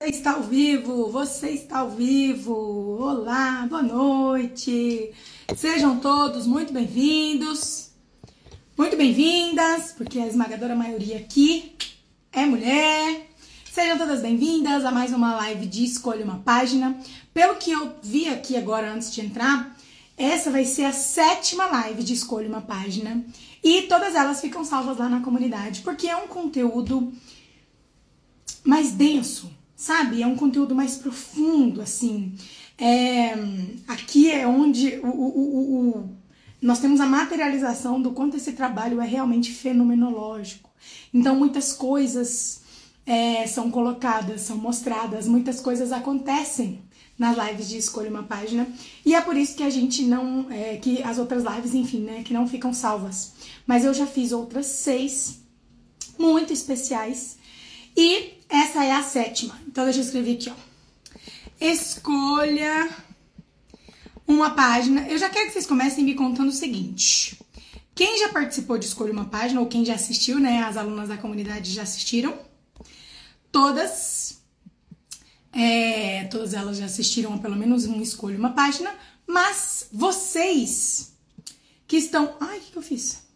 Você está ao vivo, você está ao vivo. Olá, boa noite. Sejam todos muito bem-vindos, muito bem-vindas, porque a esmagadora maioria aqui é mulher. Sejam todas bem-vindas a mais uma live de Escolha uma Página. Pelo que eu vi aqui agora antes de entrar, essa vai ser a sétima live de Escolha uma Página e todas elas ficam salvas lá na comunidade, porque é um conteúdo mais denso, sabe? É um conteúdo mais profundo, assim. É, aqui é onde o, o, o, nós temos a materialização do quanto esse trabalho é realmente fenomenológico. Então, muitas coisas é, são colocadas, são mostradas, muitas coisas acontecem nas lives de escolha uma página e é por isso que a gente não é, que as outras lives enfim né que não ficam salvas mas eu já fiz outras seis muito especiais e essa é a sétima. Então, deixa eu escrever aqui, ó. Escolha uma página. Eu já quero que vocês comecem me contando o seguinte. Quem já participou de Escolha uma Página, ou quem já assistiu, né? As alunas da comunidade já assistiram. Todas, é, todas elas já assistiram a pelo menos um Escolha uma Página. Mas vocês que estão... Ai, o que, que eu fiz?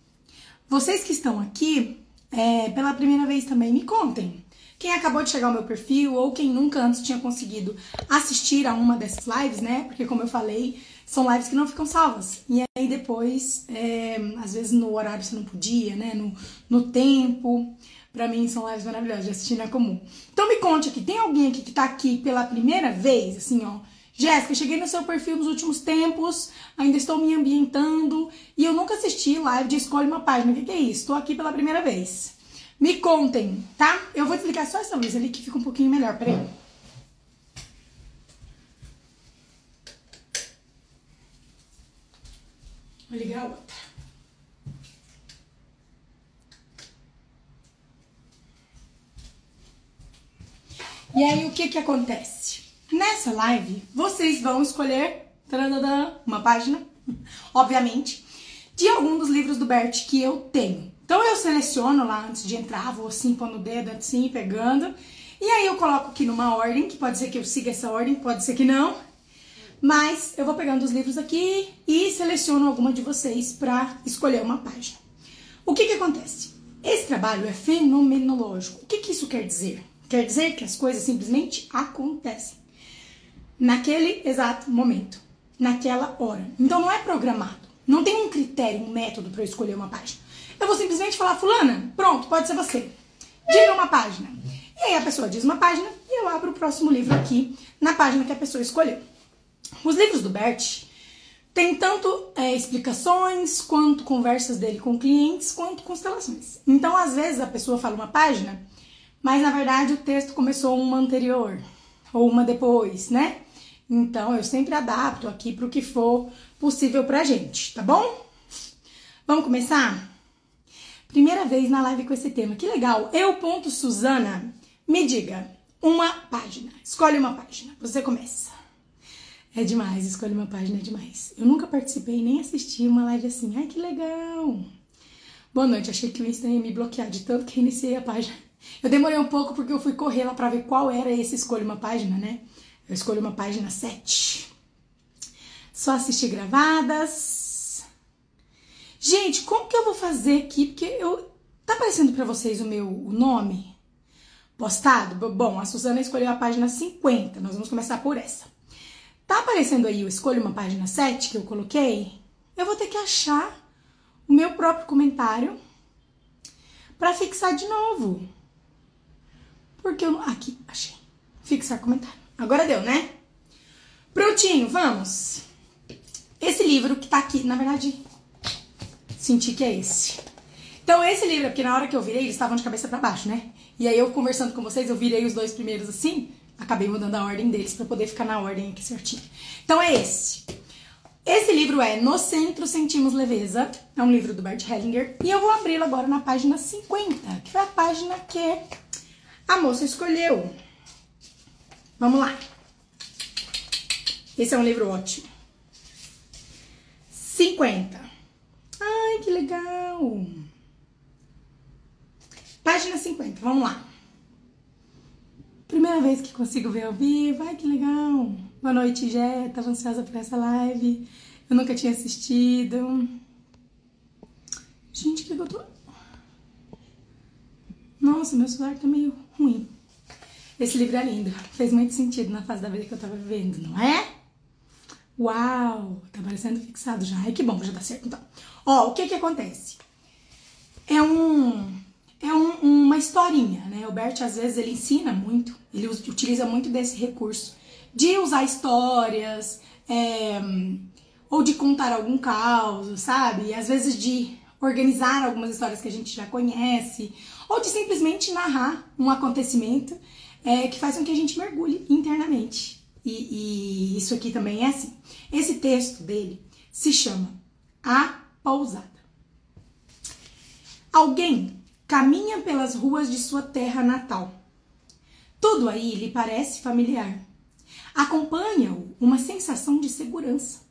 Vocês que estão aqui é, pela primeira vez também, me contem. Quem acabou de chegar ao meu perfil ou quem nunca antes tinha conseguido assistir a uma dessas lives, né? Porque, como eu falei, são lives que não ficam salvas. E aí depois, é, às vezes no horário você não podia, né? No, no tempo. Pra mim são lives maravilhosas de assistir na comum. Então me conte aqui, tem alguém aqui que tá aqui pela primeira vez, assim, ó. Jéssica, cheguei no seu perfil nos últimos tempos, ainda estou me ambientando e eu nunca assisti live de Escolhe uma Página. O que, que é isso? Estou aqui pela primeira vez. Me contem, tá? Eu vou desligar só essa luz ali que fica um pouquinho melhor, peraí. Vou ligar a outra. E aí, o que que acontece? Nessa live, vocês vão escolher uma página, obviamente, de algum dos livros do Bert que eu tenho. Então eu seleciono lá antes de entrar, vou assim pondo o dedo assim, pegando. E aí eu coloco aqui numa ordem, que pode ser que eu siga essa ordem, pode ser que não. Mas eu vou pegando os livros aqui e seleciono alguma de vocês para escolher uma página. O que que acontece? Esse trabalho é fenomenológico. O que que isso quer dizer? Quer dizer que as coisas simplesmente acontecem naquele exato momento, naquela hora. Então não é programado. Não tem um critério, um método para escolher uma página. Eu vou simplesmente falar, fulana, pronto, pode ser você. Diga uma página. E aí a pessoa diz uma página e eu abro o próximo livro aqui na página que a pessoa escolheu. Os livros do Bert têm tanto é, explicações, quanto conversas dele com clientes, quanto constelações. Então, às vezes, a pessoa fala uma página, mas na verdade o texto começou uma anterior ou uma depois, né? Então, eu sempre adapto aqui para o que for possível pra gente, tá bom? Vamos começar? Primeira vez na live com esse tema. Que legal. Eu, ponto Suzana, me diga uma página. Escolhe uma página. Você começa. É demais, escolhe uma página é demais. Eu nunca participei nem assisti uma live assim. Ai, que legal. Boa noite. Achei que o Insta ia me bloquear de tanto que iniciei a página. Eu demorei um pouco porque eu fui correr lá pra ver qual era esse escolhe uma página, né? Eu escolhi uma página 7. Só assistir gravadas Gente, como que eu vou fazer aqui? Porque eu. Tá aparecendo para vocês o meu o nome postado? Bom, a Suzana escolheu a página 50. Nós vamos começar por essa. Tá aparecendo aí, eu escolho uma página 7 que eu coloquei? Eu vou ter que achar o meu próprio comentário para fixar de novo. Porque eu não. Aqui, achei. Fixar comentário. Agora deu, né? Prontinho, vamos. Esse livro que tá aqui, na verdade, senti que é esse. Então, esse livro, porque na hora que eu virei, eles estavam de cabeça para baixo, né? E aí eu conversando com vocês, eu virei os dois primeiros assim, acabei mudando a ordem deles para poder ficar na ordem aqui certinho. Então é esse. Esse livro é No Centro Sentimos Leveza, é um livro do Bert Hellinger, e eu vou abri-lo agora na página 50, que foi a página que a moça escolheu. Vamos lá. Esse é um livro ótimo. 50. Que legal! Página 50, vamos lá. Primeira vez que consigo ver ao vivo. Ai, que legal. Boa noite, Jé. Tava ansiosa por essa live. Eu nunca tinha assistido. Gente, que, que eu tô. Nossa, meu celular tá meio ruim. Esse livro é lindo. Fez muito sentido na fase da vida que eu tava vivendo, não é? Uau! Tá parecendo fixado já. Ai, que bom, já dá certo então. Ó, o que que acontece? É um é um, uma historinha, né? O Bert às vezes ele ensina muito, ele utiliza muito desse recurso de usar histórias, é, ou de contar algum caos, sabe? E às vezes de organizar algumas histórias que a gente já conhece, ou de simplesmente narrar um acontecimento é, que faz com que a gente mergulhe internamente. E, e isso aqui também é assim. Esse texto dele se chama A Pousada. Alguém caminha pelas ruas de sua terra natal. Tudo aí lhe parece familiar. Acompanha-o uma sensação de segurança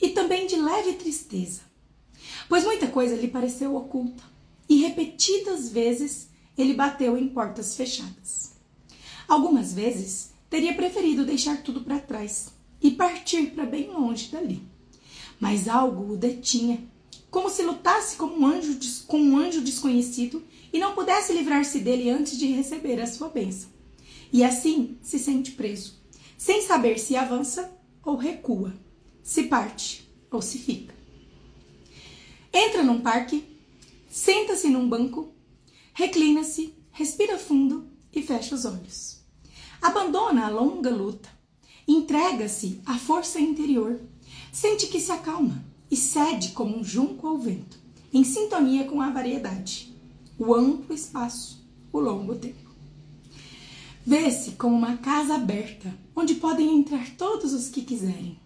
e também de leve tristeza, pois muita coisa lhe pareceu oculta e repetidas vezes ele bateu em portas fechadas. Algumas vezes teria preferido deixar tudo para trás e partir para bem longe dali, mas algo o detinha, como se lutasse um anjo, com um anjo desconhecido e não pudesse livrar-se dele antes de receber a sua bênção. E assim se sente preso, sem saber se avança ou recua, se parte ou se fica. Entra num parque, senta-se num banco, reclina-se, respira fundo e fecha os olhos. Abandona a longa luta, entrega-se à força interior, sente que se acalma e cede como um junco ao vento, em sintonia com a variedade o amplo espaço, o longo tempo. Vê-se como uma casa aberta, onde podem entrar todos os que quiserem.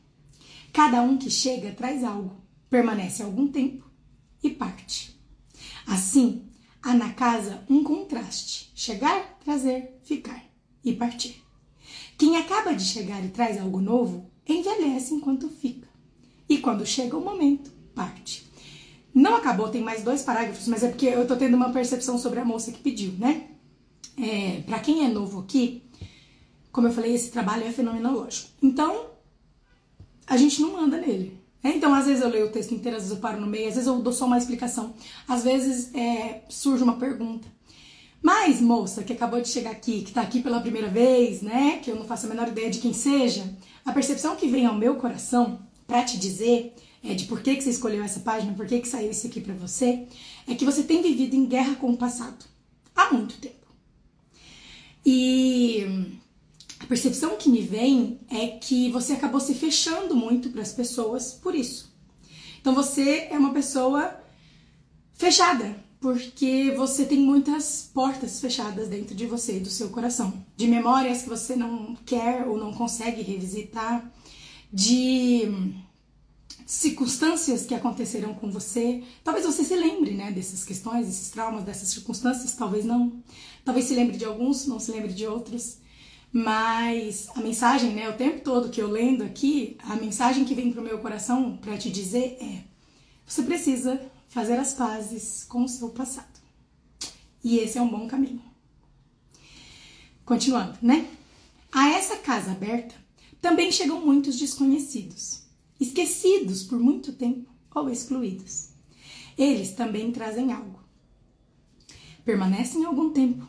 Cada um que chega traz algo, permanece algum tempo e parte. Assim, há na casa um contraste: chegar, trazer, ficar e partir. Quem acaba de chegar e traz algo novo, envelhece enquanto fica. E quando chega o momento, parte. Não acabou, tem mais dois parágrafos, mas é porque eu tô tendo uma percepção sobre a moça que pediu, né? É, para quem é novo aqui, como eu falei, esse trabalho é fenomenológico. Então, a gente não anda nele. Né? Então, às vezes eu leio o texto inteiro, às vezes eu paro no meio, às vezes eu dou só uma explicação, às vezes é, surge uma pergunta. Mas, moça, que acabou de chegar aqui, que tá aqui pela primeira vez, né? Que eu não faço a menor ideia de quem seja, a percepção que vem ao meu coração para te dizer é, de por que, que você escolheu essa página, por que, que saiu isso aqui para você, é que você tem vivido em guerra com o passado há muito tempo. E a percepção que me vem é que você acabou se fechando muito para as pessoas por isso. Então você é uma pessoa fechada, porque você tem muitas portas fechadas dentro de você, do seu coração, de memórias que você não quer ou não consegue revisitar, de circunstâncias que aconteceram com você. Talvez você se lembre, né, dessas questões, desses traumas, dessas circunstâncias, talvez não. Talvez se lembre de alguns, não se lembre de outros. Mas a mensagem, né, o tempo todo que eu lendo aqui, a mensagem que vem pro meu coração para te dizer é: você precisa fazer as pazes com o seu passado. E esse é um bom caminho. Continuando, né? A essa casa aberta também chegam muitos desconhecidos esquecidos por muito tempo ou excluídos. Eles também trazem algo. Permanecem algum tempo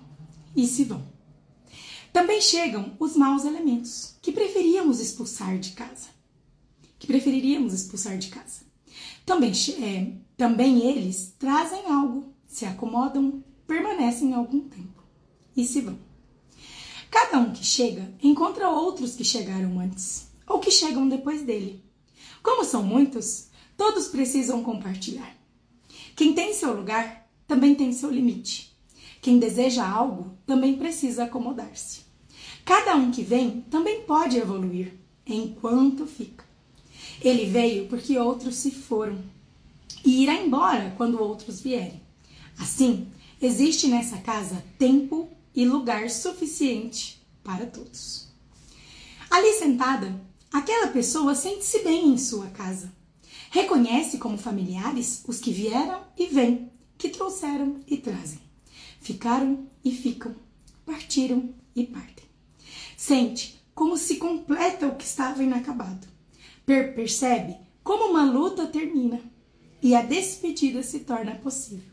e se vão. Também chegam os maus elementos que preferíamos expulsar de casa. Que preferiríamos expulsar de casa. Também, é, também eles trazem algo, se acomodam, permanecem algum tempo e se vão. Cada um que chega encontra outros que chegaram antes ou que chegam depois dele. Como são muitos, todos precisam compartilhar. Quem tem seu lugar também tem seu limite. Quem deseja algo também precisa acomodar-se. Cada um que vem também pode evoluir enquanto fica. Ele veio porque outros se foram e irá embora quando outros vierem. Assim, existe nessa casa tempo e lugar suficiente para todos. Ali sentada, Aquela pessoa sente-se bem em sua casa. Reconhece como familiares os que vieram e vêm, que trouxeram e trazem. Ficaram e ficam, partiram e partem. Sente como se completa o que estava inacabado. Per percebe como uma luta termina e a despedida se torna possível.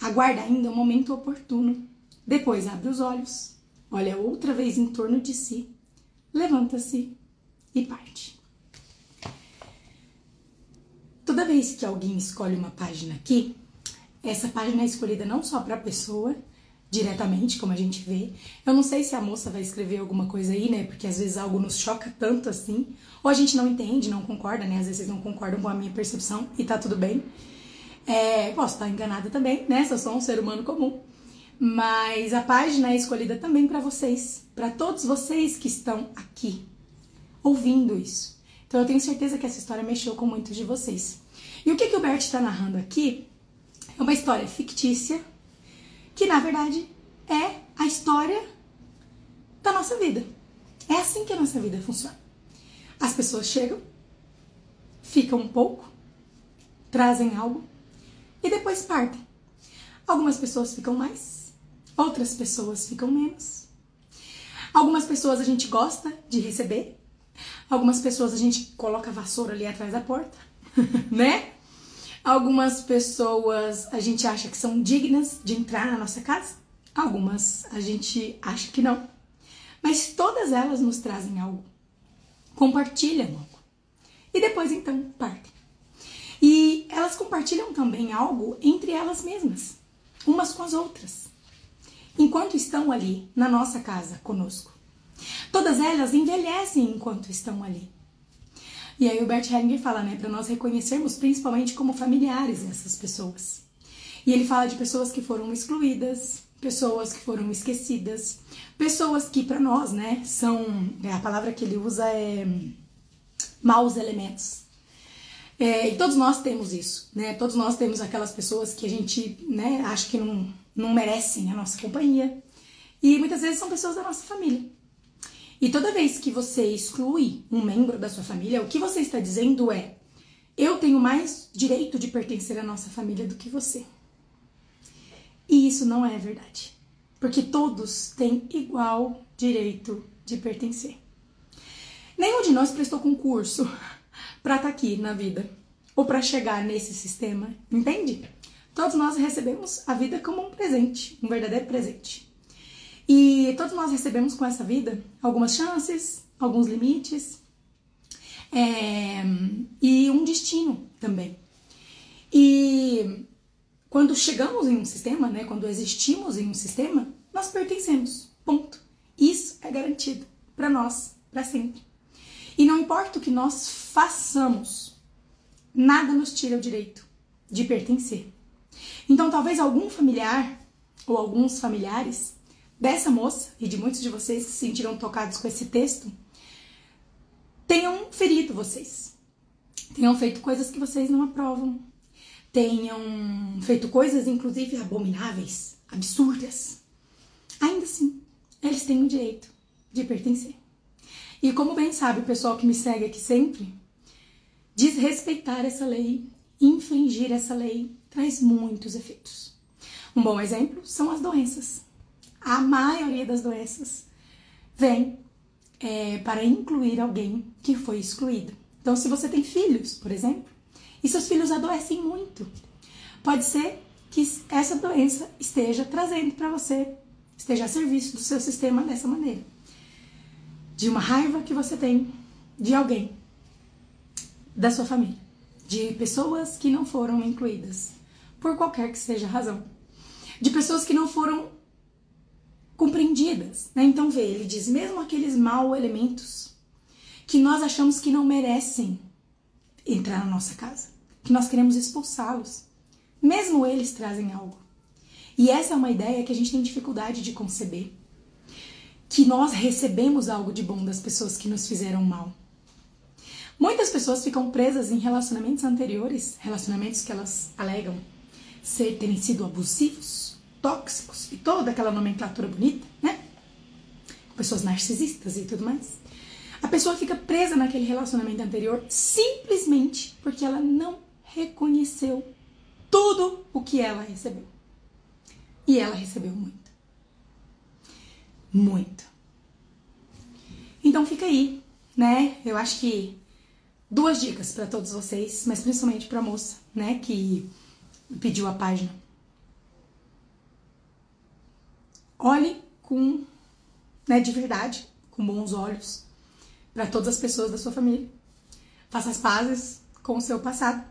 Aguarda ainda o momento oportuno. Depois abre os olhos, olha outra vez em torno de si, levanta-se e parte. Toda vez que alguém escolhe uma página aqui, essa página é escolhida não só para a pessoa, diretamente, como a gente vê. Eu não sei se a moça vai escrever alguma coisa aí, né? Porque às vezes algo nos choca tanto assim, ou a gente não entende, não concorda, né? Às vezes vocês não concordam com a minha percepção e tá tudo bem. É, posso estar enganada também, né? Eu sou um ser humano comum. Mas a página é escolhida também para vocês, para todos vocês que estão aqui ouvindo isso. Então eu tenho certeza que essa história mexeu com muitos de vocês. E o que, que o Bert está narrando aqui é uma história fictícia, que na verdade é a história da nossa vida. É assim que a nossa vida funciona. As pessoas chegam, ficam um pouco, trazem algo e depois partem. Algumas pessoas ficam mais, outras pessoas ficam menos. Algumas pessoas a gente gosta de receber, algumas pessoas a gente coloca a vassoura ali atrás da porta, né? Algumas pessoas a gente acha que são dignas de entrar na nossa casa, algumas a gente acha que não. Mas todas elas nos trazem algo, compartilham algo e depois então partem. E elas compartilham também algo entre elas mesmas, umas com as outras, enquanto estão ali na nossa casa conosco. Todas elas envelhecem enquanto estão ali. E aí o Bert Hellinger fala, né, para nós reconhecermos principalmente como familiares essas pessoas. E ele fala de pessoas que foram excluídas, pessoas que foram esquecidas, pessoas que para nós, né, são, é, a palavra que ele usa é maus elementos. É, e todos nós temos isso, né? Todos nós temos aquelas pessoas que a gente, né, acha que não, não merecem a nossa companhia. E muitas vezes são pessoas da nossa família. E toda vez que você exclui um membro da sua família, o que você está dizendo é: eu tenho mais direito de pertencer à nossa família do que você. E isso não é verdade. Porque todos têm igual direito de pertencer. Nenhum de nós prestou concurso para estar tá aqui na vida ou para chegar nesse sistema, entende? Todos nós recebemos a vida como um presente, um verdadeiro presente. E todos nós recebemos com essa vida algumas chances, alguns limites é, e um destino também. E quando chegamos em um sistema, né, quando existimos em um sistema, nós pertencemos. Ponto. Isso é garantido para nós, para sempre. E não importa o que nós façamos, nada nos tira o direito de pertencer. Então, talvez algum familiar ou alguns familiares dessa moça e de muitos de vocês que se sentiram tocados com esse texto tenham ferido vocês, tenham feito coisas que vocês não aprovam, tenham feito coisas inclusive abomináveis, absurdas. Ainda assim, eles têm o direito de pertencer. E como bem sabe o pessoal que me segue aqui sempre, desrespeitar essa lei, infringir essa lei, traz muitos efeitos. Um bom exemplo são as doenças a maioria das doenças vem é, para incluir alguém que foi excluído. Então, se você tem filhos, por exemplo, e seus filhos adoecem muito, pode ser que essa doença esteja trazendo para você, esteja a serviço do seu sistema dessa maneira. De uma raiva que você tem de alguém, da sua família, de pessoas que não foram incluídas, por qualquer que seja a razão, de pessoas que não foram compreendidas. Né? Então, vê, ele diz: mesmo aqueles mal elementos que nós achamos que não merecem entrar na nossa casa, que nós queremos expulsá-los, mesmo eles trazem algo. E essa é uma ideia que a gente tem dificuldade de conceber. Que nós recebemos algo de bom das pessoas que nos fizeram mal. Muitas pessoas ficam presas em relacionamentos anteriores, relacionamentos que elas alegam ser, terem sido abusivos, tóxicos e toda aquela nomenclatura bonita, né? Pessoas narcisistas e tudo mais. A pessoa fica presa naquele relacionamento anterior simplesmente porque ela não reconheceu tudo o que ela recebeu. E ela recebeu muito. Muito. Então fica aí, né? Eu acho que duas dicas para todos vocês, mas principalmente para moça, né, que pediu a página. Olhe com, né, de verdade, com bons olhos para todas as pessoas da sua família. Faça as pazes com o seu passado.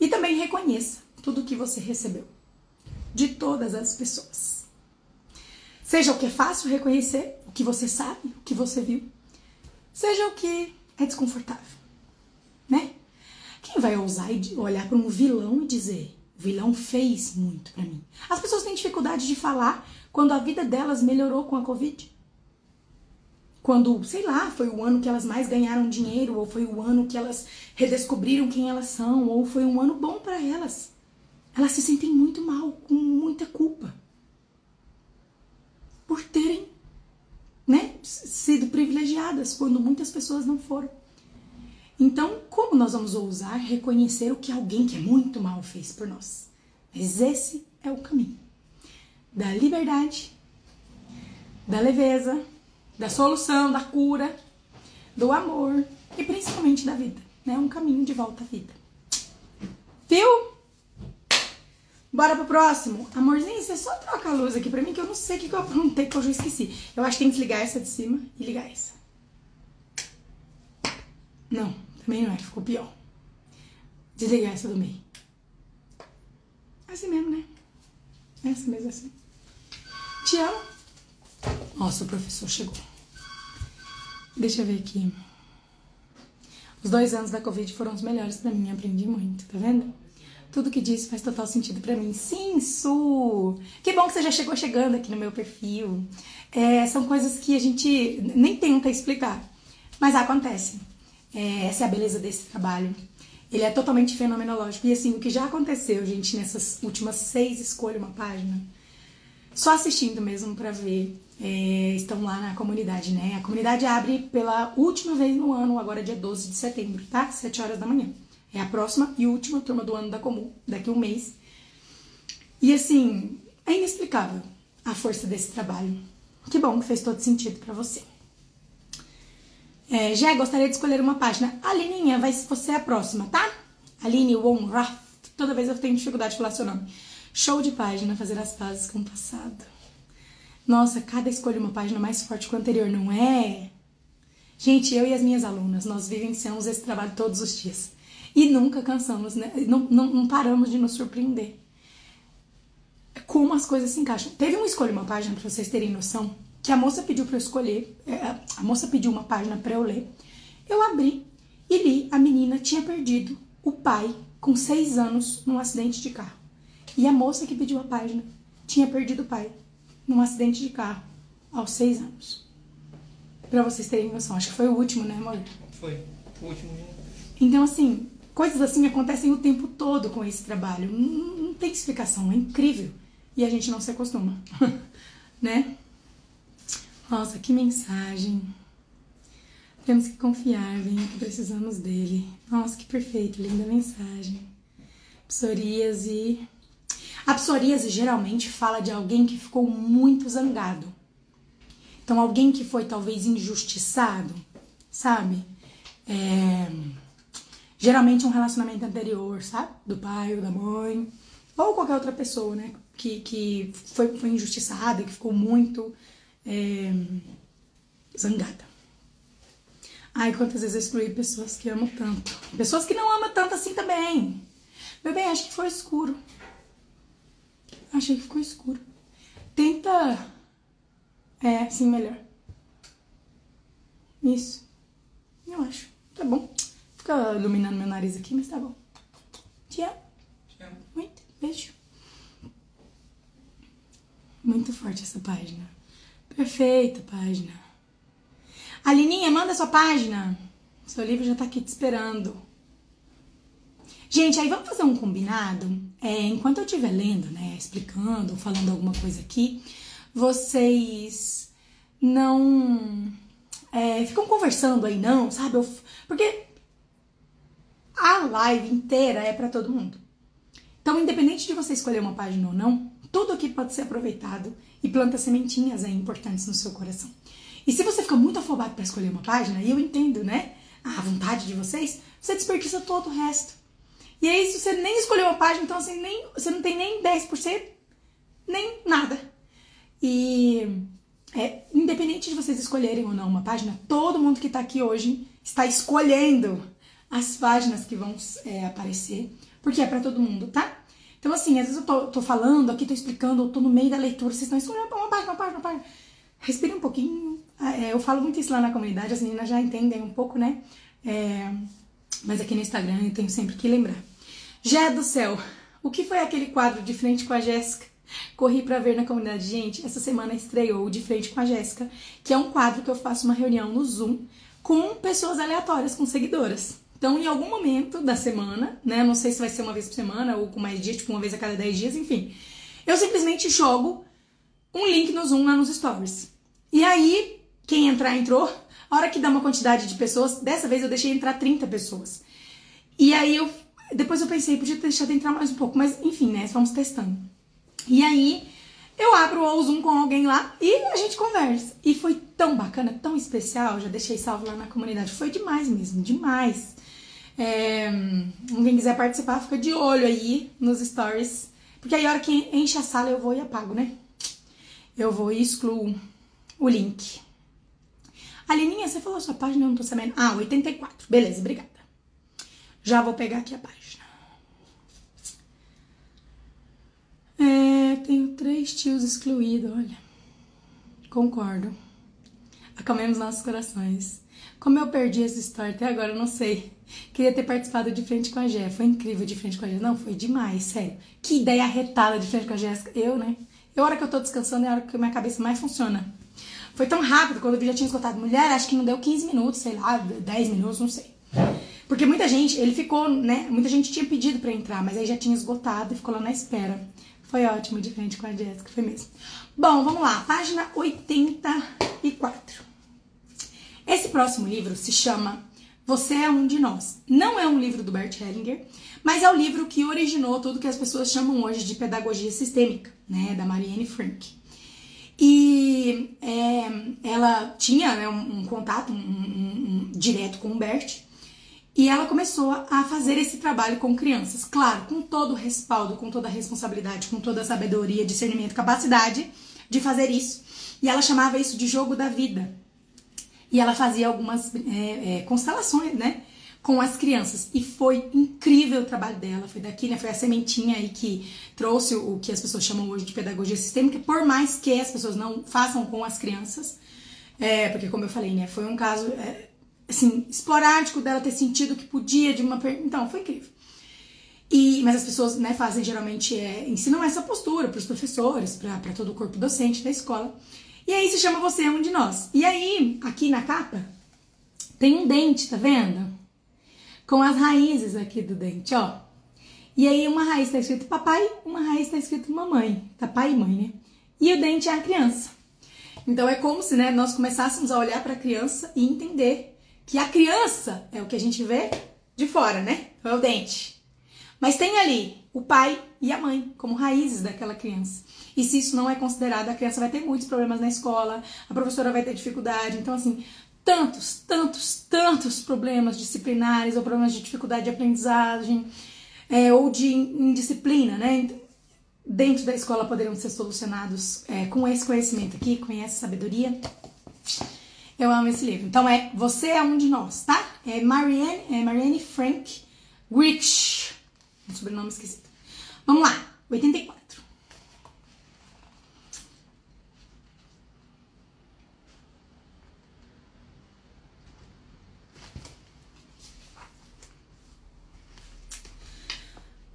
E também reconheça tudo que você recebeu de todas as pessoas. Seja o que é fácil reconhecer, o que você sabe, o que você viu, seja o que é desconfortável, né? Quem vai ousar olhar para um vilão e dizer: o vilão fez muito para mim? As pessoas têm dificuldade de falar quando a vida delas melhorou com a Covid. Quando, sei lá, foi o ano que elas mais ganharam dinheiro, ou foi o ano que elas redescobriram quem elas são, ou foi um ano bom para elas. Elas se sentem muito mal, com muita culpa. Por terem né, sido privilegiadas quando muitas pessoas não foram. Então, como nós vamos ousar reconhecer o que alguém que é muito mal fez por nós? Mas esse é o caminho da liberdade, da leveza, da solução, da cura, do amor e principalmente da vida, né? Um caminho de volta à vida. Viu? Bora pro próximo. Amorzinho, você só troca a luz aqui pra mim que eu não sei o que, eu aprontei que eu já esqueci. Eu acho que tem que desligar essa de cima e ligar essa. Não, também não é, ficou pior. Desligar essa do meio. Assim mesmo, né? Essa mesmo assim. Te amo. Nossa, o professor chegou. Deixa eu ver aqui. Os dois anos da Covid foram os melhores para mim, aprendi muito, tá vendo? Tudo que disse faz total sentido para mim. Sim, Su! Que bom que você já chegou chegando aqui no meu perfil. É, são coisas que a gente nem tenta explicar, mas acontecem. É, essa é a beleza desse trabalho. Ele é totalmente fenomenológico. E assim, o que já aconteceu, gente, nessas últimas seis escolha uma página, só assistindo mesmo para ver, é, estão lá na comunidade, né? A comunidade abre pela última vez no ano, agora dia 12 de setembro, tá? 7 horas da manhã. É a próxima e última turma do ano da Comum, daqui a um mês. E assim, é inexplicável a força desse trabalho. Que bom que fez todo sentido para você. É, já gostaria de escolher uma página. Alininha, vai, você é a próxima, tá? Aline Wonrath. Toda vez eu tenho dificuldade de falar seu nome. Show de página, fazer as pazes com o passado. Nossa, cada escolha uma página mais forte que a anterior, não é? Gente, eu e as minhas alunas, nós vivenciamos esse trabalho todos os dias. E nunca cansamos, né? Não, não, não paramos de nos surpreender. Como as coisas se encaixam. Teve um escolha uma página para vocês terem noção que a moça pediu para eu escolher. É, a moça pediu uma página para eu ler. Eu abri e li. A menina tinha perdido o pai com seis anos num acidente de carro. E a moça que pediu a página tinha perdido o pai num acidente de carro aos seis anos. Para vocês terem noção. Acho que foi o último, né, amor? Foi. O último. Então, assim, Coisas assim acontecem o tempo todo com esse trabalho. Não, não tem explicação, é incrível. E a gente não se acostuma, né? Nossa, que mensagem. Temos que confiar, bem, precisamos dele. Nossa, que perfeito, linda mensagem. Psoríase. A psoríase geralmente fala de alguém que ficou muito zangado. Então, alguém que foi talvez injustiçado, sabe? É Geralmente um relacionamento anterior, sabe? Do pai ou da mãe. Ou qualquer outra pessoa, né? Que, que foi, foi injustiçada, que ficou muito é, zangada. Ai, quantas vezes eu excluí pessoas que amam tanto. Pessoas que não amam tanto assim também. Meu bem, acho que foi escuro. Achei que ficou escuro. Tenta. É, assim, melhor. Isso. Eu acho. Tá bom. Fica iluminando meu nariz aqui, mas tá bom. Te amo. Te amo. Muito. Beijo. Muito forte essa página. Perfeita página. Alininha, manda sua página. Seu livro já tá aqui te esperando. Gente, aí vamos fazer um combinado? É, enquanto eu estiver lendo, né, explicando, falando alguma coisa aqui, vocês não é, ficam conversando aí, não, sabe? Eu, porque a live inteira é para todo mundo. Então, independente de você escolher uma página ou não, tudo aqui pode ser aproveitado e planta sementinhas aí importantes no seu coração. E se você fica muito afobado para escolher uma página, e eu entendo, né? A vontade de vocês, você desperdiça todo o resto. E aí, se você nem escolheu uma página, então assim, nem, você não tem nem 10%, nem nada. E é, independente de vocês escolherem ou não uma página, todo mundo que está aqui hoje está escolhendo as páginas que vão é, aparecer, porque é para todo mundo, tá? Então, assim, às vezes eu tô, tô falando aqui, tô explicando, eu tô no meio da leitura, vocês estão escolhendo uma página, uma página, uma página. Respire um pouquinho. Ah, é, eu falo muito isso lá na comunidade, as meninas já entendem um pouco, né? É, mas aqui no Instagram eu tenho sempre que lembrar. Jé do céu, o que foi aquele quadro de frente com a Jéssica? Corri para ver na comunidade. Gente, essa semana estreou De Frente com a Jéssica, que é um quadro que eu faço uma reunião no Zoom com pessoas aleatórias, com seguidoras. Então, em algum momento da semana, né? Não sei se vai ser uma vez por semana ou com mais dias, tipo uma vez a cada 10 dias, enfim. Eu simplesmente jogo um link no Zoom lá nos stories. E aí, quem entrar, entrou. A hora que dá uma quantidade de pessoas, dessa vez eu deixei entrar 30 pessoas. E aí eu. Depois eu pensei, podia ter deixado entrar mais um pouco, mas enfim, né? Vamos testando. E aí eu abro o Zoom com alguém lá e a gente conversa. E foi tão bacana, tão especial, já deixei salvo lá na comunidade. Foi demais mesmo, demais. É, quem quiser participar, fica de olho aí nos stories. Porque aí a hora que enche a sala eu vou e apago, né? Eu vou e excluo o link. Alininha, você falou a sua página, eu não tô sabendo. Ah, 84. Beleza, obrigada. Já vou pegar aqui a página. É, tenho três tios excluídos, olha. Concordo. Acalmemos nossos corações. Como eu perdi essa história até agora, eu não sei. Queria ter participado de frente com a Jé. Foi incrível de frente com a Jé. Não, foi demais, sério. Que ideia arretada de frente com a Jéssica. Eu, né? É a hora que eu tô descansando é a hora que minha cabeça mais funciona. Foi tão rápido, quando eu já tinha esgotado mulher, acho que não deu 15 minutos, sei lá, 10 minutos, não sei. Porque muita gente, ele ficou, né? Muita gente tinha pedido para entrar, mas aí já tinha esgotado e ficou lá na espera. Foi ótimo de frente com a Jéssica, foi mesmo. Bom, vamos lá, página 84. Esse próximo livro se chama Você é um de nós. Não é um livro do Bert Hellinger, mas é o livro que originou tudo que as pessoas chamam hoje de pedagogia sistêmica, né, da Marianne Frank. E é, ela tinha né, um, um, contato um, um, direto com o Bert e ela começou a fazer esse trabalho com crianças, claro, com todo o respaldo, com toda a responsabilidade, com toda a sabedoria, discernimento, capacidade de fazer isso. E ela chamava isso de jogo da vida. E ela fazia algumas é, é, constelações, né? Com as crianças. E foi incrível o trabalho dela. Foi daqui, né? Foi a sementinha aí que trouxe o que as pessoas chamam hoje de pedagogia sistêmica, por mais que as pessoas não façam com as crianças. É, porque, como eu falei, né? Foi um caso é, assim, esporádico dela ter sentido que podia de uma. Então, foi incrível. E, mas as pessoas né, fazem geralmente, é, ensinam essa postura para os professores, para todo o corpo docente da escola. E aí se chama Você é um de nós. E aí, aqui na capa, tem um dente, tá vendo? Com as raízes aqui do dente, ó. E aí uma raiz tá escrito papai, uma raiz tá escrito mamãe. Tá pai e mãe, né? E o dente é a criança. Então é como se né, nós começássemos a olhar para a criança e entender que a criança é o que a gente vê de fora, né? É o dente. Mas tem ali o pai e a mãe como raízes daquela criança. E se isso não é considerado, a criança vai ter muitos problemas na escola, a professora vai ter dificuldade. Então, assim, tantos, tantos, tantos problemas disciplinares ou problemas de dificuldade de aprendizagem é, ou de indisciplina, né? Dentro da escola poderiam ser solucionados é, com esse conhecimento aqui, com essa sabedoria. Eu amo esse livro. Então é Você é um de nós, tá? É Marianne, é Marianne Frank Rich. Um sobrenome esquisito. Vamos lá, 84.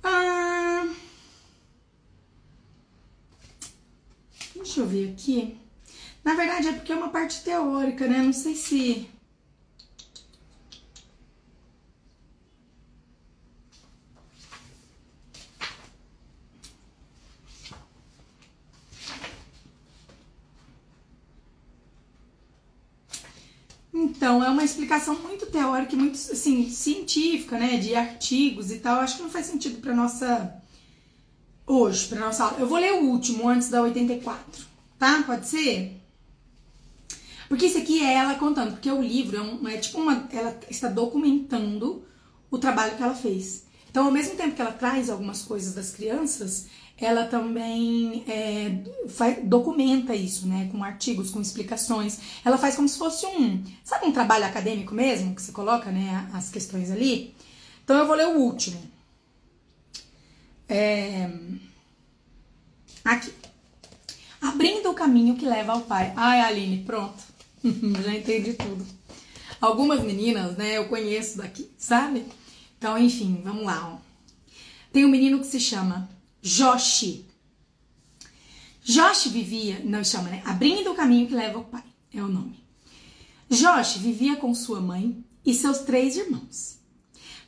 Ah, deixa eu ver aqui. Na verdade, é porque é uma parte teórica, né? Não sei se. Então, é uma explicação muito teórica e muito, assim, científica, né? De artigos e tal. Acho que não faz sentido para nossa hoje para nossa aula. Eu vou ler o último antes da 84, tá? Pode ser? Porque isso aqui é ela contando, porque o livro é, um, é tipo uma. Ela está documentando o trabalho que ela fez. Então, ao mesmo tempo que ela traz algumas coisas das crianças, ela também é, faz, documenta isso, né? Com artigos, com explicações. Ela faz como se fosse um. Sabe um trabalho acadêmico mesmo? Que você coloca, né? As questões ali. Então, eu vou ler o último. É, aqui. Abrindo o caminho que leva ao pai. Ai, Aline, pronto. Já entendi tudo. Algumas meninas, né, eu conheço daqui, sabe? Então, enfim, vamos lá. Ó. Tem um menino que se chama Joshi. Josh vivia, não chama, né? Abrindo o caminho que leva ao pai, é o nome. Josh vivia com sua mãe e seus três irmãos.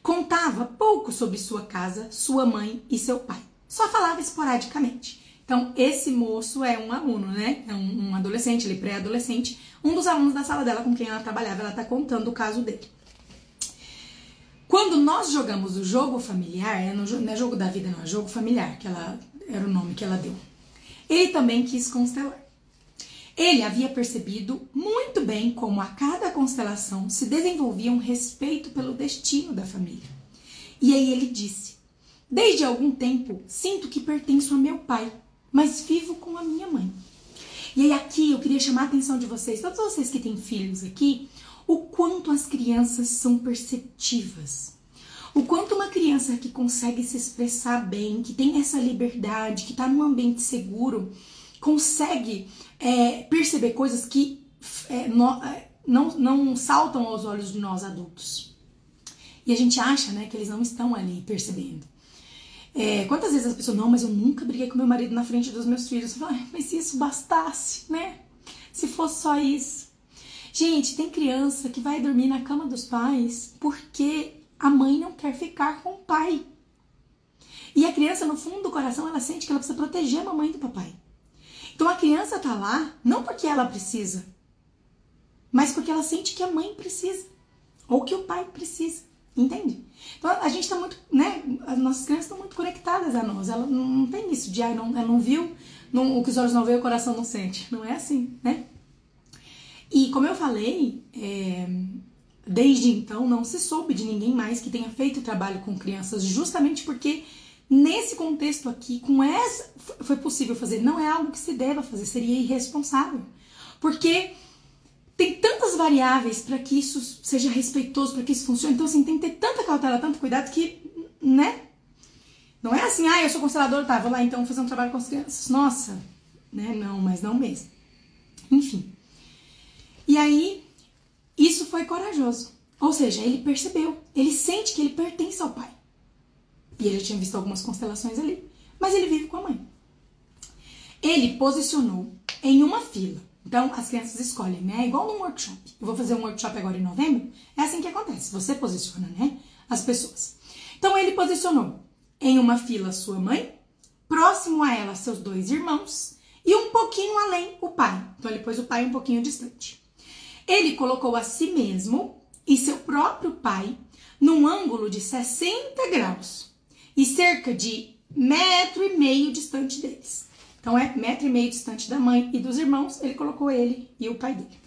Contava pouco sobre sua casa, sua mãe e seu pai. Só falava esporadicamente. Então, esse moço é um aluno, né? É um, um adolescente, ele pré-adolescente. Um dos alunos da sala dela com quem ela trabalhava, ela tá contando o caso dele. Quando nós jogamos o jogo familiar, é não é jogo da vida, não, é jogo familiar, que ela era o nome que ela deu. Ele também quis constelar. Ele havia percebido muito bem como a cada constelação se desenvolvia um respeito pelo destino da família. E aí ele disse: Desde algum tempo sinto que pertenço a meu pai, mas vivo com a minha mãe. E aí aqui eu queria chamar a atenção de vocês, todos vocês que têm filhos aqui, o quanto as crianças são perceptivas. O quanto uma criança que consegue se expressar bem, que tem essa liberdade, que está num ambiente seguro, consegue é, perceber coisas que é, no, é, não, não saltam aos olhos de nós adultos. E a gente acha né, que eles não estão ali percebendo. É, quantas vezes as pessoas, não, mas eu nunca briguei com meu marido na frente dos meus filhos. Eu falo, mas se isso bastasse, né? Se fosse só isso. Gente, tem criança que vai dormir na cama dos pais porque a mãe não quer ficar com o pai. E a criança, no fundo do coração, ela sente que ela precisa proteger a mamãe do papai. Então a criança tá lá não porque ela precisa, mas porque ela sente que a mãe precisa ou que o pai precisa. Entende? Então a gente tá muito, né? As nossas crianças estão muito conectadas a nós. Ela não, tem isso de, ah, não, ela não viu, não, o que os olhos não veem, o coração não sente. Não é assim, né? E como eu falei, é, desde então não se soube de ninguém mais que tenha feito trabalho com crianças, justamente porque nesse contexto aqui, com essa, foi possível fazer. Não é algo que se deva fazer, seria irresponsável. Porque tem tantas variáveis para que isso seja respeitoso, para que isso funcione. Então, assim, tem que ter tanta cautela, tanto cuidado que, né? Não é assim, ah, eu sou constelador, tá, vou lá então fazer um trabalho com as crianças. Nossa, né? Não, mas não mesmo. Enfim. E aí, isso foi corajoso. Ou seja, ele percebeu, ele sente que ele pertence ao pai. E ele já tinha visto algumas constelações ali, mas ele vive com a mãe. Ele posicionou em uma fila. Então, as crianças escolhem, né? É igual num workshop. Eu vou fazer um workshop agora em novembro. É assim que acontece. Você posiciona, né? As pessoas. Então, ele posicionou em uma fila sua mãe, próximo a ela seus dois irmãos e um pouquinho além o pai. Então, ele pôs o pai um pouquinho distante. Ele colocou a si mesmo e seu próprio pai num ângulo de 60 graus e cerca de metro e meio distante deles. Então é metro e meio distante da mãe e dos irmãos, ele colocou ele e o pai dele.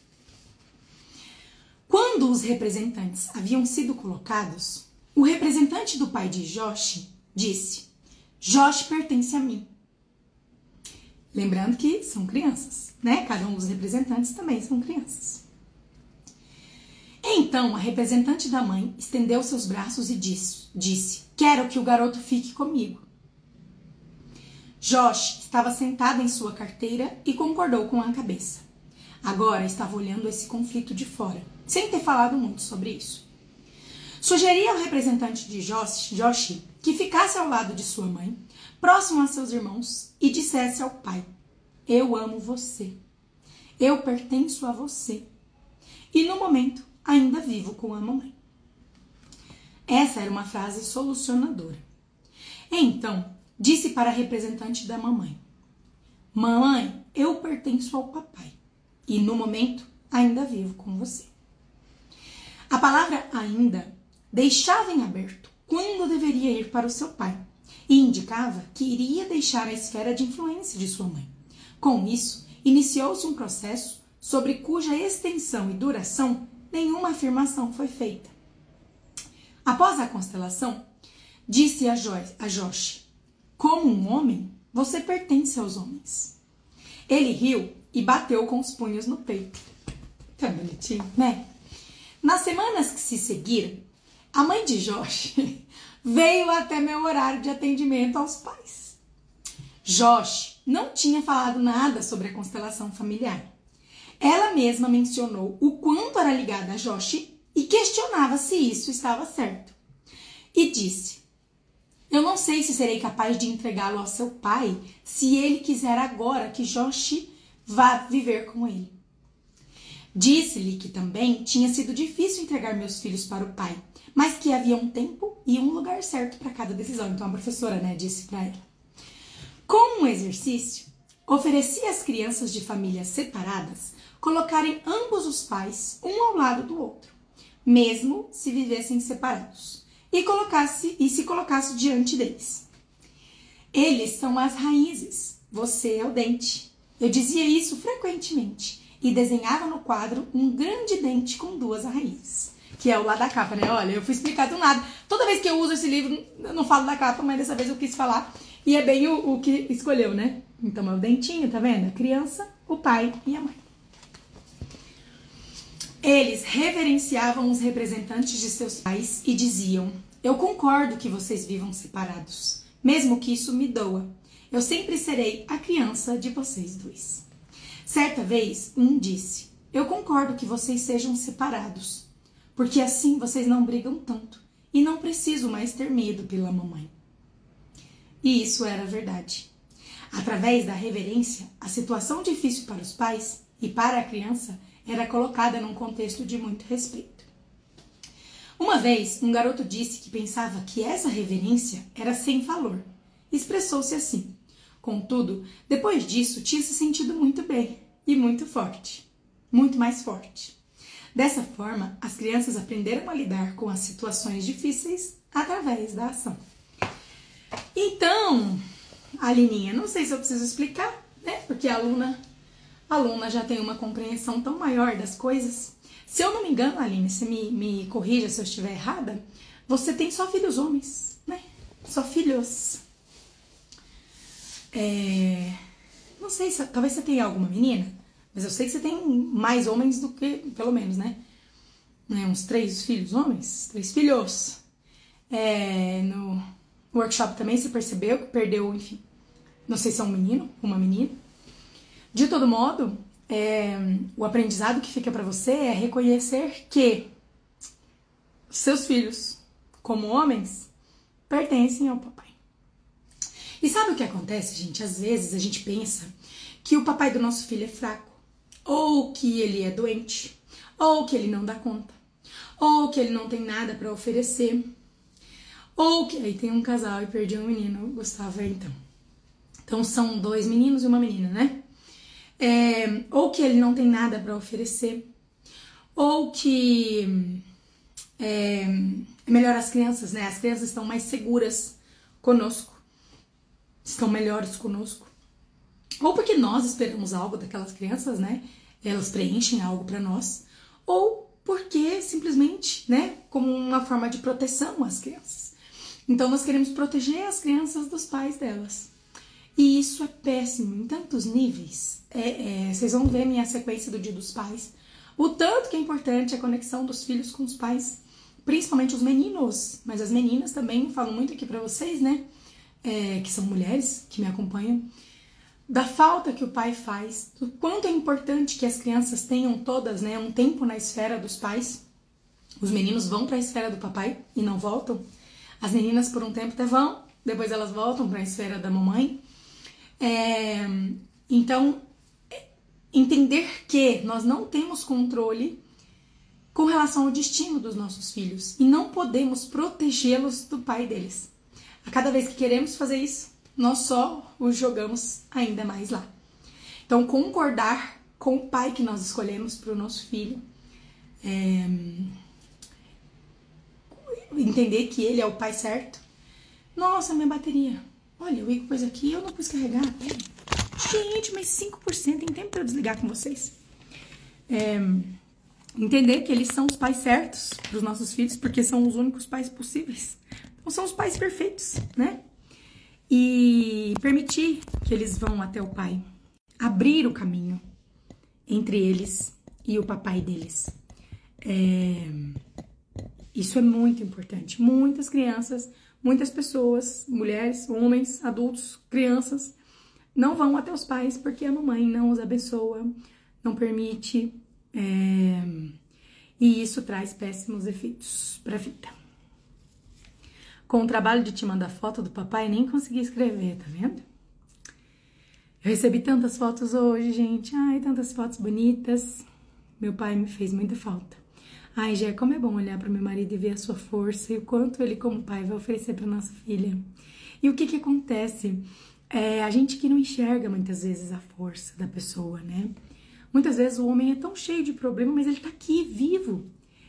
Quando os representantes haviam sido colocados, o representante do pai de Josh disse: Josh pertence a mim. Lembrando que são crianças, né? Cada um dos representantes também são crianças. Então a representante da mãe estendeu seus braços e disse, disse: Quero que o garoto fique comigo. Josh estava sentado em sua carteira e concordou com a cabeça. Agora estava olhando esse conflito de fora, sem ter falado muito sobre isso. Sugeri ao representante de Josh, Josh que ficasse ao lado de sua mãe, próximo a seus irmãos, e dissesse ao pai: Eu amo você. Eu pertenço a você. E no momento, ainda vivo com a mamãe. Essa era uma frase solucionadora. Então, disse para a representante da mamãe: Mamãe, eu pertenço ao papai e no momento ainda vivo com você. A palavra ainda deixava em aberto quando deveria ir para o seu pai, e indicava que iria deixar a esfera de influência de sua mãe. Com isso, iniciou-se um processo sobre cuja extensão e duração nenhuma afirmação foi feita. Após a constelação, disse a, Joyce, a Josh: Como um homem, você pertence aos homens. Ele riu e bateu com os punhos no peito. Tá bonitinho, né? Nas semanas que se seguiram, a mãe de Josh veio até meu horário de atendimento aos pais. Josh não tinha falado nada sobre a constelação familiar. Ela mesma mencionou o quanto era ligada a Josh e questionava se isso estava certo. E disse: Eu não sei se serei capaz de entregá-lo ao seu pai se ele quiser agora que Josh vá viver com ele. Disse-lhe que também tinha sido difícil entregar meus filhos para o pai, mas que havia um tempo e um lugar certo para cada decisão. Então a professora, né, disse para ela. Como um exercício, oferecia às crianças de famílias separadas colocarem ambos os pais um ao lado do outro mesmo se vivessem separados, e, colocasse, e se colocasse diante deles. Eles são as raízes, você é o dente. Eu dizia isso frequentemente e desenhava no quadro um grande dente com duas raízes. Que é o lado da capa, né? Olha, eu fui explicar do nada. Toda vez que eu uso esse livro, eu não falo da capa, mas dessa vez eu quis falar. E é bem o, o que escolheu, né? Então é o dentinho, tá vendo? A criança, o pai e a mãe. Eles reverenciavam os representantes de seus pais e diziam: Eu concordo que vocês vivam separados, mesmo que isso me doa. Eu sempre serei a criança de vocês dois. Certa vez, um disse: Eu concordo que vocês sejam separados, porque assim vocês não brigam tanto e não preciso mais ter medo pela mamãe. E isso era verdade. Através da reverência, a situação difícil para os pais e para a criança era colocada num contexto de muito respeito. Uma vez, um garoto disse que pensava que essa reverência era sem valor. Expressou-se assim. Contudo, depois disso, tinha se sentido muito bem e muito forte. Muito mais forte. Dessa forma, as crianças aprenderam a lidar com as situações difíceis através da ação. Então, Alininha, não sei se eu preciso explicar, né? Porque a aluna aluna já tem uma compreensão tão maior das coisas. Se eu não me engano, Aline, você me, me corrija se eu estiver errada, você tem só filhos homens, né? Só filhos. É... Não sei, se, talvez você tenha alguma menina, mas eu sei que você tem mais homens do que, pelo menos, né? né? Uns três filhos homens, três filhos. É, no workshop também você percebeu que perdeu, enfim, não sei se é um menino, uma menina. De todo modo, é, o aprendizado que fica para você é reconhecer que seus filhos, como homens, pertencem ao papai. E sabe o que acontece, gente? Às vezes a gente pensa que o papai do nosso filho é fraco, ou que ele é doente, ou que ele não dá conta, ou que ele não tem nada para oferecer, ou que aí tem um casal e perdi um menino, Gustavo, então. Então são dois meninos e uma menina, né? É, ou que ele não tem nada para oferecer, ou que é, é melhor as crianças, né? As crianças estão mais seguras conosco, estão melhores conosco, ou porque nós esperamos algo daquelas crianças, né? Elas preenchem algo para nós, ou porque simplesmente, né, como uma forma de proteção às crianças. Então nós queremos proteger as crianças dos pais delas. E isso é péssimo em tantos níveis. É, é, vocês vão ver minha sequência do Dia dos Pais. O tanto que é importante a conexão dos filhos com os pais, principalmente os meninos, mas as meninas também falam muito aqui para vocês, né? É, que são mulheres que me acompanham, da falta que o pai faz, do quanto é importante que as crianças tenham todas, né, um tempo na esfera dos pais. Os meninos vão para a esfera do papai e não voltam. As meninas por um tempo até vão, depois elas voltam para a esfera da mamãe. É, então, entender que nós não temos controle com relação ao destino dos nossos filhos e não podemos protegê-los do pai deles. A cada vez que queremos fazer isso, nós só os jogamos ainda mais lá. Então, concordar com o pai que nós escolhemos para o nosso filho, é, entender que ele é o pai certo, Nossa, minha bateria. Olha, o Igor pôs aqui eu não pus carregar. Gente, mas 5% tem tempo pra eu desligar com vocês. É, entender que eles são os pais certos para os nossos filhos, porque são os únicos pais possíveis. Então, são os pais perfeitos, né? E permitir que eles vão até o pai. Abrir o caminho entre eles e o papai deles. É, isso é muito importante. Muitas crianças, muitas pessoas, mulheres, homens, adultos, crianças, não vão até os pais porque a mamãe não os abençoa, não permite, é, e isso traz péssimos efeitos para a vida. Com o trabalho de te mandar foto do papai, nem consegui escrever, tá vendo? Eu recebi tantas fotos hoje, gente. Ai, tantas fotos bonitas. Meu pai me fez muita falta. Ai, Jé, como é bom olhar para meu marido e ver a sua força e o quanto ele, como pai, vai oferecer para nossa filha. E o que que acontece? É, a gente que não enxerga muitas vezes a força da pessoa, né? Muitas vezes o homem é tão cheio de problema, mas ele tá aqui, vivo.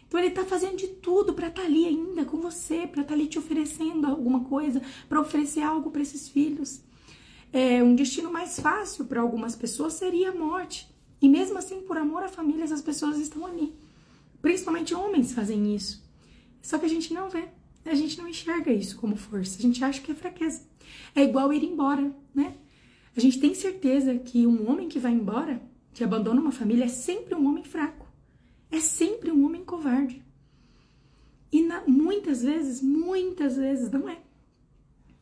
Então ele tá fazendo de tudo para estar tá ali ainda com você, para estar tá ali te oferecendo alguma coisa, para oferecer algo para esses filhos. É, um destino mais fácil para algumas pessoas seria a morte. E mesmo assim, por amor à família, as pessoas estão ali. Principalmente homens fazem isso. Só que a gente não vê. A gente não enxerga isso como força. A gente acha que é fraqueza. É igual ir embora, né? A gente tem certeza que um homem que vai embora que abandona uma família é sempre um homem fraco, é sempre um homem covarde. E na, muitas vezes, muitas vezes não é.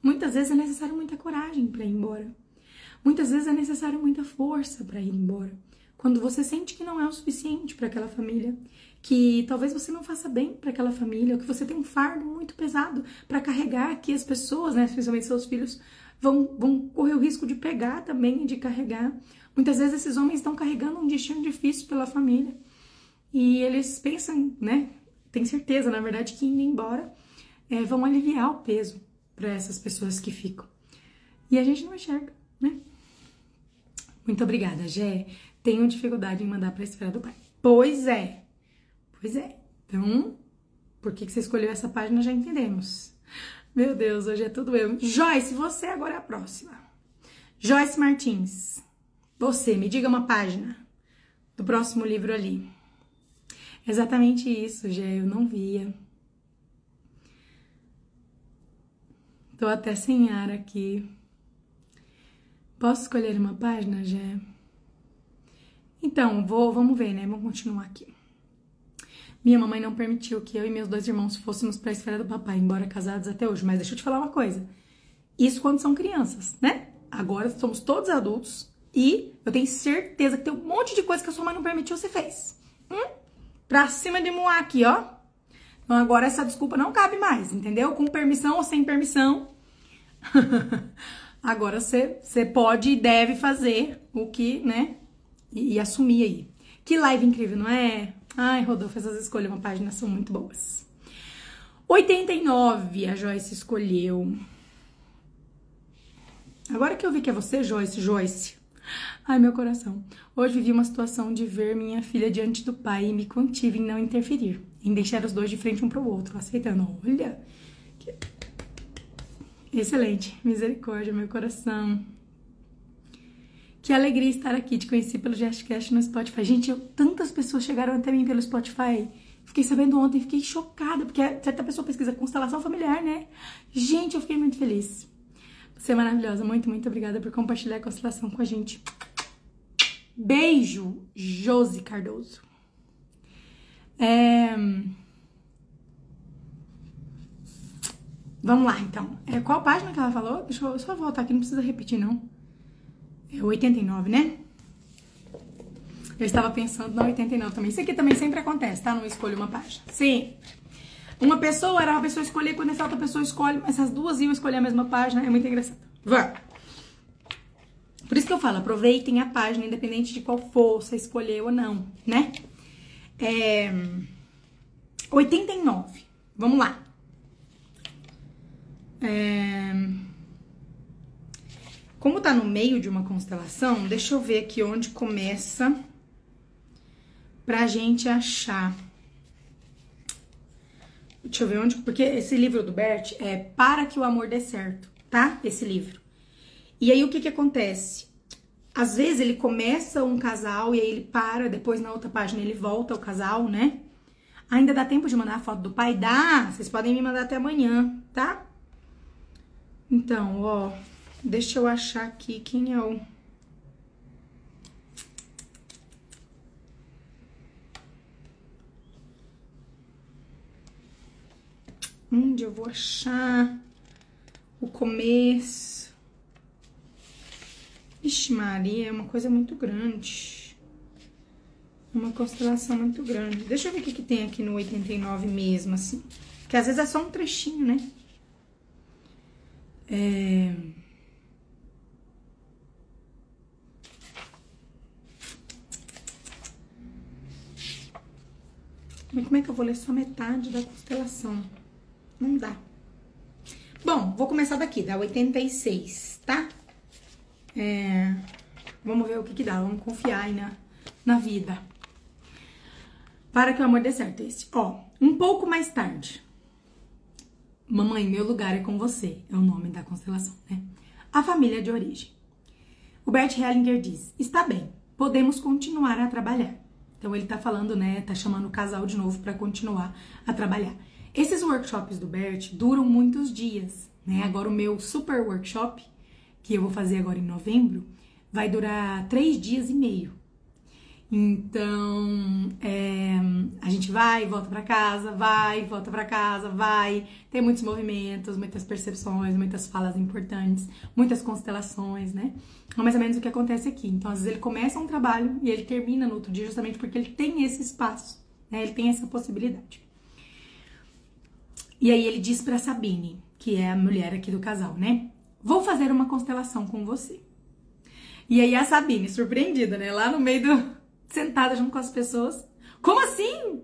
Muitas vezes é necessário muita coragem para ir embora. Muitas vezes é necessário muita força para ir embora. Quando você sente que não é o suficiente para aquela família, que talvez você não faça bem para aquela família, ou que você tem um fardo muito pesado para carregar, que as pessoas, né, especialmente seus filhos, vão, vão correr o risco de pegar também e de carregar. Muitas vezes esses homens estão carregando um destino difícil pela família e eles pensam, né? Tem certeza, na verdade, que indo embora é, vão aliviar o peso para essas pessoas que ficam. E a gente não enxerga, né? Muito obrigada, Gé. Tenho dificuldade em mandar para a esfera do pai. Pois é, pois é. Então, por que, que você escolheu essa página já entendemos. Meu Deus, hoje é tudo eu. Joyce, você agora é a próxima. Joyce Martins. Você, me diga uma página do próximo livro ali. Exatamente isso, Gé, eu não via. Tô até sem ar aqui. Posso escolher uma página, Gé? Então, vou, vamos ver, né? Vamos continuar aqui. Minha mamãe não permitiu que eu e meus dois irmãos fôssemos para a esfera do papai, embora casados até hoje. Mas deixa eu te falar uma coisa. Isso quando são crianças, né? Agora somos todos adultos e eu tenho certeza que tem um monte de coisa que a sua mãe não permitiu, você fez. Hum? Pra cima de Moá aqui, ó. Então agora essa desculpa não cabe mais, entendeu? Com permissão ou sem permissão. agora você, você pode e deve fazer o que, né? E, e, assumir aí. Que live incrível, não é? Ai, Rodolfo, essas escolhas, uma página são muito boas. 89 a Joyce escolheu. Agora que eu vi que é você, Joyce, Joyce, Ai, meu coração. Hoje vivi uma situação de ver minha filha diante do pai e me contive em não interferir, em deixar os dois de frente um para o outro, aceitando. Olha, excelente. Misericórdia, meu coração. Que alegria estar aqui. Te conheci pelo Gestcast no Spotify. Gente, eu, tantas pessoas chegaram até mim pelo Spotify. Fiquei sabendo ontem, fiquei chocada, porque certa pessoa pesquisa constelação familiar, né? Gente, eu fiquei muito feliz. Você é maravilhosa. Muito, muito obrigada por compartilhar a constelação com a gente. Beijo, Josi Cardoso. É... Vamos lá, então. É, qual página que ela falou? Deixa eu só voltar aqui, não precisa repetir, não. É 89, né? Eu estava pensando na 89 também. Isso aqui também sempre acontece, tá? Não escolho uma página. Sim. Uma pessoa era uma pessoa escolher, quando essa outra pessoa escolhe, essas duas iam escolher a mesma página, é muito engraçado. Vamos! Por isso que eu falo, aproveitem a página, independente de qual for, você escolheu ou não, né? É... 89. Vamos lá. É... Como tá no meio de uma constelação, deixa eu ver aqui onde começa pra gente achar Deixa eu ver onde. Porque esse livro do Bert é Para que o Amor Dê Certo, tá? Esse livro. E aí o que que acontece? Às vezes ele começa um casal e aí ele para, depois na outra página ele volta ao casal, né? Ainda dá tempo de mandar a foto do pai? Dá! Vocês podem me mandar até amanhã, tá? Então, ó, deixa eu achar aqui quem é o. Onde eu vou achar o começo? Vixe, Maria, é uma coisa muito grande. Uma constelação muito grande. Deixa eu ver o que, que tem aqui no 89 mesmo, assim. Que às vezes é só um trechinho, né? É... Mas como é que eu vou ler só metade da constelação? Não dá. Bom, vou começar daqui, da 86, tá? É... Vamos ver o que que dá, vamos confiar aí na, na vida. Para que o amor dê certo esse. Ó, um pouco mais tarde. Mamãe, meu lugar é com você, é o nome da constelação, né? A família de origem. O Bert Hellinger diz: está bem, podemos continuar a trabalhar. Então ele tá falando, né? Tá chamando o casal de novo para continuar a trabalhar. Esses workshops do Bert duram muitos dias, né? Agora o meu super workshop, que eu vou fazer agora em novembro, vai durar três dias e meio. Então, é, a gente vai, volta para casa, vai, volta para casa, vai. Tem muitos movimentos, muitas percepções, muitas falas importantes, muitas constelações, né? É mais ou menos o que acontece aqui. Então, às vezes ele começa um trabalho e ele termina no outro dia justamente porque ele tem esse espaço, né? Ele tem essa possibilidade. E aí ele diz para Sabine, que é a mulher aqui do casal, né? Vou fazer uma constelação com você. E aí a Sabine, surpreendida, né? Lá no meio do sentada junto com as pessoas. Como assim?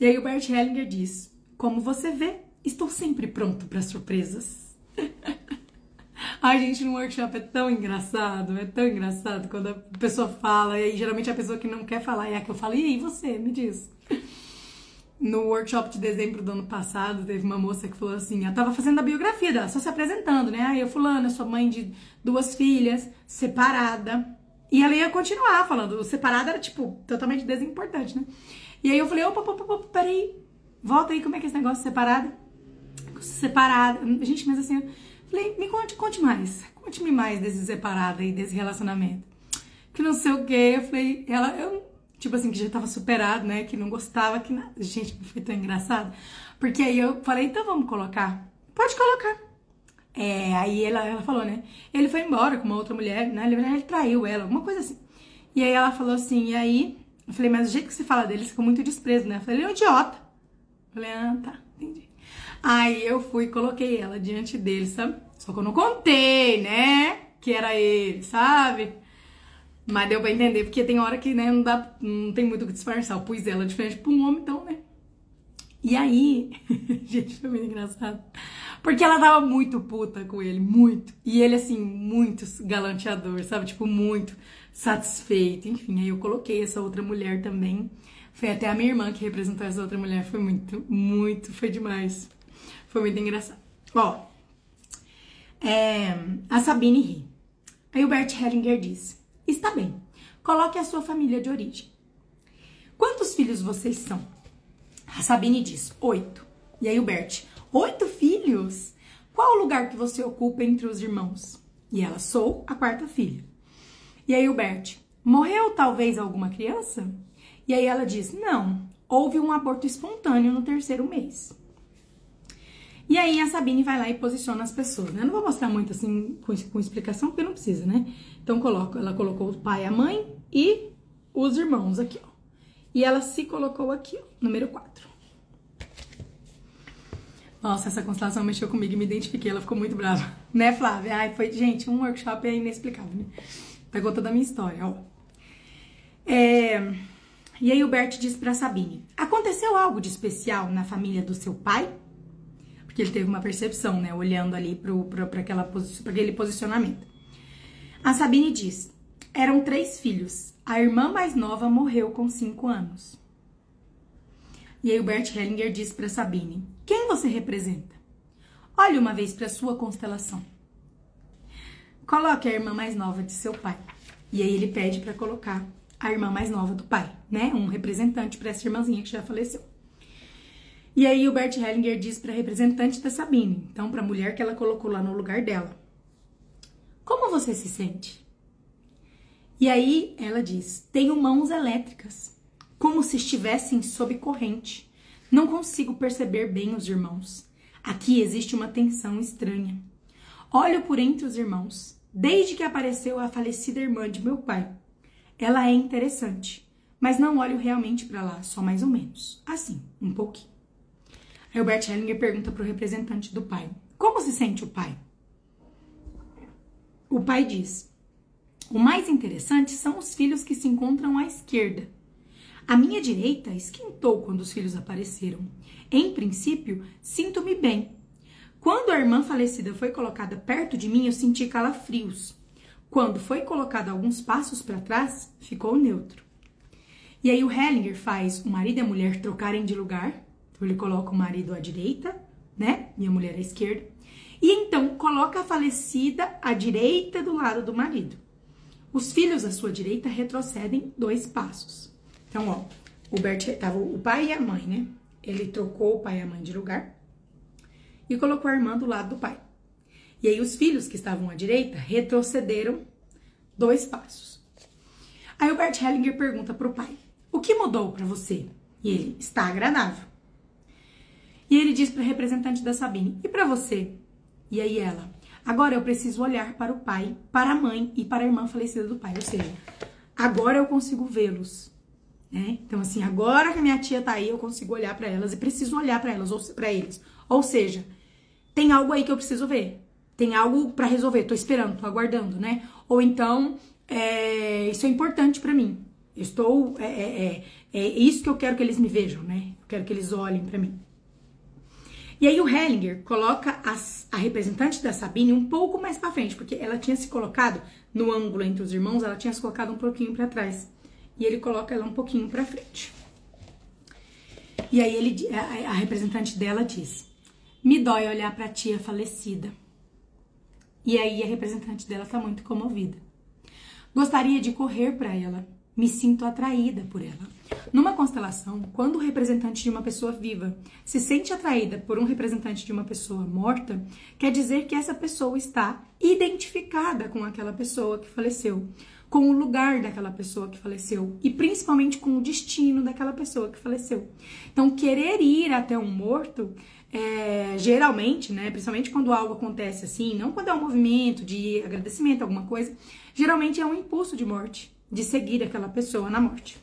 E aí o Bert Hellinger diz: Como você vê, estou sempre pronto para surpresas. Ai, gente, no workshop é tão engraçado, é tão engraçado quando a pessoa fala, e aí geralmente a pessoa que não quer falar é a que eu falo, e aí você, me diz. No workshop de dezembro do ano passado, teve uma moça que falou assim: ela tava fazendo a biografia dela, só se apresentando, né? Aí eu, fulano, eu sou mãe de duas filhas, separada, e ela ia continuar falando. O separado era, tipo, totalmente desimportante, né? E aí eu falei, opa, opa, opa, peraí. Volta aí, como é que é esse negócio de separada? Gente, mas assim, eu falei, me conte, conte mais. Conte-me mais desse separado aí, desse relacionamento. Que não sei o que. Eu falei, ela, eu, tipo assim, que já tava superado, né? Que não gostava, que nada. Gente, foi tão engraçado. Porque aí eu falei, então vamos colocar. Pode colocar. É, aí ela, ela falou, né? Ele foi embora com uma outra mulher, né? Ele, ele traiu ela, alguma coisa assim. E aí ela falou assim, e aí, eu falei, mas o jeito que você fala dele, ficou muito desprezo, né? Eu falei, ele é um idiota. Eu falei, ah, tá, entendi. Aí eu fui e coloquei ela diante dele, sabe? Só que eu não contei, né? Que era ele, sabe? Mas deu pra entender, porque tem hora que, né, não dá, não tem muito o que disfarçar. Eu pus ela de frente pra um homem, então, né? E aí, gente, foi muito engraçado. Porque ela tava muito puta com ele, muito. E ele, assim, muito galanteador, sabe? Tipo, muito satisfeito. Enfim, aí eu coloquei essa outra mulher também. Foi até a minha irmã que representou essa outra mulher. Foi muito, muito, foi demais. Foi muito engraçado. Ó, é, a Sabine ri. Aí o Bert Hellinger diz: Está bem, coloque a sua família de origem. Quantos filhos vocês são? A Sabine diz: Oito. E aí o Bert: Oito filhos? Qual o lugar que você ocupa entre os irmãos? E ela, sou a quarta filha. E aí o Bert, morreu talvez alguma criança? E aí ela diz, não, houve um aborto espontâneo no terceiro mês. E aí a Sabine vai lá e posiciona as pessoas, né? Eu não vou mostrar muito assim com, com explicação, porque não precisa, né? Então coloco, ela colocou o pai, a mãe e os irmãos aqui, ó. E ela se colocou aqui, ó, número 4. Nossa, essa constelação mexeu comigo e me identifiquei, ela ficou muito brava. Né, Flávia? Ai, foi, gente, um workshop é inexplicável, né? Pegou toda a minha história, ó. É... E aí o Bert disse pra Sabine, aconteceu algo de especial na família do seu pai? Porque ele teve uma percepção, né, olhando ali pra, aquela, pra aquele posicionamento. A Sabine diz, eram três filhos. A irmã mais nova morreu com cinco anos. E aí o Bert Hellinger diz para Sabine: Quem você representa? Olhe uma vez para sua constelação. Coloque a irmã mais nova de seu pai. E aí ele pede para colocar a irmã mais nova do pai, né? Um representante para essa irmãzinha que já faleceu. E aí o Bert Hellinger diz para a representante da Sabine, então para a mulher que ela colocou lá no lugar dela: Como você se sente? E aí ela diz: Tenho mãos elétricas, como se estivessem sob corrente. Não consigo perceber bem os irmãos. Aqui existe uma tensão estranha. Olho por entre os irmãos, desde que apareceu a falecida irmã de meu pai. Ela é interessante, mas não olho realmente para lá, só mais ou menos. Assim, um pouquinho. Aí Hellinger pergunta para o representante do pai: Como se sente o pai? O pai diz: O mais interessante são os filhos que se encontram à esquerda. A minha direita esquentou quando os filhos apareceram. Em princípio, sinto-me bem. Quando a irmã falecida foi colocada perto de mim, eu senti calafrios. Quando foi colocada alguns passos para trás, ficou neutro. E aí o Hellinger faz o marido e a mulher trocarem de lugar então ele coloca o marido à direita, né? E a mulher à esquerda. E então coloca a falecida à direita do lado do marido. Os filhos à sua direita retrocedem dois passos. Então, ó, o Bert tava o pai e a mãe, né? Ele trocou o pai e a mãe de lugar e colocou a irmã do lado do pai. E aí os filhos que estavam à direita retrocederam dois passos. Aí o Bert Hellinger pergunta para o pai: "O que mudou para você?" E ele: "Está agradável." E ele diz para representante da Sabine: E para você? E aí ela: Agora eu preciso olhar para o pai, para a mãe e para a irmã falecida do pai. Ou seja, agora eu consigo vê-los. Né? Então, assim, agora que minha tia tá aí, eu consigo olhar para elas e preciso olhar para elas, ou para eles. Ou seja, tem algo aí que eu preciso ver. Tem algo para resolver. Tô esperando, tô aguardando, né? Ou então, é, isso é importante para mim. Eu estou. É, é, é, é isso que eu quero que eles me vejam, né? Eu quero que eles olhem para mim. E aí o Hellinger coloca as, a representante da Sabine um pouco mais para frente, porque ela tinha se colocado no ângulo entre os irmãos, ela tinha se colocado um pouquinho para trás. E ele coloca ela um pouquinho para frente. E aí ele, a, a representante dela diz: "Me dói olhar para tia falecida". E aí a representante dela tá muito comovida. Gostaria de correr para ela, me sinto atraída por ela. Numa constelação, quando o representante de uma pessoa viva se sente atraída por um representante de uma pessoa morta, quer dizer que essa pessoa está identificada com aquela pessoa que faleceu, com o lugar daquela pessoa que faleceu e principalmente com o destino daquela pessoa que faleceu. Então, querer ir até um morto é, geralmente, né, principalmente quando algo acontece assim, não quando é um movimento de agradecimento, alguma coisa, geralmente é um impulso de morte de seguir aquela pessoa na morte.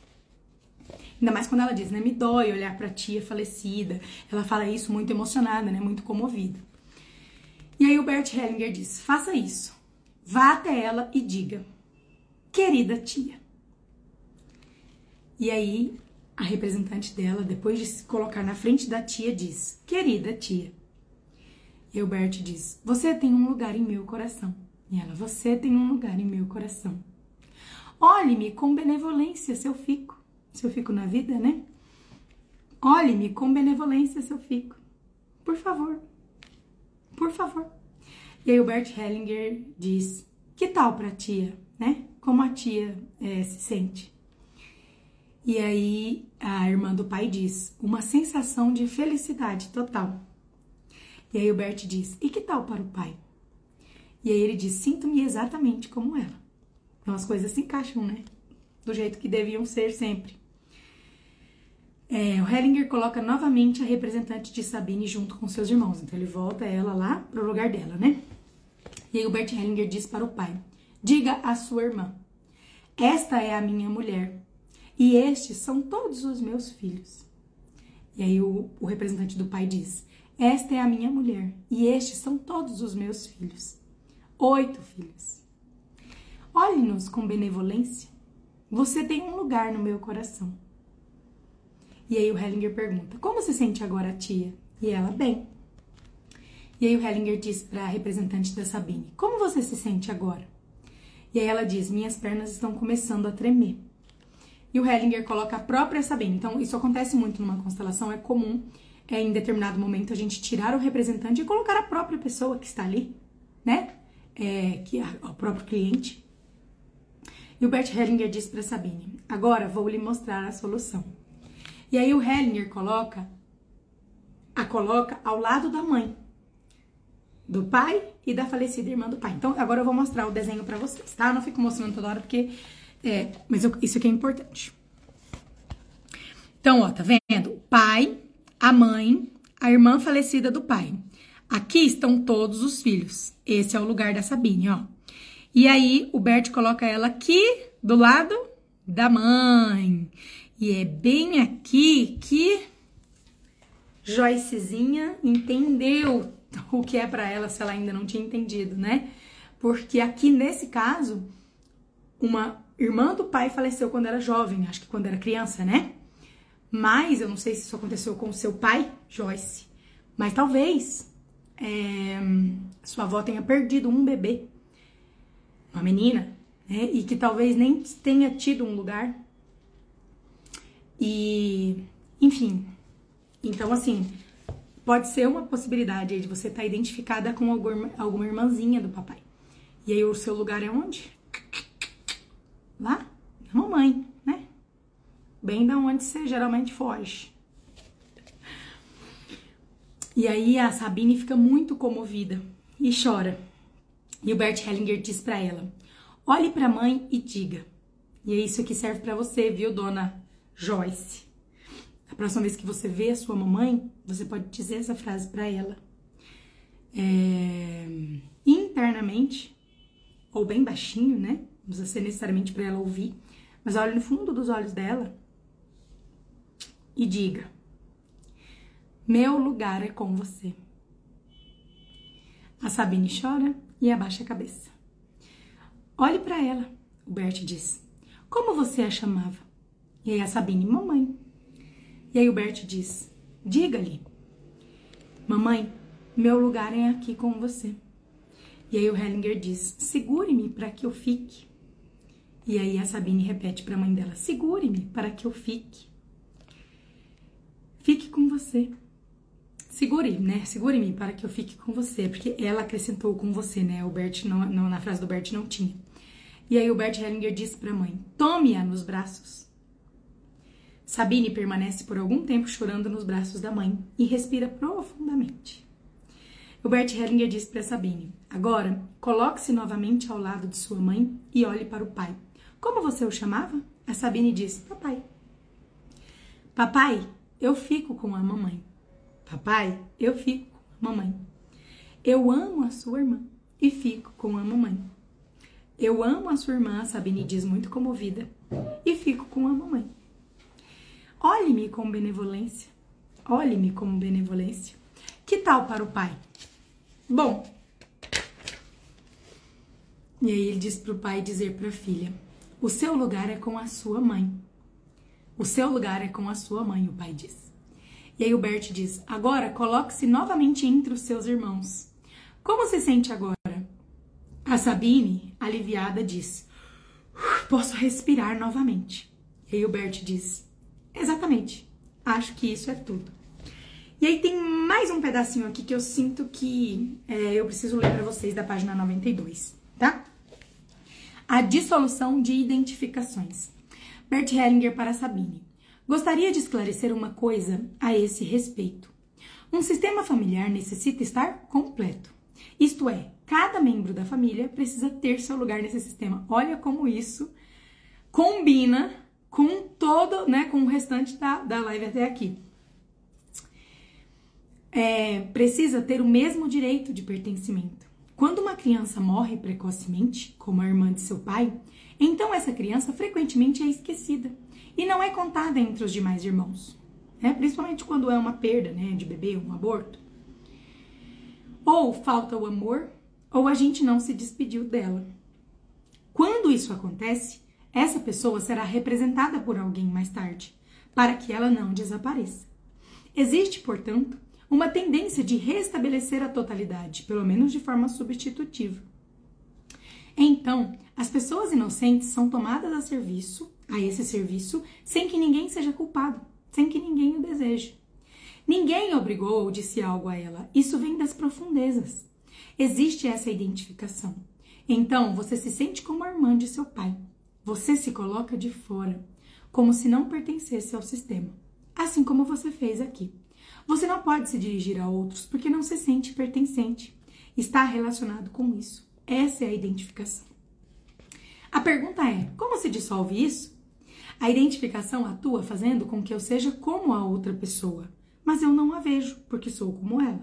Ainda mais quando ela diz, né? Me dói olhar para tia falecida. Ela fala isso muito emocionada, né? Muito comovida. E aí o Bert Hellinger diz: faça isso. Vá até ela e diga: Querida tia. E aí a representante dela, depois de se colocar na frente da tia, diz: Querida tia. E o Bert diz: Você tem um lugar em meu coração. E ela: Você tem um lugar em meu coração. Olhe-me com benevolência se eu fico. Se eu fico na vida, né? Olhe-me com benevolência se eu fico. Por favor. Por favor. E aí o Bert Hellinger diz: Que tal pra tia, né? Como a tia é, se sente? E aí a irmã do pai diz: Uma sensação de felicidade total. E aí o Bert diz: E que tal para o pai? E aí ele diz: Sinto-me exatamente como ela. Então as coisas se encaixam, né? Do jeito que deviam ser sempre. É, o Hellinger coloca novamente a representante de Sabine junto com seus irmãos. Então ele volta ela lá pro lugar dela, né? E aí o Bert Hellinger diz para o pai: Diga à sua irmã: Esta é a minha mulher e estes são todos os meus filhos. E aí o, o representante do pai diz: Esta é a minha mulher e estes são todos os meus filhos. Oito filhos. Olhe-nos com benevolência. Você tem um lugar no meu coração. E aí o Hellinger pergunta: Como se sente agora, tia? E ela, bem. E aí o Hellinger diz para a representante da Sabine: Como você se sente agora? E aí ela diz: Minhas pernas estão começando a tremer. e o Hellinger coloca a própria Sabine. Então, isso acontece muito numa constelação, é comum é, em determinado momento a gente tirar o representante e colocar a própria pessoa que está ali, né? É, que é o próprio cliente. E o Bert Hellinger diz para Sabine: Agora vou lhe mostrar a solução. E aí o Hellinger coloca a coloca ao lado da mãe, do pai e da falecida irmã do pai. Então agora eu vou mostrar o desenho para vocês, tá? Eu não fico mostrando toda hora porque é, mas eu, isso aqui é importante. Então, ó, tá vendo? O pai, a mãe, a irmã falecida do pai. Aqui estão todos os filhos. Esse é o lugar da Sabine, ó. E aí o Bert coloca ela aqui do lado da mãe. E é bem aqui que Joycezinha entendeu o que é para ela se ela ainda não tinha entendido, né? Porque aqui nesse caso, uma irmã do pai faleceu quando era jovem, acho que quando era criança, né? Mas eu não sei se isso aconteceu com o seu pai, Joyce. Mas talvez é, sua avó tenha perdido um bebê, uma menina, né? E que talvez nem tenha tido um lugar. E, enfim. Então, assim, pode ser uma possibilidade de você estar tá identificada com alguma, alguma irmãzinha do papai. E aí o seu lugar é onde? Lá? Na mamãe, né? Bem da onde você geralmente foge. E aí a Sabine fica muito comovida e chora. E o Bert Hellinger diz para ela: "Olhe para a mãe e diga". E é isso que serve para você, viu, dona Joyce? A próxima vez que você vê a sua mamãe, você pode dizer essa frase para ela. É... Internamente, ou bem baixinho, né? Não precisa ser necessariamente para ela ouvir, mas olhe no fundo dos olhos dela e diga: Meu lugar é com você. A Sabine chora e abaixa a cabeça. Olhe para ela, o Bert diz. Como você a chamava? E aí a Sabine, mamãe. E aí o Bert diz: Diga-lhe, mamãe, meu lugar é aqui com você. E aí o Hellinger diz: Segure-me para que eu fique. E aí a Sabine repete para a mãe dela: Segure-me para que eu fique. Fique com você. Segure, né? Segure-me para que eu fique com você, porque ela acrescentou com você, né? O Bert não, não na frase do Bert não tinha. E aí o Bert Hellinger disse para a mãe: Tome-a nos braços. Sabine permanece por algum tempo chorando nos braços da mãe e respira profundamente. O Bert Hellinger disse para Sabine: Agora, coloque-se novamente ao lado de sua mãe e olhe para o pai. Como você o chamava? A Sabine disse: Papai. Papai, eu fico com a mamãe. Papai, eu fico com a mamãe. Eu amo a sua irmã e fico com a mamãe. Eu amo a sua irmã, Sabine diz muito comovida, e fico com a mamãe. Olhe-me com benevolência. Olhe-me com benevolência. Que tal para o pai? Bom. E aí ele diz para o pai dizer para a filha: o seu lugar é com a sua mãe. O seu lugar é com a sua mãe, o pai diz. E aí o Bert diz: Agora coloque-se novamente entre os seus irmãos. Como se sente agora? A Sabine, aliviada, diz: Posso respirar novamente. E aí o Bert diz: Exatamente. Acho que isso é tudo. E aí tem mais um pedacinho aqui que eu sinto que é, eu preciso ler para vocês da página 92, tá? A dissolução de identificações. Bert Hellinger para Sabine. Gostaria de esclarecer uma coisa a esse respeito. Um sistema familiar necessita estar completo. Isto é, cada membro da família precisa ter seu lugar nesse sistema. Olha como isso combina com todo, né, com o restante da, da live até aqui. É, precisa ter o mesmo direito de pertencimento. Quando uma criança morre precocemente, como a irmã de seu pai, então essa criança frequentemente é esquecida e não é contada entre os demais irmãos, né? principalmente quando é uma perda né, de bebê, um aborto. Ou falta o amor, ou a gente não se despediu dela. Quando isso acontece, essa pessoa será representada por alguém mais tarde, para que ela não desapareça. Existe, portanto, uma tendência de restabelecer a totalidade, pelo menos de forma substitutiva. Então, as pessoas inocentes são tomadas a serviço, a esse serviço sem que ninguém seja culpado, sem que ninguém o deseje. Ninguém obrigou ou disse algo a ela. Isso vem das profundezas. Existe essa identificação. Então, você se sente como a irmã de seu pai. Você se coloca de fora, como se não pertencesse ao sistema. Assim como você fez aqui. Você não pode se dirigir a outros porque não se sente pertencente. Está relacionado com isso. Essa é a identificação. A pergunta é: como se dissolve isso? A identificação atua fazendo com que eu seja como a outra pessoa, mas eu não a vejo porque sou como ela.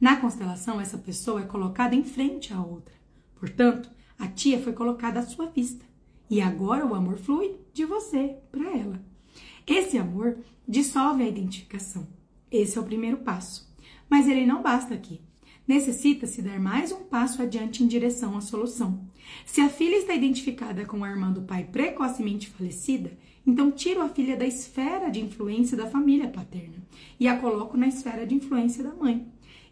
Na constelação, essa pessoa é colocada em frente à outra. Portanto, a tia foi colocada à sua vista. E agora o amor flui de você para ela. Esse amor dissolve a identificação. Esse é o primeiro passo. Mas ele não basta aqui. Necessita-se dar mais um passo adiante em direção à solução. Se a filha está identificada com a irmã do pai precocemente falecida, então tiro a filha da esfera de influência da família paterna e a coloco na esfera de influência da mãe.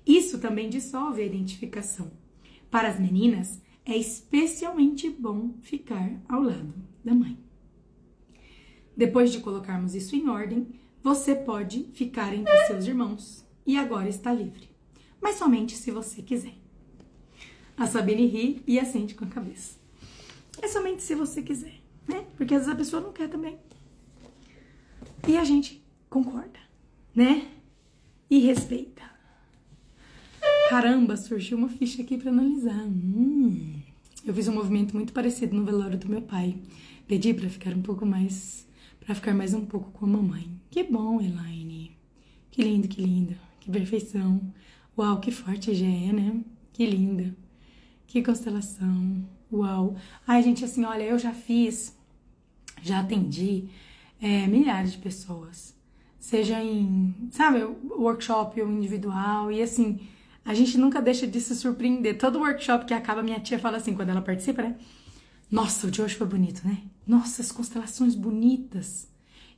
Isso também dissolve a identificação. Para as meninas, é especialmente bom ficar ao lado da mãe. Depois de colocarmos isso em ordem, você pode ficar entre seus irmãos e agora está livre, mas somente se você quiser. A Sabine ri e assente com a cabeça. É somente se você quiser, né? Porque às vezes a pessoa não quer também. E a gente concorda, né? E respeita. Caramba, surgiu uma ficha aqui para analisar. Hum, eu fiz um movimento muito parecido no velório do meu pai. Pedi para ficar um pouco mais para ficar mais um pouco com a mamãe. Que bom, Elaine. Que lindo, que lindo. Que perfeição. Uau, que forte já é, né? Que linda. Que constelação. Uau. Ai, gente, assim, olha, eu já fiz, já atendi é, milhares de pessoas. Seja em, sabe, workshop ou individual. E assim, a gente nunca deixa de se surpreender. Todo workshop que acaba, minha tia fala assim, quando ela participa, né? Nossa, o de hoje foi bonito, né? Nossa, as constelações bonitas.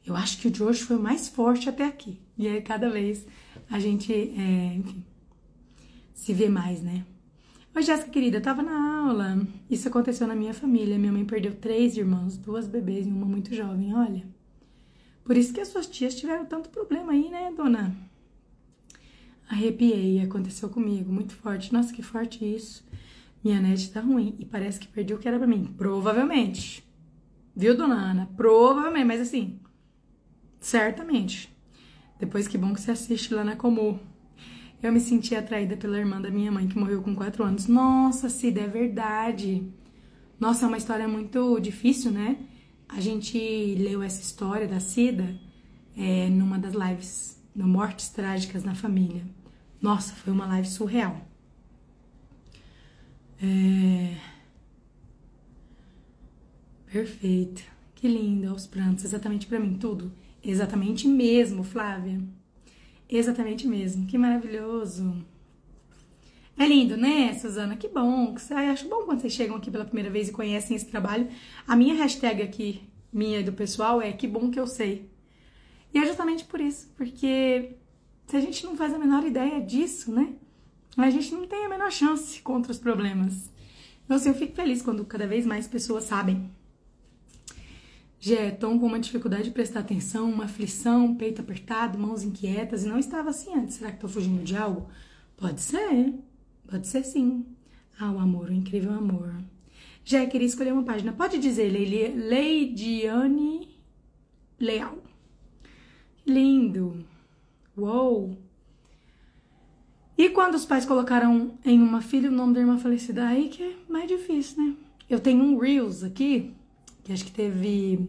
Eu acho que o de hoje foi o mais forte até aqui. E aí, cada vez a gente, é, enfim, se vê mais, né? Oi, Jéssica, querida, eu tava na aula. Isso aconteceu na minha família. Minha mãe perdeu três irmãos, duas bebês e uma muito jovem, olha. Por isso que as suas tias tiveram tanto problema aí, né, dona? Arrepiei, aconteceu comigo, muito forte. Nossa, que forte isso. Minha net tá ruim e parece que perdi o que era pra mim. Provavelmente. Viu, dona Ana? Provavelmente, mas assim, certamente. Depois que bom que você assiste lá na Comum. Eu me senti atraída pela irmã da minha mãe que morreu com 4 anos. Nossa, Cida, é verdade. Nossa, é uma história muito difícil, né? A gente leu essa história da Cida é, numa das lives no Mortes Trágicas na Família. Nossa, foi uma live surreal. É... Perfeito. Que lindo, aos prantos. Exatamente para mim, tudo. Exatamente mesmo, Flávia. Exatamente mesmo. Que maravilhoso. É lindo, né, Suzana? Que bom. Acho bom quando vocês chegam aqui pela primeira vez e conhecem esse trabalho. A minha hashtag aqui, minha e do pessoal, é que bom que eu sei. E é justamente por isso, porque se a gente não faz a menor ideia disso, né? a gente não tem a menor chance contra os problemas. Então, assim, eu fico feliz quando cada vez mais pessoas sabem. Tom com uma dificuldade de prestar atenção, uma aflição, peito apertado, mãos inquietas, e não estava assim antes. Será que estou fugindo de algo? Pode ser, pode ser sim. Ah, o amor, o incrível amor. Já queria escolher uma página. Pode dizer, Leidiane Leal. Lindo. Uou! E quando os pais colocaram em uma filha o nome da irmã falecida, aí que é mais difícil, né? Eu tenho um Reels aqui, que acho que teve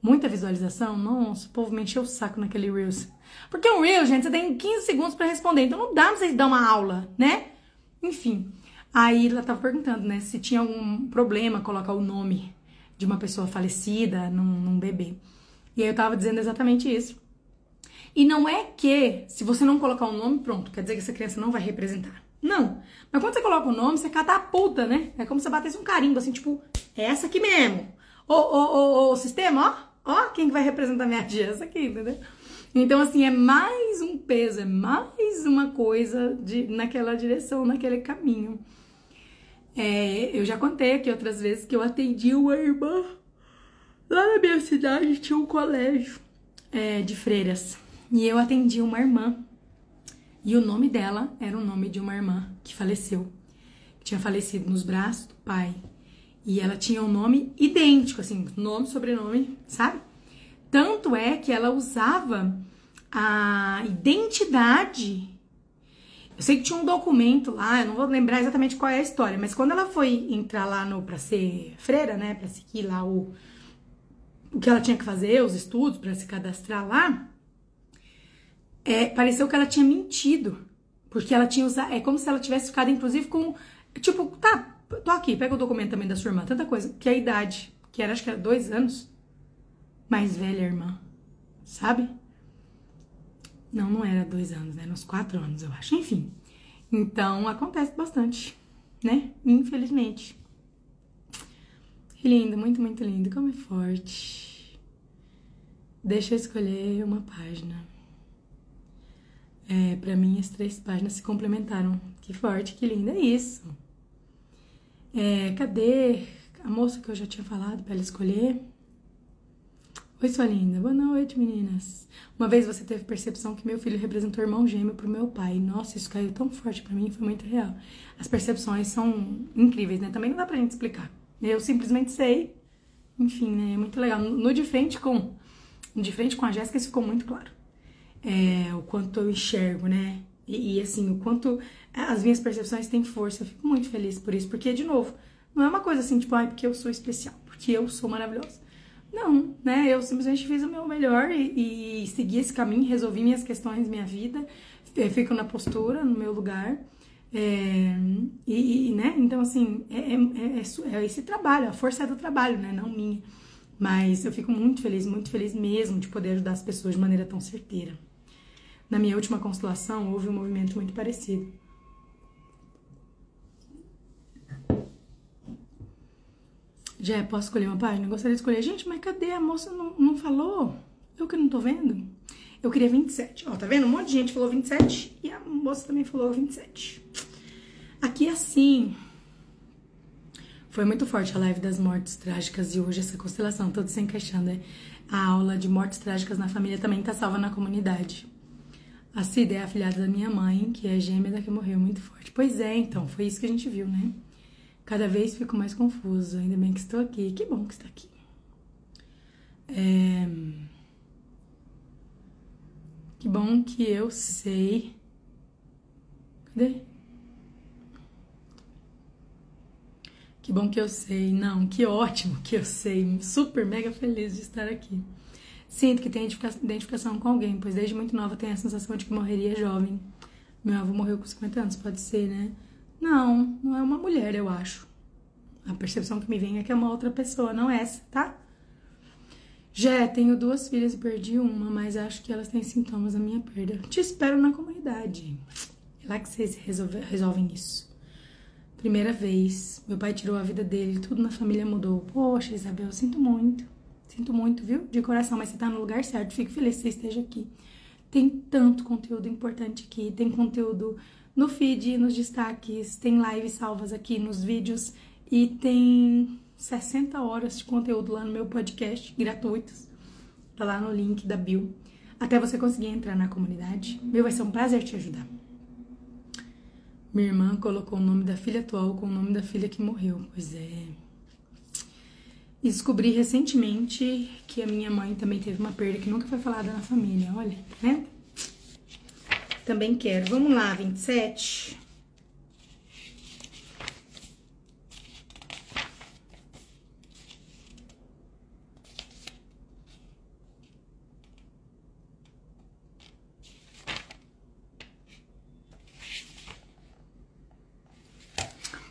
muita visualização. Nossa, o povo me encheu o saco naquele Reels. Porque um Reels, gente, você tem 15 segundos para responder, então não dá pra vocês dar uma aula, né? Enfim, aí ela tava perguntando, né, se tinha algum problema colocar o nome de uma pessoa falecida num, num bebê. E aí eu tava dizendo exatamente isso. E não é que, se você não colocar o um nome, pronto, quer dizer que essa criança não vai representar. Não. Mas quando você coloca o nome, você catapulta, né? É como se você batesse um carimbo, assim, tipo, é essa aqui mesmo. Ô, ô, ô, ô, sistema, ó, ó, quem que vai representar minha tia? Aqui, entendeu? Então, assim, é mais um peso, é mais uma coisa de, naquela direção, naquele caminho. É, eu já contei aqui outras vezes que eu atendi uma irmã Lá na minha cidade tinha um colégio é, de freiras e eu atendi uma irmã. E o nome dela era o nome de uma irmã que faleceu, que tinha falecido nos braços do pai. E ela tinha um nome idêntico, assim, nome, sobrenome, sabe? Tanto é que ela usava a identidade. Eu sei que tinha um documento lá, eu não vou lembrar exatamente qual é a história, mas quando ela foi entrar lá no para ser freira, né, para seguir lá o o que ela tinha que fazer, os estudos para se cadastrar lá, é, pareceu que ela tinha mentido, porque ela tinha usado, é como se ela tivesse ficado inclusive com tipo, tá, tô aqui, pega o documento também da sua irmã, tanta coisa, que a idade, que era acho que era dois anos mais velha irmã, sabe? Não, não era dois anos, né? Uns quatro anos, eu acho. Enfim. Então, acontece bastante, né? Infelizmente. Lindo, muito, muito lindo. Como é forte. Deixa eu escolher uma página. É, para mim, as três páginas se complementaram. Que forte, que lindo. É isso. É, cadê a moça que eu já tinha falado para ela escolher? Oi, sua linda. Boa noite, meninas. Uma vez você teve percepção que meu filho representou irmão gêmeo pro meu pai. Nossa, isso caiu tão forte para mim, foi muito real. As percepções são incríveis, né? Também não dá pra gente explicar. Eu simplesmente sei. Enfim, né? É muito legal. No de frente com de frente com a Jéssica, isso ficou muito claro. É, o quanto eu enxergo, né? E, e assim, o quanto as minhas percepções têm força. Eu fico muito feliz por isso, porque de novo, não é uma coisa assim, tipo, ai, porque eu sou especial, porque eu sou maravilhosa não, né? Eu simplesmente fiz o meu melhor e, e segui esse caminho, resolvi minhas questões, minha vida, fico na postura, no meu lugar. É, e, e, né? Então, assim, é, é, é, é, esse trabalho, a força é do trabalho, né? Não minha. Mas eu fico muito feliz, muito feliz mesmo de poder ajudar as pessoas de maneira tão certeira. Na minha última constelação, houve um movimento muito parecido. Já posso escolher uma página? Eu gostaria de escolher. Gente, mas cadê? A moça não, não falou? Eu que não tô vendo? Eu queria 27. Ó, tá vendo? Um monte de gente falou 27 e a moça também falou 27. Aqui é assim. Foi muito forte a live das mortes trágicas e hoje essa constelação toda se encaixando. Né? A aula de mortes trágicas na família também tá salva na comunidade. A Cida é a filhada da minha mãe, que é gêmea da que morreu muito forte. Pois é, então, foi isso que a gente viu, né? Cada vez fico mais confusa. Ainda bem que estou aqui. Que bom que está aqui. É... Que bom que eu sei. Cadê? Que bom que eu sei. Não, que ótimo que eu sei. Super, mega feliz de estar aqui. Sinto que tenho identificação com alguém, pois desde muito nova tenho a sensação de que morreria jovem. Meu avô morreu com 50 anos, pode ser, né? Não, não é uma mulher, eu acho. A percepção que me vem é que é uma outra pessoa, não essa, tá? Já tenho duas filhas e perdi uma, mas acho que elas têm sintomas da minha perda. Te espero na comunidade. É lá que vocês resolve, resolvem isso. Primeira vez, meu pai tirou a vida dele, tudo na família mudou. Poxa, Isabel, sinto muito. Sinto muito, viu? De coração, mas você tá no lugar certo. Fico feliz que você esteja aqui. Tem tanto conteúdo importante aqui. Tem conteúdo no feed, nos destaques, tem lives salvas aqui nos vídeos e tem 60 horas de conteúdo lá no meu podcast, gratuitos. Tá lá no link da bio. Até você conseguir entrar na comunidade. Meu, vai ser um prazer te ajudar. Minha irmã colocou o nome da filha atual com o nome da filha que morreu. Pois é. Descobri recentemente que a minha mãe também teve uma perda que nunca foi falada na família. Olha, né? Também quero. Vamos lá, 27.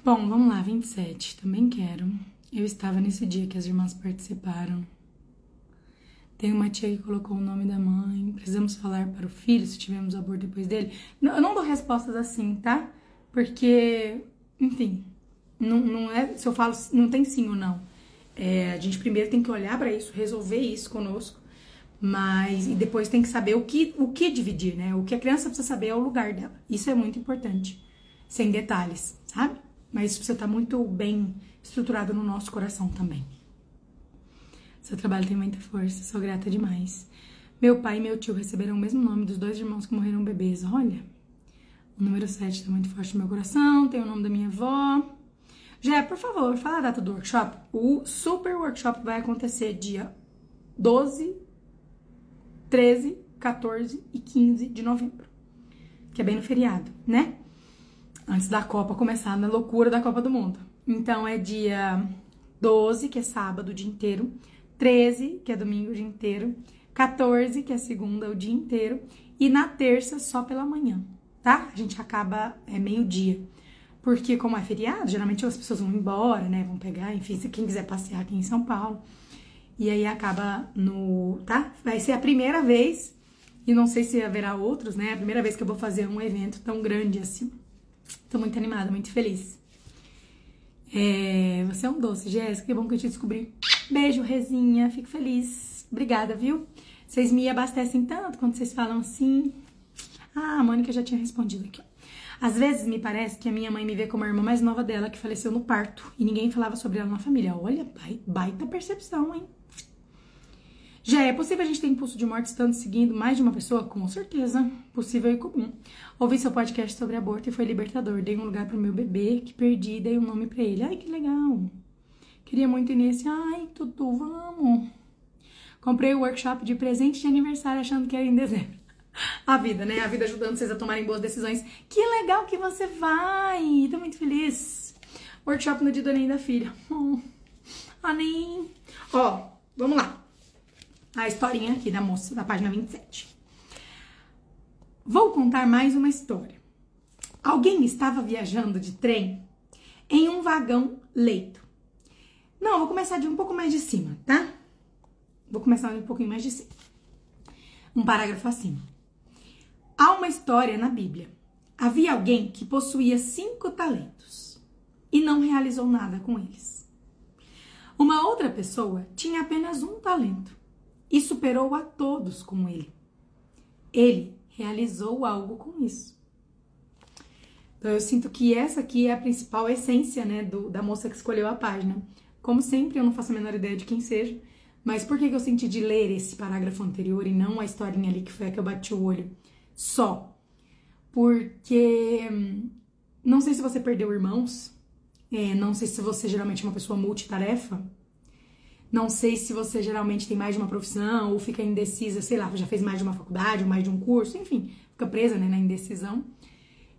Bom, vamos lá, 27. Também quero. Eu estava nesse dia que as irmãs participaram. Tem uma tia que colocou o nome da mãe. Precisamos falar para o filho se tivemos aborto depois dele. Eu não dou respostas assim, tá? Porque, enfim, não, não é. Se eu falo, não tem sim ou não. É, a gente primeiro tem que olhar para isso, resolver isso conosco. Mas, e depois tem que saber o que, o que dividir, né? O que a criança precisa saber é o lugar dela. Isso é muito importante. Sem detalhes, sabe? Mas isso precisa estar muito bem estruturado no nosso coração também. Seu trabalho tem muita força, sou grata demais. Meu pai e meu tio receberam o mesmo nome dos dois irmãos que morreram bebês. Olha, o número 7 tá muito forte no meu coração, tem o nome da minha avó. Já, por favor, fala a data do workshop. O super workshop vai acontecer dia 12, 13, 14 e 15 de novembro. Que é bem no feriado, né? Antes da Copa começar, na loucura da Copa do Mundo. Então é dia 12, que é sábado o dia inteiro. 13, que é domingo o dia inteiro. 14, que é segunda o dia inteiro. E na terça, só pela manhã, tá? A gente acaba é meio-dia. Porque, como é feriado, geralmente as pessoas vão embora, né? Vão pegar, enfim, se quem quiser passear aqui em São Paulo. E aí acaba no. Tá? Vai ser a primeira vez, e não sei se haverá outros, né? A primeira vez que eu vou fazer um evento tão grande assim. Tô muito animada, muito feliz. É, você é um doce, Jéssica. Que bom que eu te descobri. Beijo, Rezinha. Fico feliz. Obrigada, viu? Vocês me abastecem tanto quando vocês falam assim. Ah, a Mônica já tinha respondido aqui. Às vezes me parece que a minha mãe me vê como a irmã mais nova dela que faleceu no parto e ninguém falava sobre ela na família. Olha, baita percepção, hein? Já é possível a gente ter impulso de morte estando seguindo mais de uma pessoa? Com certeza. Possível e comum. Ouvi seu podcast sobre aborto e foi libertador. Dei um lugar pro meu bebê que perdi dei um nome para ele. Ai, que legal. Queria muito ir nesse. Ai, Tutu, vamos. Comprei o workshop de presente de aniversário achando que era em dezembro. A vida, né? A vida ajudando vocês a tomarem boas decisões. Que legal que você vai! Tô muito feliz. Workshop no dia do Enem da filha. Oh, Anem. Ó, vamos lá a historinha aqui da moça, da página 27. Vou contar mais uma história. Alguém estava viajando de trem em um vagão leito. Não, vou começar de um pouco mais de cima, tá? Vou começar um pouquinho mais de cima. Um parágrafo acima. Há uma história na Bíblia. Havia alguém que possuía cinco talentos e não realizou nada com eles. Uma outra pessoa tinha apenas um talento e superou a todos com ele. Ele realizou algo com isso. Então eu sinto que essa aqui é a principal essência, né, do, da moça que escolheu a página. Como sempre, eu não faço a menor ideia de quem seja, mas por que, que eu senti de ler esse parágrafo anterior e não a historinha ali que foi a que eu bati o olho? Só porque hum, não sei se você perdeu irmãos, é, não sei se você geralmente é uma pessoa multitarefa, não sei se você geralmente tem mais de uma profissão ou fica indecisa, sei lá, já fez mais de uma faculdade ou mais de um curso, enfim, fica presa né, na indecisão.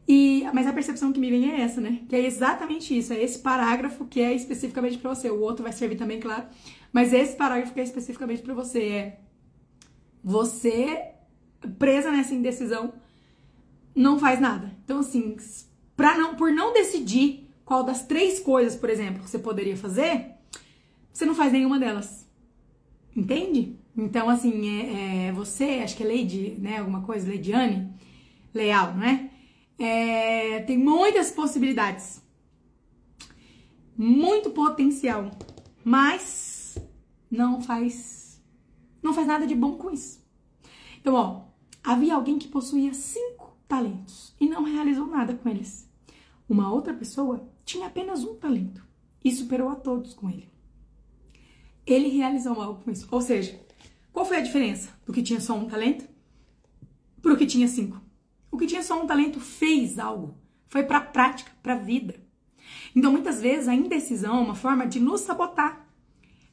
E, mas a percepção que me vem é essa, né? Que é exatamente isso, é esse parágrafo que é especificamente para você. O outro vai servir também, claro, mas esse parágrafo que é especificamente para você é você presa nessa indecisão não faz nada. Então assim, para não por não decidir qual das três coisas, por exemplo, que você poderia fazer, você não faz nenhuma delas. Entende? Então, assim, é, é você, acho que é Lady, né? Alguma coisa, Lady Anne, Leal, não é? é? Tem muitas possibilidades. Muito potencial. Mas não faz. Não faz nada de bom com isso. Então, ó, havia alguém que possuía cinco talentos e não realizou nada com eles. Uma outra pessoa tinha apenas um talento e superou a todos com ele ele realizou algo com isso. Ou seja, qual foi a diferença do que tinha só um talento para o que tinha cinco? O que tinha só um talento fez algo, foi para a prática, para a vida. Então, muitas vezes, a indecisão é uma forma de nos sabotar.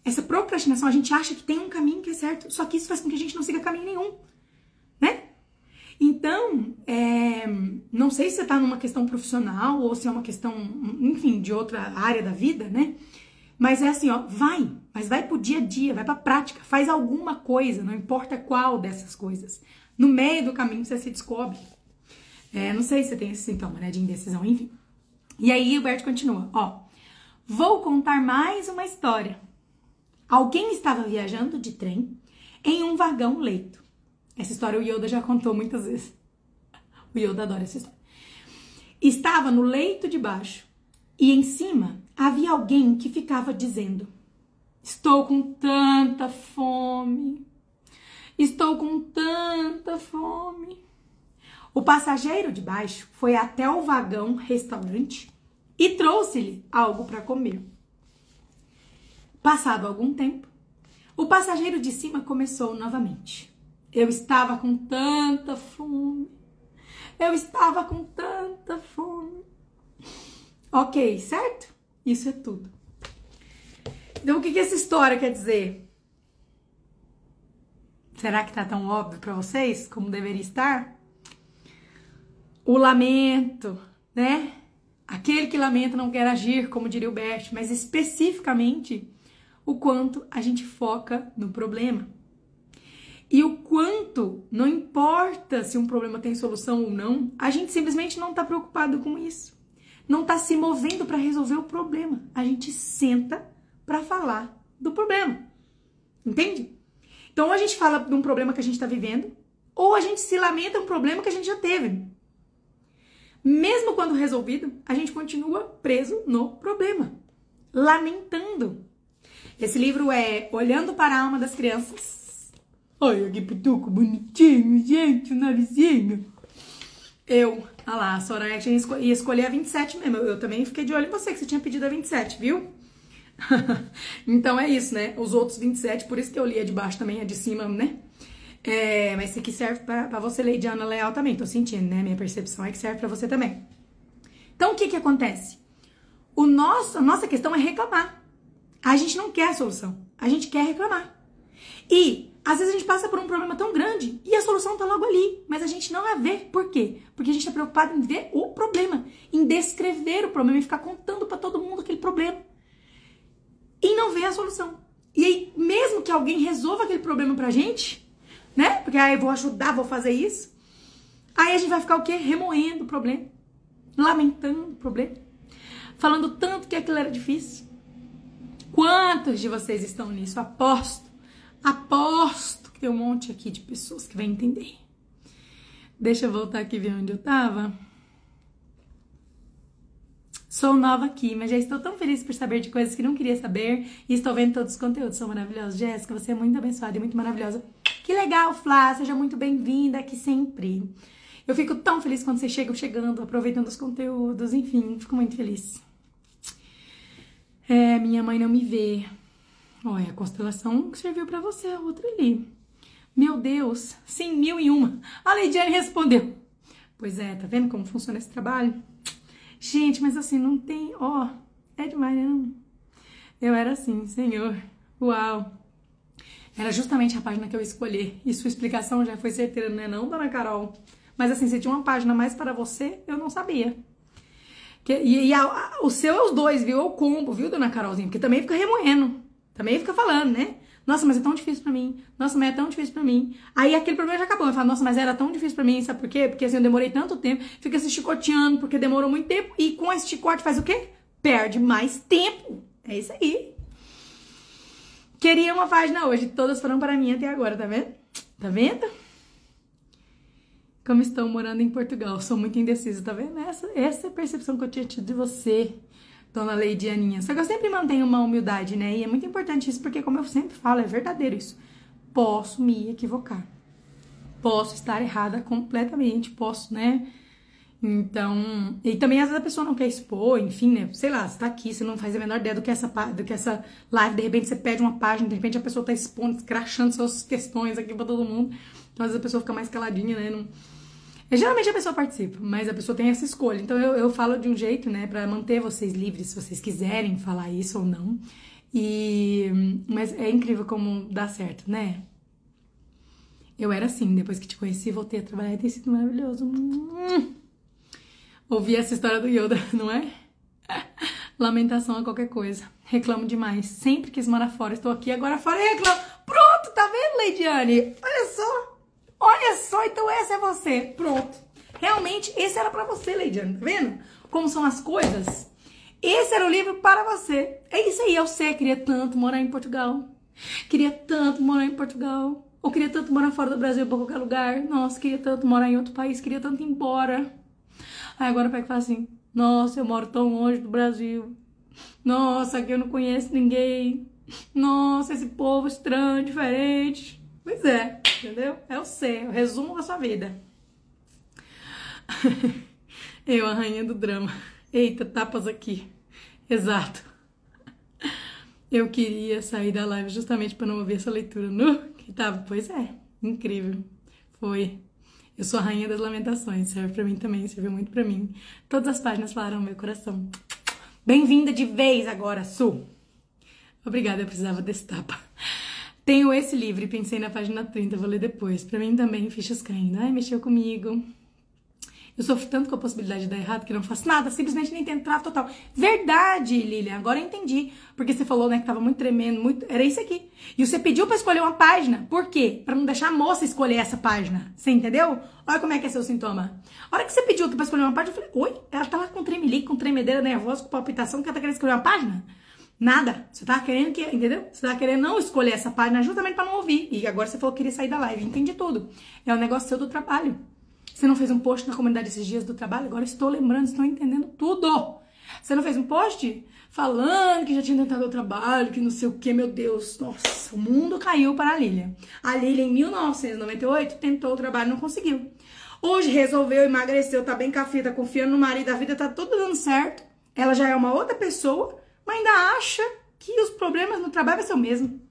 Essa procrastinação, a gente acha que tem um caminho que é certo, só que isso faz com que a gente não siga caminho nenhum, né? Então, é, não sei se você tá numa questão profissional ou se é uma questão, enfim, de outra área da vida, né? Mas é assim, ó, vai, mas vai pro dia a dia, vai pra prática, faz alguma coisa, não importa qual dessas coisas. No meio do caminho você se descobre. É, não sei se você tem esse sintoma, né, de indecisão, enfim. E aí o Bert continua, ó. Vou contar mais uma história. Alguém estava viajando de trem em um vagão leito. Essa história o Yoda já contou muitas vezes. O Yoda adora essa história. Estava no leito de baixo e em cima havia alguém que ficava dizendo: Estou com tanta fome. Estou com tanta fome. O passageiro de baixo foi até o vagão restaurante e trouxe-lhe algo para comer. Passado algum tempo, O passageiro de cima começou novamente. Eu estava com tanta fome. Eu estava com tanta fome. Ok, certo? Isso é tudo. Então, o que, que essa história quer dizer? Será que tá tão óbvio para vocês como deveria estar? O lamento, né? Aquele que lamenta não quer agir, como diria o Bert, mas especificamente o quanto a gente foca no problema. E o quanto, não importa se um problema tem solução ou não, a gente simplesmente não está preocupado com isso. Não está se movendo para resolver o problema. A gente senta para falar do problema. Entende? Então, ou a gente fala de um problema que a gente está vivendo, ou a gente se lamenta um problema que a gente já teve. Mesmo quando resolvido, a gente continua preso no problema, lamentando. Esse livro é Olhando para a Alma das Crianças. Olha que pituco bonitinho, gente, o narizinho. Eu, ah lá, a Soraya ia escolher a 27 mesmo. Eu também fiquei de olho em você, que você tinha pedido a 27, viu? então é isso, né? Os outros 27, por isso que eu li a de baixo também, a de cima, né? É, mas esse aqui serve para você, Leidiana Leal, também. Tô sentindo, né? Minha percepção é que serve para você também. Então, o que que acontece? O nosso, a nossa questão é reclamar. A gente não quer a solução, a gente quer reclamar. E às vezes a gente passa por um problema tão grande e a solução tá logo ali, mas a gente não a vê. Por quê? Porque a gente tá preocupado em ver o problema, em descrever o problema e ficar contando para todo mundo aquele problema. E não ver a solução. E aí, mesmo que alguém resolva aquele problema pra gente, né? Porque aí ah, eu vou ajudar, vou fazer isso. Aí a gente vai ficar o quê? Remoendo o problema, lamentando o problema, falando tanto que aquilo era difícil. Quantos de vocês estão nisso? Aposto, aposto que tem um monte aqui de pessoas que vai entender. Deixa eu voltar aqui ver onde eu tava. Sou nova aqui, mas já estou tão feliz por saber de coisas que não queria saber e estou vendo todos os conteúdos. São maravilhosos. Jéssica, você é muito abençoada e muito maravilhosa. Que legal, Flá, seja muito bem-vinda aqui sempre. Eu fico tão feliz quando você chega chegando, aproveitando os conteúdos, enfim, fico muito feliz. É, minha mãe não me vê. Olha, a constelação que serviu para você, a outra ali. Meu Deus, sim, mil e uma. A Leidiane respondeu. Pois é, tá vendo como funciona esse trabalho? Gente, mas assim, não tem. Ó, é demais, né? Não. Eu era assim, senhor. Uau. Era justamente a página que eu escolhi. E sua explicação já foi certeira, não é não, dona Carol? Mas assim, se tinha uma página mais para você, eu não sabia. Que, e, e a, a, o seu é os dois, viu? É o combo, viu, dona Carolzinha? Porque também fica remoendo. Também fica falando, né? Nossa, mas é tão difícil pra mim. Nossa, mas é tão difícil pra mim. Aí aquele problema já acabou. Eu falo, nossa, mas era tão difícil pra mim. Sabe por quê? Porque assim, eu demorei tanto tempo. Fica se chicoteando porque demorou muito tempo. E com esse chicote faz o quê? Perde mais tempo. É isso aí. Queria uma página hoje. Todas foram para mim até agora, tá vendo? Tá vendo? como estão morando em Portugal. Sou muito indecisa, tá vendo? Essa, essa é a percepção que eu tinha tido de você, dona Lady Aninha. Só que eu sempre mantenho uma humildade, né? E é muito importante isso, porque como eu sempre falo, é verdadeiro isso. Posso me equivocar. Posso estar errada completamente, posso, né? Então, e também às vezes a pessoa não quer expor, enfim, né? Sei lá, você tá aqui, você não faz a menor ideia do que essa do que essa live, de repente você pede uma página, de repente a pessoa tá expondo, crachando suas questões aqui para todo mundo. Então às vezes a pessoa fica mais caladinha, né? Não, Geralmente a pessoa participa, mas a pessoa tem essa escolha. Então eu, eu falo de um jeito, né, para manter vocês livres, se vocês quiserem falar isso ou não. E mas é incrível como dá certo, né? Eu era assim, depois que te conheci, voltei a trabalhar e tem sido maravilhoso. Hum. Ouvi essa história do Yoda, não é? Lamentação a qualquer coisa. Reclamo demais. Sempre quis morar fora. Estou aqui agora fora e reclamo. Pronto, tá vendo, Leidiane? Olha só. Olha só, então essa é você. Pronto. Realmente, esse era para você, Leidiane. Tá vendo? Como são as coisas? Esse era o livro para você. É isso aí, eu sei. Queria tanto morar em Portugal. Queria tanto morar em Portugal. Ou queria tanto morar fora do Brasil para qualquer lugar. Nossa, queria tanto morar em outro país. Queria tanto ir embora. Aí agora pega e fala assim: Nossa, eu moro tão longe do Brasil. Nossa, aqui eu não conheço ninguém. Nossa, esse povo estranho, diferente. Pois é, entendeu? É o ser, o resumo da sua vida. Eu, a rainha do drama. Eita, tapas aqui. Exato. Eu queria sair da live justamente para não ouvir essa leitura no que tava. Pois é, incrível. Foi. Eu sou a rainha das lamentações, serve para mim também, serviu muito para mim. Todas as páginas falaram meu coração. Bem-vinda de vez agora, Su. Obrigada, eu precisava desse tapa. Tenho esse livro e pensei na página 30, vou ler depois. Para mim também, fichas caindo. Ai, mexeu comigo. Eu sofro tanto com a possibilidade de dar errado que não faço nada, simplesmente nem tento trato total. Verdade, Lilian, agora eu entendi. Porque você falou, né, que tava muito tremendo, muito. Era isso aqui. E você pediu para escolher uma página. Por quê? Para não deixar a moça escolher essa página. Você entendeu? Olha como é que é seu sintoma. A hora que você pediu pra escolher uma página, eu falei, oi, ela tava com tremelique, com tremedeira nervosa, com palpitação, que ela tá querendo escolher uma página? Nada. Você tava querendo que, entendeu? Você tava querendo não escolher essa página justamente para não ouvir. E agora você falou que queria sair da live. Entendi tudo. É um negócio seu do trabalho. Você não fez um post na comunidade esses dias do trabalho? Agora estou lembrando, estou entendendo tudo. Você não fez um post falando que já tinha tentado o trabalho, que não sei o que, meu Deus. Nossa, o mundo caiu para a Lilia. A Lilia, em 1998, tentou o trabalho não conseguiu. Hoje resolveu, emagreceu, tá bem com a fita, confiando no marido, a vida tá tudo dando certo. Ela já é uma outra pessoa, mas ainda acha que os problemas no trabalho vai ser o mesmo.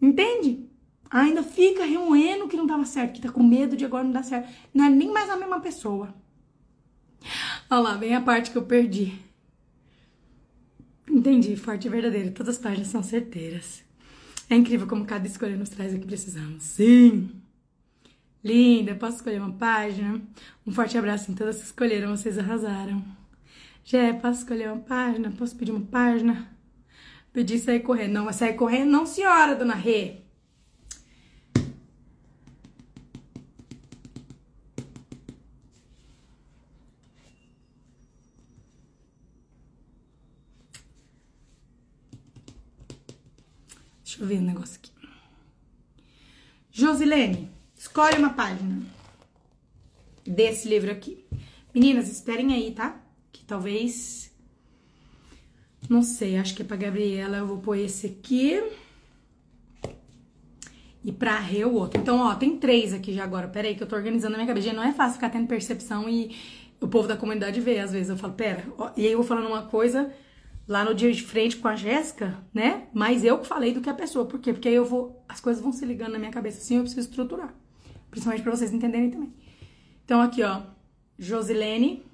Entende? ainda fica remoendo que não dava certo, que tá com medo de agora não dar certo. Não é nem mais a mesma pessoa. Olha lá, vem a parte que eu perdi. Entendi, forte e verdadeiro. Todas as páginas são certeiras. É incrível como cada escolha nos traz o que precisamos. Sim! Linda, posso escolher uma página? Um forte abraço em todas que escolheram, vocês arrasaram. Jé, posso escolher uma página? Posso pedir uma página? Pedir sair correndo. Não, sair correndo não, senhora, dona Rê. Deixa eu ver um negócio aqui. Josilene, escolhe uma página desse livro aqui. Meninas, esperem aí, tá? Que talvez. Não sei, acho que é pra Gabriela. Eu vou pôr esse aqui. E pra Rê o outro. Então, ó, tem três aqui já agora. Pera aí que eu tô organizando a minha cabeça. Não é fácil ficar tendo percepção e o povo da comunidade vê. Às vezes eu falo, pera. Ó, e aí eu vou falando uma coisa lá no dia de frente com a Jéssica, né? Mas eu que falei do que a pessoa. Por quê? Porque aí eu vou. As coisas vão se ligando na minha cabeça assim, eu preciso estruturar. Principalmente para vocês entenderem também. Então, aqui, ó. Josilene,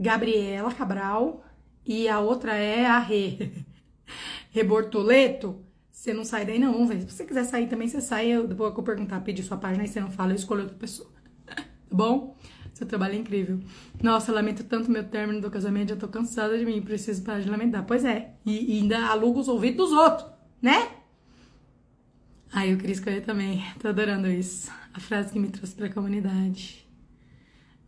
Gabriela Cabral e a outra é a Rê. Rebortoleto. Você não sai daí, não, velho. Se você quiser sair também, você sai. Eu, depois eu perguntar, pedir sua página, aí você não fala, eu escolho outra pessoa. tá bom? Seu trabalho é incrível. Nossa, lamento tanto meu término do casamento, já tô cansada de mim, preciso parar de lamentar. Pois é, e, e ainda aluga os ouvidos dos outros, né? Ah, eu queria escolher também. Tô adorando isso. A frase que me trouxe pra comunidade.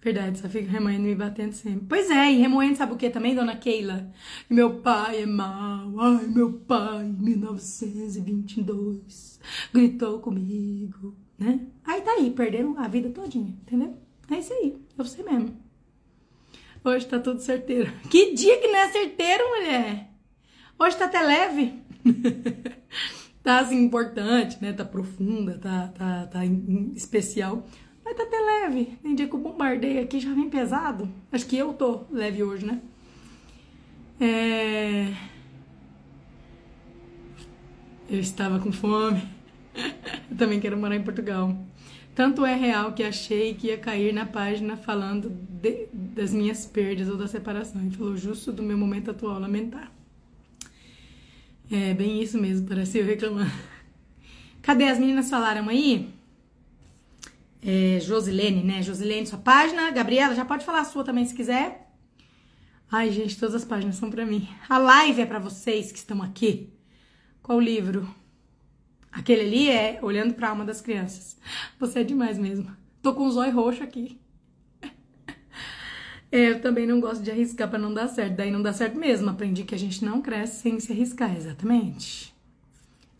Verdade, só fico remoendo me batendo sempre. Pois é, e remoendo sabe o que também, dona Keila? Meu pai é mau. Ai, meu pai, em 1922, gritou comigo, né? Aí tá aí, perderam a vida todinha, entendeu? É isso aí, é você mesmo. Hoje tá tudo certeiro. Que dia que não é certeiro, mulher? Hoje tá até leve. tá assim importante, né? Tá profunda, tá, tá, tá especial. Mas tá até leve. Tem dia que eu bombardeio aqui já vem pesado. Acho que eu tô leve hoje, né? É... Eu estava com fome. eu também quero morar em Portugal. Tanto é real que achei que ia cair na página falando de, das minhas perdas ou da separação. E falou justo do meu momento atual lamentar. É bem isso mesmo, parece eu reclamando. Cadê as meninas falaram aí? É, Josilene, né? Josilene, sua página. Gabriela, já pode falar a sua também se quiser. Ai, gente, todas as páginas são para mim. A live é para vocês que estão aqui. Qual livro? Aquele ali é olhando para a alma das crianças. Você é demais mesmo. Tô com o zóio roxo aqui. É, eu também não gosto de arriscar para não dar certo. Daí não dá certo mesmo. Aprendi que a gente não cresce sem se arriscar, exatamente.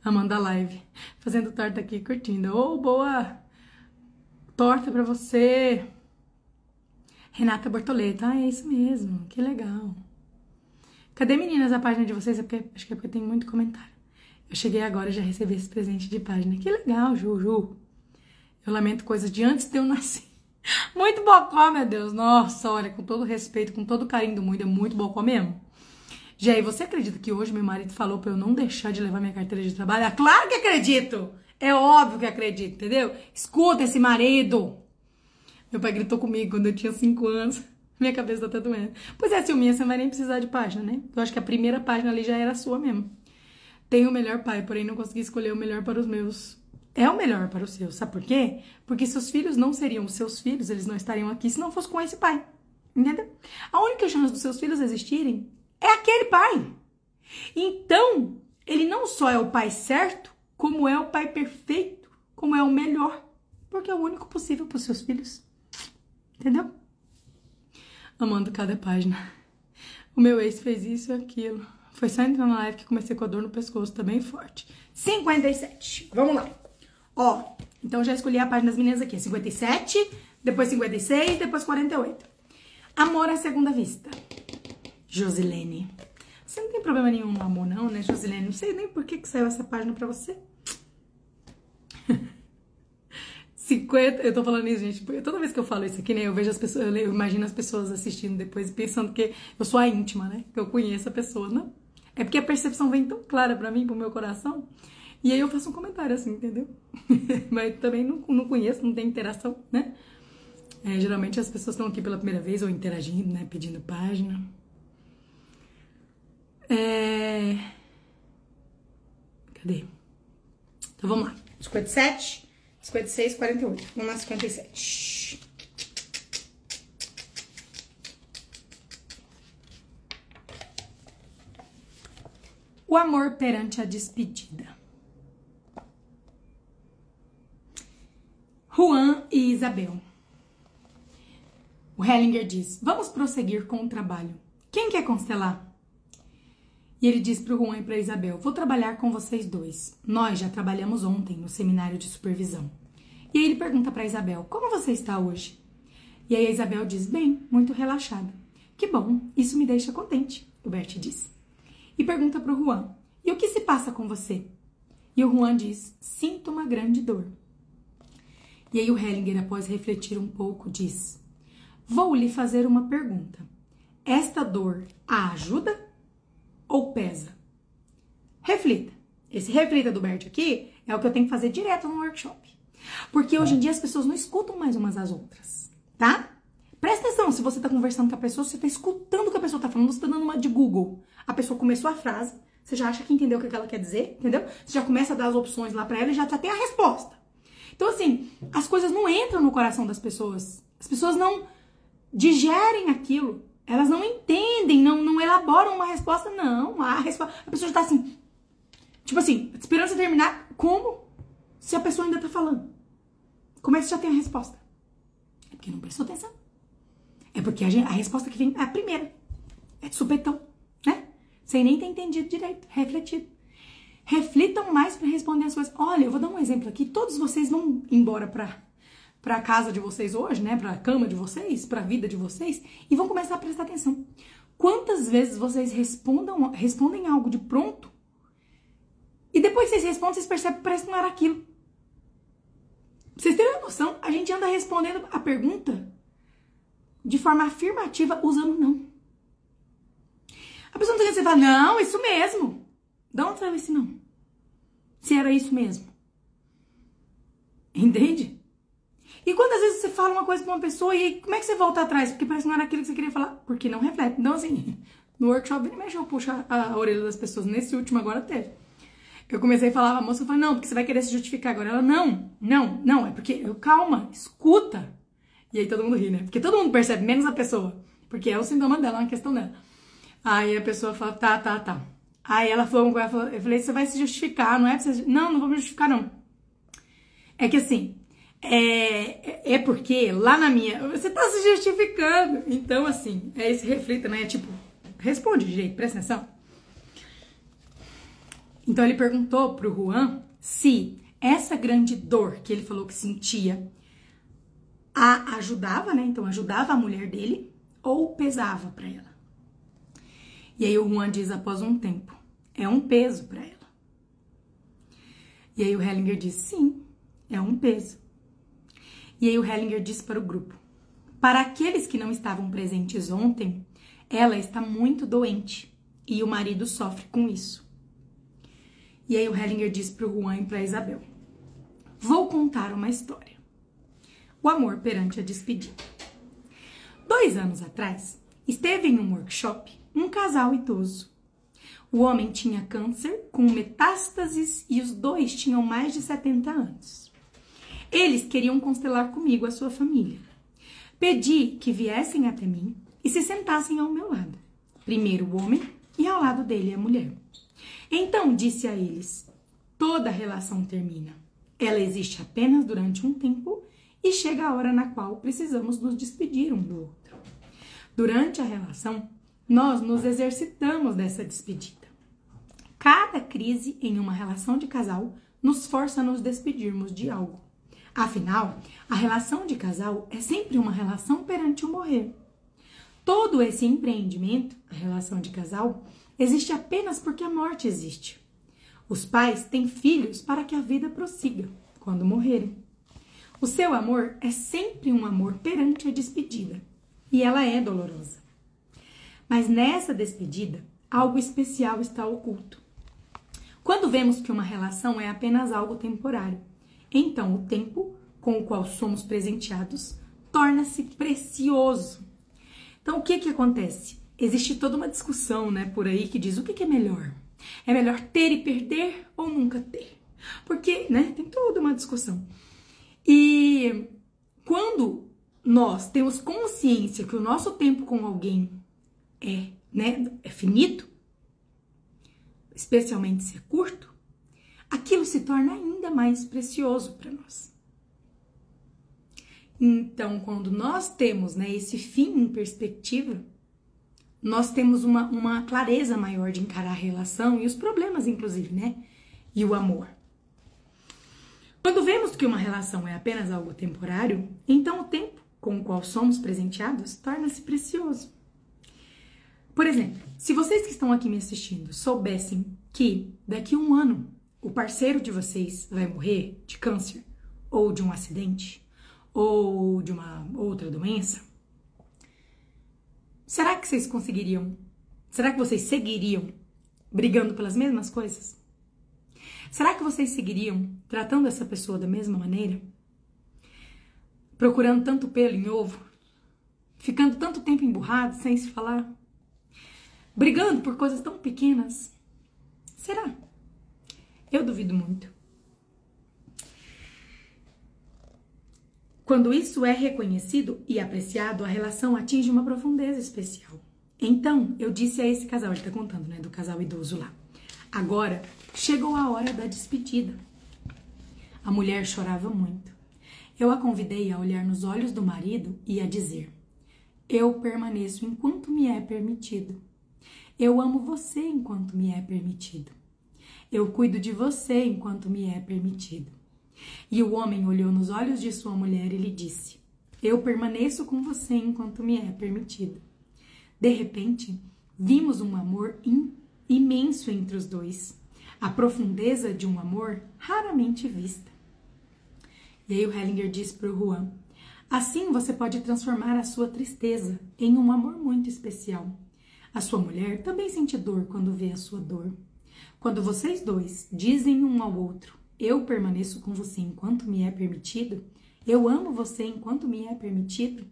Amanda Live, fazendo torta aqui, curtindo. Ô, oh, boa torta para você. Renata Bortoleto. Ah, é isso mesmo. Que legal. Cadê meninas a página de vocês? É porque, acho que é porque tem muito comentário. Eu cheguei agora e já recebi esse presente de página. Que legal, Juju. Eu lamento coisas de antes de eu nascer. Muito bocó, meu Deus. Nossa, olha, com todo respeito, com todo carinho do mundo, é muito bocó mesmo. Aí, você acredita que hoje meu marido falou pra eu não deixar de levar minha carteira de trabalho? Ah, claro que acredito! É óbvio que acredito, entendeu? Escuta esse marido! Meu pai gritou comigo quando eu tinha 5 anos. Minha cabeça tá doendo. Pois é, Silminha, você não vai nem precisar de página, né? Eu acho que a primeira página ali já era sua mesmo. Tenho o melhor pai, porém não consegui escolher o melhor para os meus. É o melhor para os seus. Sabe por quê? Porque seus filhos não seriam seus filhos, eles não estariam aqui se não fosse com esse pai. Entendeu? A única chance dos seus filhos existirem é aquele pai. Então, ele não só é o pai certo, como é o pai perfeito, como é o melhor, porque é o único possível para os seus filhos. Entendeu? Amando cada página. O meu ex fez isso e aquilo. Foi só entrar na live que comecei com a dor no pescoço, tá bem forte. 57. Vamos lá. Ó, então já escolhi a página das meninas aqui. 57, depois 56, depois 48. Amor à segunda vista. Josilene. Você não tem problema nenhum no amor, não, né, Josilene? Não sei nem por que, que saiu essa página pra você. 50, eu tô falando isso, gente, toda vez que eu falo isso aqui, né, eu vejo as pessoas, eu, eu imagino as pessoas assistindo depois pensando que eu sou a íntima, né, que eu conheço a pessoa, não. É porque a percepção vem tão clara para mim, pro meu coração, e aí eu faço um comentário assim, entendeu? Mas também não, não conheço, não tem interação, né? É, geralmente as pessoas estão aqui pela primeira vez ou interagindo, né, pedindo página. É... Cadê? Então vamos lá. 57, 56, 48. Vamos lá, 57. O amor perante a despedida. Juan e Isabel. O Hellinger diz: Vamos prosseguir com o trabalho. Quem quer constelar? E ele diz para o Juan e para Isabel: Vou trabalhar com vocês dois. Nós já trabalhamos ontem no seminário de supervisão. E aí ele pergunta para Isabel: Como você está hoje? E aí a Isabel diz: Bem, muito relaxada. Que bom, isso me deixa contente, o Bert diz. E pergunta para o Juan: E o que se passa com você? E o Juan diz: Sinto uma grande dor. E aí o Hellinger, após refletir um pouco, diz: Vou lhe fazer uma pergunta. Esta dor a ajuda ou pesa? Reflita. Esse reflita do Bert aqui é o que eu tenho que fazer direto no workshop. Porque hoje em dia as pessoas não escutam mais umas às outras, tá? Presta atenção, se você tá conversando com a pessoa, você tá escutando o que a pessoa tá falando, você tá dando uma de Google. A pessoa começou a frase, você já acha que entendeu o que ela quer dizer, entendeu? Você já começa a dar as opções lá para ela e já, já tem a resposta. Então, assim, as coisas não entram no coração das pessoas. As pessoas não digerem aquilo. Elas não entendem, não, não elaboram uma resposta, não. A, a pessoa já tá assim. Tipo assim, esperando você terminar. Como? Se a pessoa ainda tá falando. Como é que você já tem a resposta? É porque não prestou atenção. É porque a, a resposta que vem é a primeira. É de supetão, né? Sem nem ter entendido direito, refletido. Reflitam mais para responder as coisas. Olha, eu vou dar um exemplo aqui. Todos vocês vão embora pra para casa de vocês hoje, né, para a cama de vocês, para a vida de vocês e vão começar a prestar atenção. Quantas vezes vocês respondam, respondem algo de pronto e depois vocês respondem, vocês percebem que parece que não era aquilo. Vocês terem uma noção, a gente anda respondendo a pergunta de forma afirmativa usando não. A pessoa não tem que você fala, não, isso mesmo. Dá onde sabe esse não? Se era isso mesmo. Entende? E quantas vezes você fala uma coisa pra uma pessoa e como é que você volta atrás? Porque parece que não era aquilo que você queria falar. Porque não reflete. Então, assim, no workshop ele mexeu, puxa a orelha das pessoas. Nesse último agora teve. Eu comecei a falar, a moça falou, não, porque você vai querer se justificar agora. Ela, não, não, não, é porque, eu, calma, escuta. E aí todo mundo ri, né? Porque todo mundo percebe, menos a pessoa. Porque é o sintoma dela, é uma questão dela. Aí a pessoa fala, tá, tá, tá. Aí ela falou, eu falei, você vai se justificar, não é você... Não, não vou me justificar, não. É que assim, é, é porque lá na minha. Você tá se justificando. Então, assim, é esse reflita, né? É tipo, responde direito, presta atenção. Então ele perguntou pro Juan se essa grande dor que ele falou que sentia a ajudava, né? Então ajudava a mulher dele ou pesava para ela. E aí o Juan diz após um tempo, é um peso para ela. E aí o Hellinger diz, sim, é um peso. E aí o Hellinger disse para o grupo: Para aqueles que não estavam presentes ontem, ela está muito doente E o marido sofre com isso. E aí o Hellinger diz para o Juan e para Isabel: Vou contar uma história. O amor perante a despedida. Dois anos atrás, esteve em um workshop um casal idoso. O homem tinha câncer com metástases e os dois tinham mais de 70 anos. Eles queriam constelar comigo a sua família. Pedi que viessem até mim e se sentassem ao meu lado. Primeiro o homem e ao lado dele a mulher. Então disse a eles: toda relação termina. Ela existe apenas durante um tempo e chega a hora na qual precisamos nos despedir um do outro. Durante a relação, nós nos exercitamos dessa despedida. Cada crise em uma relação de casal nos força a nos despedirmos de algo. Afinal, a relação de casal é sempre uma relação perante o morrer. Todo esse empreendimento, a relação de casal, existe apenas porque a morte existe. Os pais têm filhos para que a vida prossiga quando morrerem. O seu amor é sempre um amor perante a despedida, e ela é dolorosa. Mas nessa despedida, algo especial está oculto. Quando vemos que uma relação é apenas algo temporário, então o tempo com o qual somos presenteados torna-se precioso. Então o que que acontece? Existe toda uma discussão, né, por aí que diz o que, que é melhor? É melhor ter e perder ou nunca ter? Porque, né, tem toda uma discussão. E quando nós temos consciência que o nosso tempo com alguém é, né, é finito, especialmente se é curto, aquilo se torna ainda mais precioso para nós. Então, quando nós temos né, esse fim em perspectiva, nós temos uma, uma clareza maior de encarar a relação e os problemas, inclusive, né? E o amor. Quando vemos que uma relação é apenas algo temporário, então o tempo com o qual somos presenteados torna-se precioso. Por exemplo, se vocês que estão aqui me assistindo soubessem que daqui a um ano o parceiro de vocês vai morrer de câncer, ou de um acidente, ou de uma outra doença, será que vocês conseguiriam? Será que vocês seguiriam brigando pelas mesmas coisas? Será que vocês seguiriam tratando essa pessoa da mesma maneira? Procurando tanto pelo em ovo? Ficando tanto tempo emburrado sem se falar? brigando por coisas tão pequenas? Será? Eu duvido muito. Quando isso é reconhecido e apreciado, a relação atinge uma profundeza especial. Então, eu disse a esse casal, ele tá contando, né, do casal idoso lá. Agora, chegou a hora da despedida. A mulher chorava muito. Eu a convidei a olhar nos olhos do marido e a dizer: Eu permaneço enquanto me é permitido. Eu amo você enquanto me é permitido. Eu cuido de você enquanto me é permitido. E o homem olhou nos olhos de sua mulher e lhe disse: Eu permaneço com você enquanto me é permitido. De repente, vimos um amor imenso entre os dois, a profundeza de um amor raramente vista. E aí o Hellinger disse para o Juan: Assim você pode transformar a sua tristeza em um amor muito especial. A sua mulher também sente dor quando vê a sua dor. Quando vocês dois dizem um ao outro: Eu permaneço com você enquanto me é permitido, eu amo você enquanto me é permitido,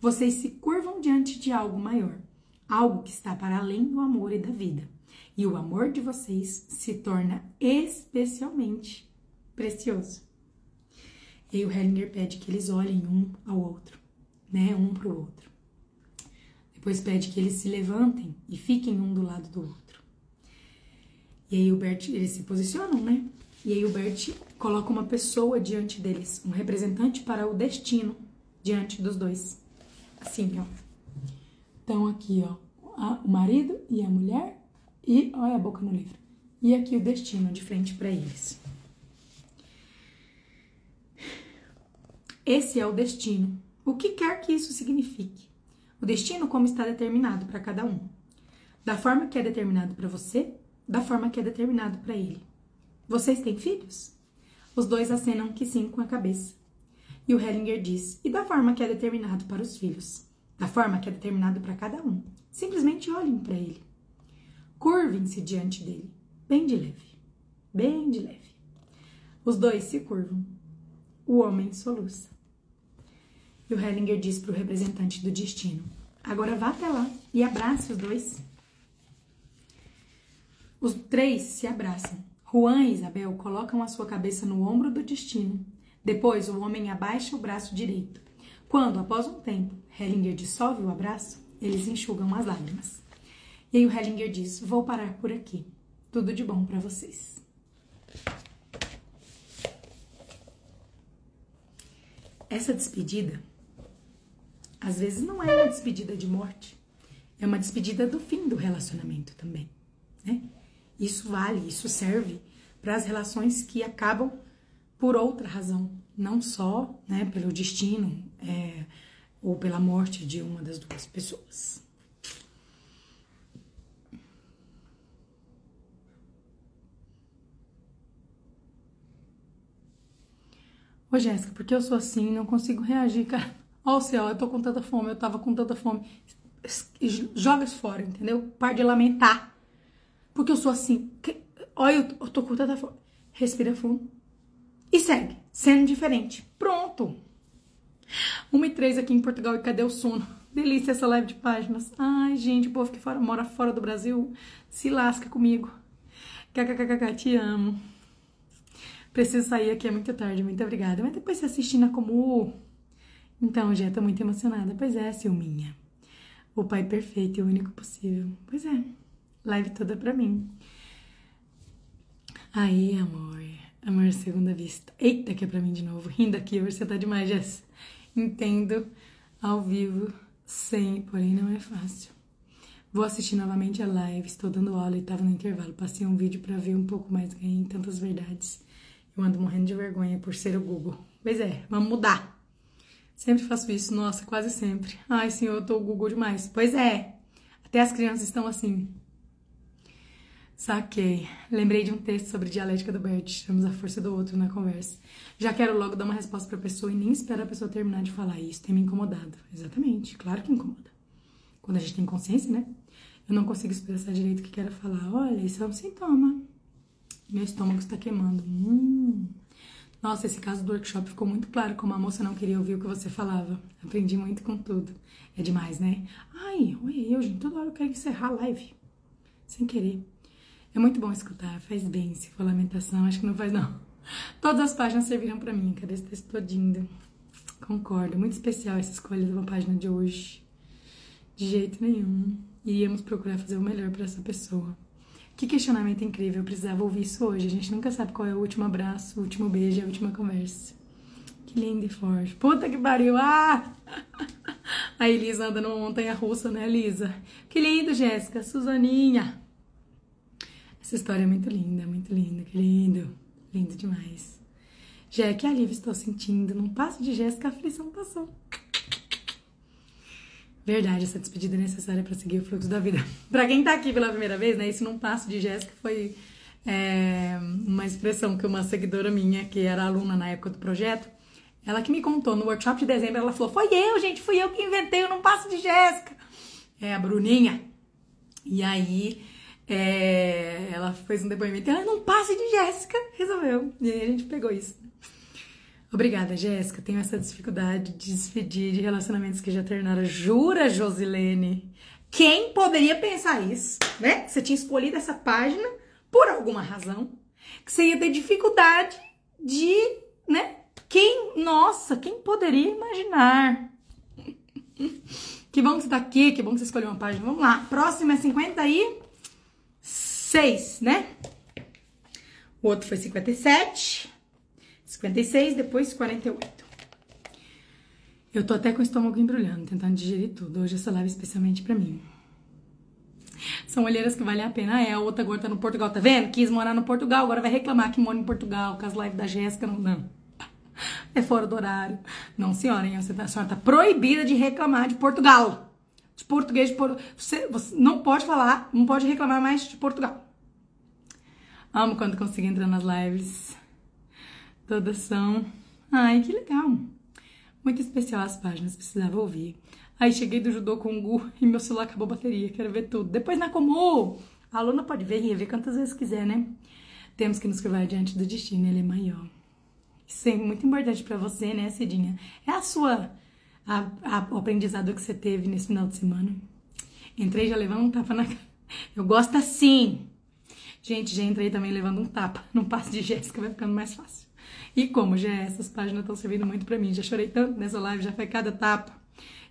vocês se curvam diante de algo maior, algo que está para além do amor e da vida. E o amor de vocês se torna especialmente precioso. E o Hellinger pede que eles olhem um ao outro, né? Um para o outro. Depois pede que eles se levantem e fiquem um do lado do outro. E aí o Bert, eles se posicionam, né? E aí o Bert coloca uma pessoa diante deles, um representante para o destino diante dos dois. Assim, ó. Então aqui, ó, a, o marido e a mulher e olha a boca no livro. E aqui o destino de frente para eles. Esse é o destino. O que quer que isso signifique? O destino como está determinado para cada um. Da forma que é determinado para você, da forma que é determinado para ele. Vocês têm filhos? Os dois acenam que sim com a cabeça. E o Hellinger diz: e da forma que é determinado para os filhos? Da forma que é determinado para cada um. Simplesmente olhem para ele. Curvem-se diante dele, bem de leve, bem de leve. Os dois se curvam. O homem soluça. E o Hellinger diz para o representante do destino: Agora vá até lá e abrace os dois. Os três se abraçam. Juan e Isabel colocam a sua cabeça no ombro do destino. Depois, o homem abaixa o braço direito. Quando, após um tempo, Hellinger dissolve o abraço, eles enxugam as lágrimas. E aí o Hellinger diz: Vou parar por aqui. Tudo de bom para vocês. Essa despedida, às vezes, não é uma despedida de morte, é uma despedida do fim do relacionamento também, né? Isso vale, isso serve para as relações que acabam por outra razão, não só né, pelo destino é, ou pela morte de uma das duas pessoas. Ô, Jéssica, porque eu sou assim, não consigo reagir, cara. Ó, o céu, eu tô com tanta fome, eu tava com tanta fome. Joga isso fora, entendeu? Para de lamentar. Porque eu sou assim. Olha, eu, tô com tanta fome. Respira fundo. E segue, sendo diferente. Pronto. 1 e 3 aqui em Portugal e cadê o sono? Delícia essa live de páginas. Ai, gente, o povo que fora, mora fora do Brasil se lasca comigo. KKKK, te amo. Preciso sair aqui, é muito tarde, muito obrigada. Mas depois você assiste na Comu. Então, já tô muito emocionada. Pois é, Silminha. O pai perfeito e o único possível. Pois é. Live toda pra mim. Aí, amor. Amor segunda vista. Eita, que é pra mim de novo. Rindo aqui, você tá demais, Jess. Entendo ao vivo, sem, porém não é fácil. Vou assistir novamente a live, estou dando aula e tava no intervalo. Passei um vídeo para ver um pouco mais, ganhei tantas verdades. Eu ando morrendo de vergonha por ser o Google. Pois é, vamos mudar. Sempre faço isso, nossa, quase sempre. Ai, senhor, eu tô o Google demais. Pois é, até as crianças estão assim. Saquei. Lembrei de um texto sobre dialética do Bert. Chamamos a força do outro na conversa. Já quero logo dar uma resposta pra pessoa e nem espero a pessoa terminar de falar. Isso tem me incomodado. Exatamente. Claro que incomoda. Quando a gente tem consciência, né? Eu não consigo expressar direito o que quero falar. Olha, isso é um sintoma. Meu estômago está queimando. Hum. Nossa, esse caso do workshop ficou muito claro como a moça não queria ouvir o que você falava. Aprendi muito com tudo. É demais, né? Ai, oi, eu, gente. Toda hora eu quero encerrar a live. Sem querer. É muito bom escutar, faz bem. Se for lamentação, acho que não faz, não. Todas as páginas serviram para mim, cadê esse texto todinho? Concordo, muito especial essa escolha de uma página de hoje. De jeito nenhum. Iríamos procurar fazer o melhor para essa pessoa. Que questionamento incrível, eu precisava ouvir isso hoje. A gente nunca sabe qual é o último abraço, o último beijo, a última conversa. Que lindo e forte. Puta que pariu! Ah! A Elisa anda numa montanha russa, né, Elisa? Que lindo, Jéssica. Suzaninha. Essa história é muito linda, muito linda, que lindo. Lindo demais. Já que alívio estou sentindo. Num passo de Jéssica, a aflição passou. Verdade, essa despedida é necessária para seguir o fluxo da vida. para quem tá aqui pela primeira vez, né? Isso num passo de Jéssica foi é, uma expressão que uma seguidora minha, que era aluna na época do projeto, ela que me contou no workshop de dezembro, ela falou: Foi eu, gente, fui eu que inventei o Num Passo de Jéssica. É a Bruninha. E aí é, ela fez um depoimento, ela não passe de Jéssica, resolveu. E aí a gente pegou isso. Obrigada, Jéssica. Tenho essa dificuldade de despedir de relacionamentos que já terminaram. Jura, Josilene? Quem poderia pensar isso, né? Você tinha escolhido essa página por alguma razão, que você ia ter dificuldade de, né? Quem, nossa, quem poderia imaginar? Que bom que você tá aqui, que bom que você escolheu uma página. Vamos lá. Próxima é 50 e 6, né? O outro foi 57, 56, depois 48. Eu tô até com o estômago embrulhando, tentando digerir tudo. Hoje essa live é especialmente pra mim. São olheiras que valem a pena. Ah, é, a outra agora tá no Portugal, tá vendo? Quis morar no Portugal, agora vai reclamar que mora em Portugal, com as lives da Jéssica não, não. É fora do horário. Não, senhora, hein? A senhora tá proibida de reclamar de Portugal de português de Portugal. Você, você não pode falar, não pode reclamar mais de Portugal. Amo quando consigo entrar nas lives. Todas são. Ai, que legal. Muito especial as páginas, precisava ouvir. Aí cheguei do judô com o Gu e meu celular acabou a bateria, quero ver tudo. Depois na Comu, A aluna pode ver e rever quantas vezes quiser, né? Temos que nos curvar diante do destino, ele é maior. Isso é muito importante para você, né, Cidinha? É a sua a, a, o aprendizado que você teve nesse final de semana. Entrei já levando um tapa na cara. Eu gosto assim. Gente, já entrei também levando um tapa. Não passo de Jéssica, vai ficando mais fácil. E como já essas páginas estão servindo muito para mim, já chorei tanto nessa live, já foi cada tapa.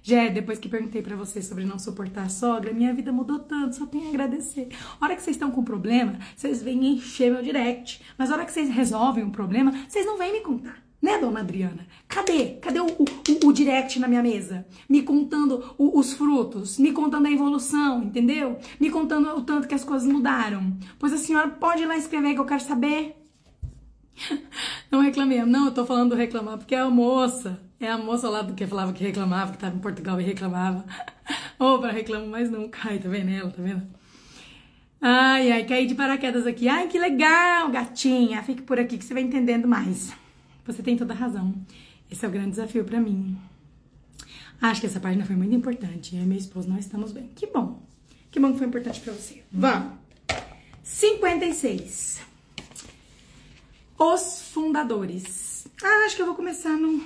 Já depois que perguntei para vocês sobre não suportar a sogra, minha vida mudou tanto, só tenho a agradecer. A hora que vocês estão com problema, vocês vêm encher meu direct. Mas a hora que vocês resolvem um problema, vocês não vêm me contar. Né, dona Adriana? Cadê? Cadê o, o, o direct na minha mesa? Me contando o, os frutos, me contando a evolução, entendeu? Me contando o tanto que as coisas mudaram. Pois a senhora pode ir lá escrever que eu quero saber. Não reclamei. Não, eu tô falando do reclamar porque é a moça. É a moça lá do que falava que reclamava, que tava em Portugal e reclamava. Opa, reclamo mais nunca. Ai, tá vendo ela, tá vendo? Ai, ai, caí de paraquedas aqui. Ai, que legal, gatinha. Fique por aqui que você vai entendendo mais. Você tem toda a razão. Esse é o grande desafio para mim. Acho que essa página foi muito importante. Eu e meu esposo, nós estamos bem. Que bom. Que bom que foi importante para você. Vamos. 56. Os fundadores. Ah, acho que eu vou começar no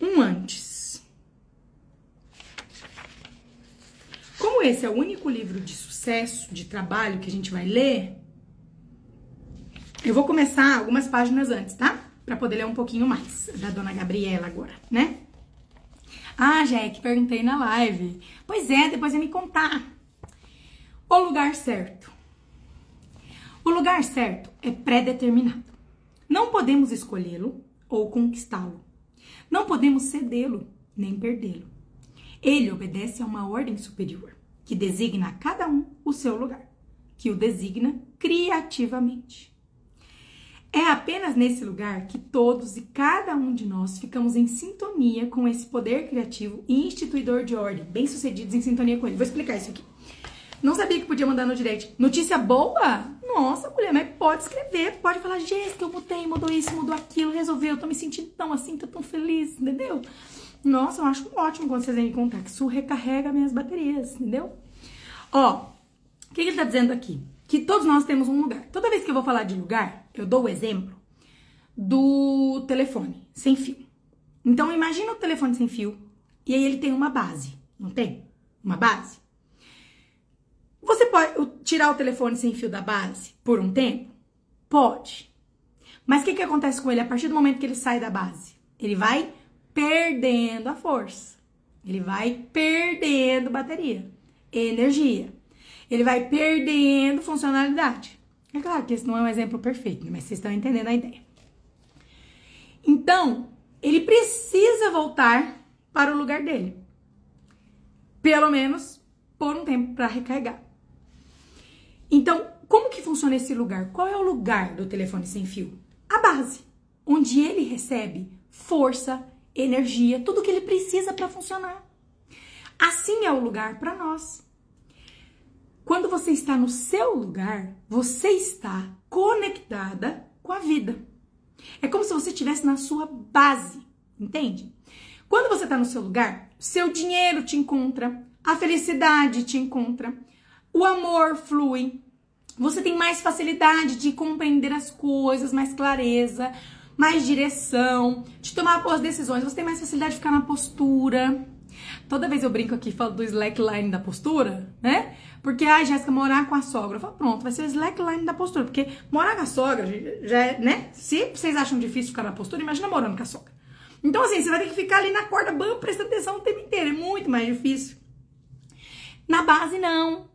um antes. Como esse é o único livro de sucesso, de trabalho que a gente vai ler, eu vou começar algumas páginas antes, tá? Pra poder ler um pouquinho mais da dona Gabriela agora, né? Ah, Jack, perguntei na live. Pois é, depois vai me contar. O lugar certo. O lugar certo é pré-determinado. Não podemos escolhê-lo ou conquistá-lo. Não podemos cedê-lo nem perdê-lo. Ele obedece a uma ordem superior, que designa a cada um o seu lugar, que o designa criativamente. É apenas nesse lugar que todos e cada um de nós ficamos em sintonia com esse poder criativo e instituidor de ordem, bem-sucedidos em sintonia com ele. Vou explicar isso aqui. Não sabia que podia mandar no direct. Notícia boa? Nossa, mulher, mas pode escrever, pode falar, Jéssica, eu mudei, mudou isso, mudou aquilo, resolveu, eu tô me sentindo tão assim, tô tão feliz, entendeu? Nossa, eu acho ótimo quando vocês vêm me contar, que isso recarrega minhas baterias, entendeu? Ó, o que ele tá dizendo aqui? que todos nós temos um lugar. Toda vez que eu vou falar de lugar, eu dou o exemplo do telefone sem fio. Então imagina o telefone sem fio e aí ele tem uma base, não tem? Uma base. Você pode tirar o telefone sem fio da base por um tempo? Pode. Mas o que, que acontece com ele a partir do momento que ele sai da base? Ele vai perdendo a força. Ele vai perdendo bateria, energia ele vai perdendo funcionalidade. É claro que esse não é um exemplo perfeito, mas vocês estão entendendo a ideia. Então, ele precisa voltar para o lugar dele. Pelo menos por um tempo para recarregar. Então, como que funciona esse lugar? Qual é o lugar do telefone sem fio? A base, onde ele recebe força, energia, tudo que ele precisa para funcionar. Assim é o lugar para nós. Quando você está no seu lugar, você está conectada com a vida. É como se você estivesse na sua base, entende? Quando você está no seu lugar, seu dinheiro te encontra, a felicidade te encontra, o amor flui, você tem mais facilidade de compreender as coisas, mais clareza, mais direção, de tomar boas decisões, você tem mais facilidade de ficar na postura. Toda vez eu brinco aqui, falo do slackline da postura, né? Porque, ai, Jéssica, morar com a sogra. Eu falo, pronto, vai ser o slackline da postura. Porque morar com a sogra já é, né? Se vocês acham difícil ficar na postura, imagina morando com a sogra. Então, assim, você vai ter que ficar ali na corda bamba, prestando atenção o tempo inteiro. É muito mais difícil. Na base, não.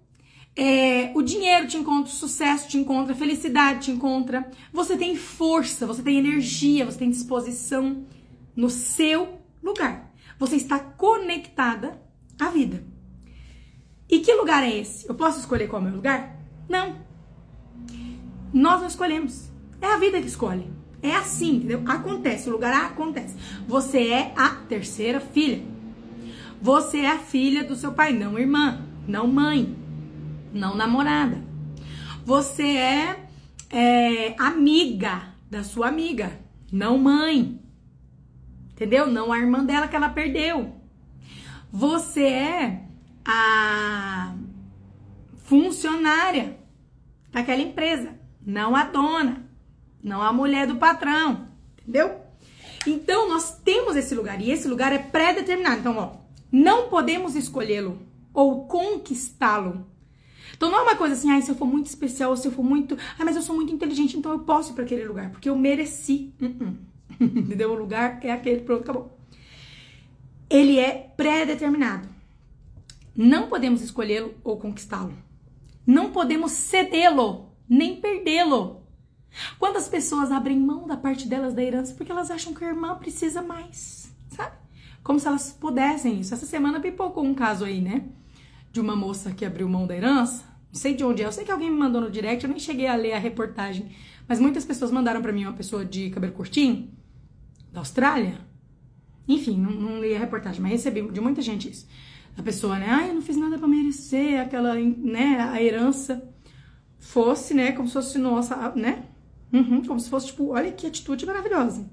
É, o dinheiro te encontra, o sucesso te encontra, a felicidade te encontra. Você tem força, você tem energia, você tem disposição no seu lugar. Você está conectada à vida. E que lugar é esse? Eu posso escolher qual é o meu lugar? Não. Nós não escolhemos. É a vida que escolhe. É assim, entendeu? Acontece, o lugar acontece. Você é a terceira filha. Você é a filha do seu pai, não irmã, não mãe, não namorada. Você é, é amiga da sua amiga, não mãe. Entendeu? Não a irmã dela que ela perdeu. Você é a funcionária daquela empresa, não a dona, não a mulher do patrão, entendeu? Então nós temos esse lugar e esse lugar é pré-determinado. Então, ó, não podemos escolhê-lo ou conquistá-lo. Então não é uma coisa assim, ah, se eu for muito especial, se eu for muito, ah, mas eu sou muito inteligente, então eu posso ir para aquele lugar, porque eu mereci. Uh -uh. Entendeu? O lugar é aquele, pronto, acabou. Ele é pré-determinado. Não podemos escolhê-lo ou conquistá-lo. Não podemos cedê-lo, nem perdê-lo. Quantas pessoas abrem mão da parte delas da herança porque elas acham que a irmã precisa mais, sabe? Como se elas pudessem isso. Essa semana pipocou um caso aí, né? De uma moça que abriu mão da herança. Não sei de onde é. Eu sei que alguém me mandou no direct, eu nem cheguei a ler a reportagem. Mas muitas pessoas mandaram para mim uma pessoa de cabelo curtinho, da Austrália. Enfim, não, não li a reportagem, mas recebi de muita gente isso. A pessoa, né? Ah, eu não fiz nada para merecer aquela, né? A herança fosse, né? Como se fosse nossa, né? Uhum, como se fosse, tipo, olha que atitude maravilhosa.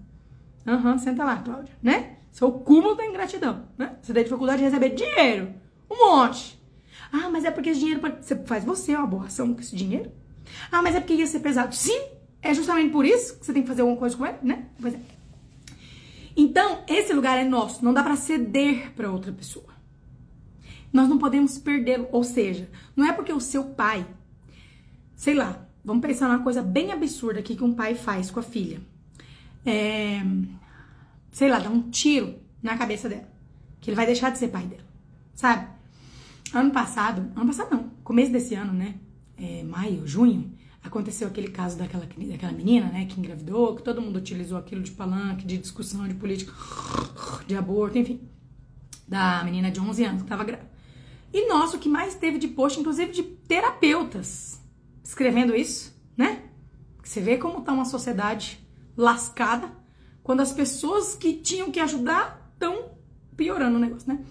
Aham, uhum, senta lá, Cláudia, né? Seu cúmulo da ingratidão, né? Você tem dificuldade de receber dinheiro. Um monte. Ah, mas é porque esse dinheiro. Você faz você uma boa ação com esse dinheiro? Ah, mas é porque ia ser pesado. Sim, é justamente por isso que você tem que fazer alguma coisa com ele, né? Pois é. Então, esse lugar é nosso, não dá para ceder para outra pessoa. Nós não podemos perdê-lo, ou seja, não é porque o seu pai, sei lá, vamos pensar numa coisa bem absurda aqui que um pai faz com a filha. É, sei lá, dá um tiro na cabeça dela, que ele vai deixar de ser pai dela, sabe? Ano passado, ano passado não, começo desse ano, né? É, maio, junho, aconteceu aquele caso daquela, daquela menina, né, que engravidou, que todo mundo utilizou aquilo de palanque, de discussão de política, de aborto, enfim, da menina de 11 anos que estava grávida. E nossa, o que mais teve de post, inclusive de terapeutas, escrevendo isso, né? Você vê como tá uma sociedade lascada quando as pessoas que tinham que ajudar estão piorando o negócio, né?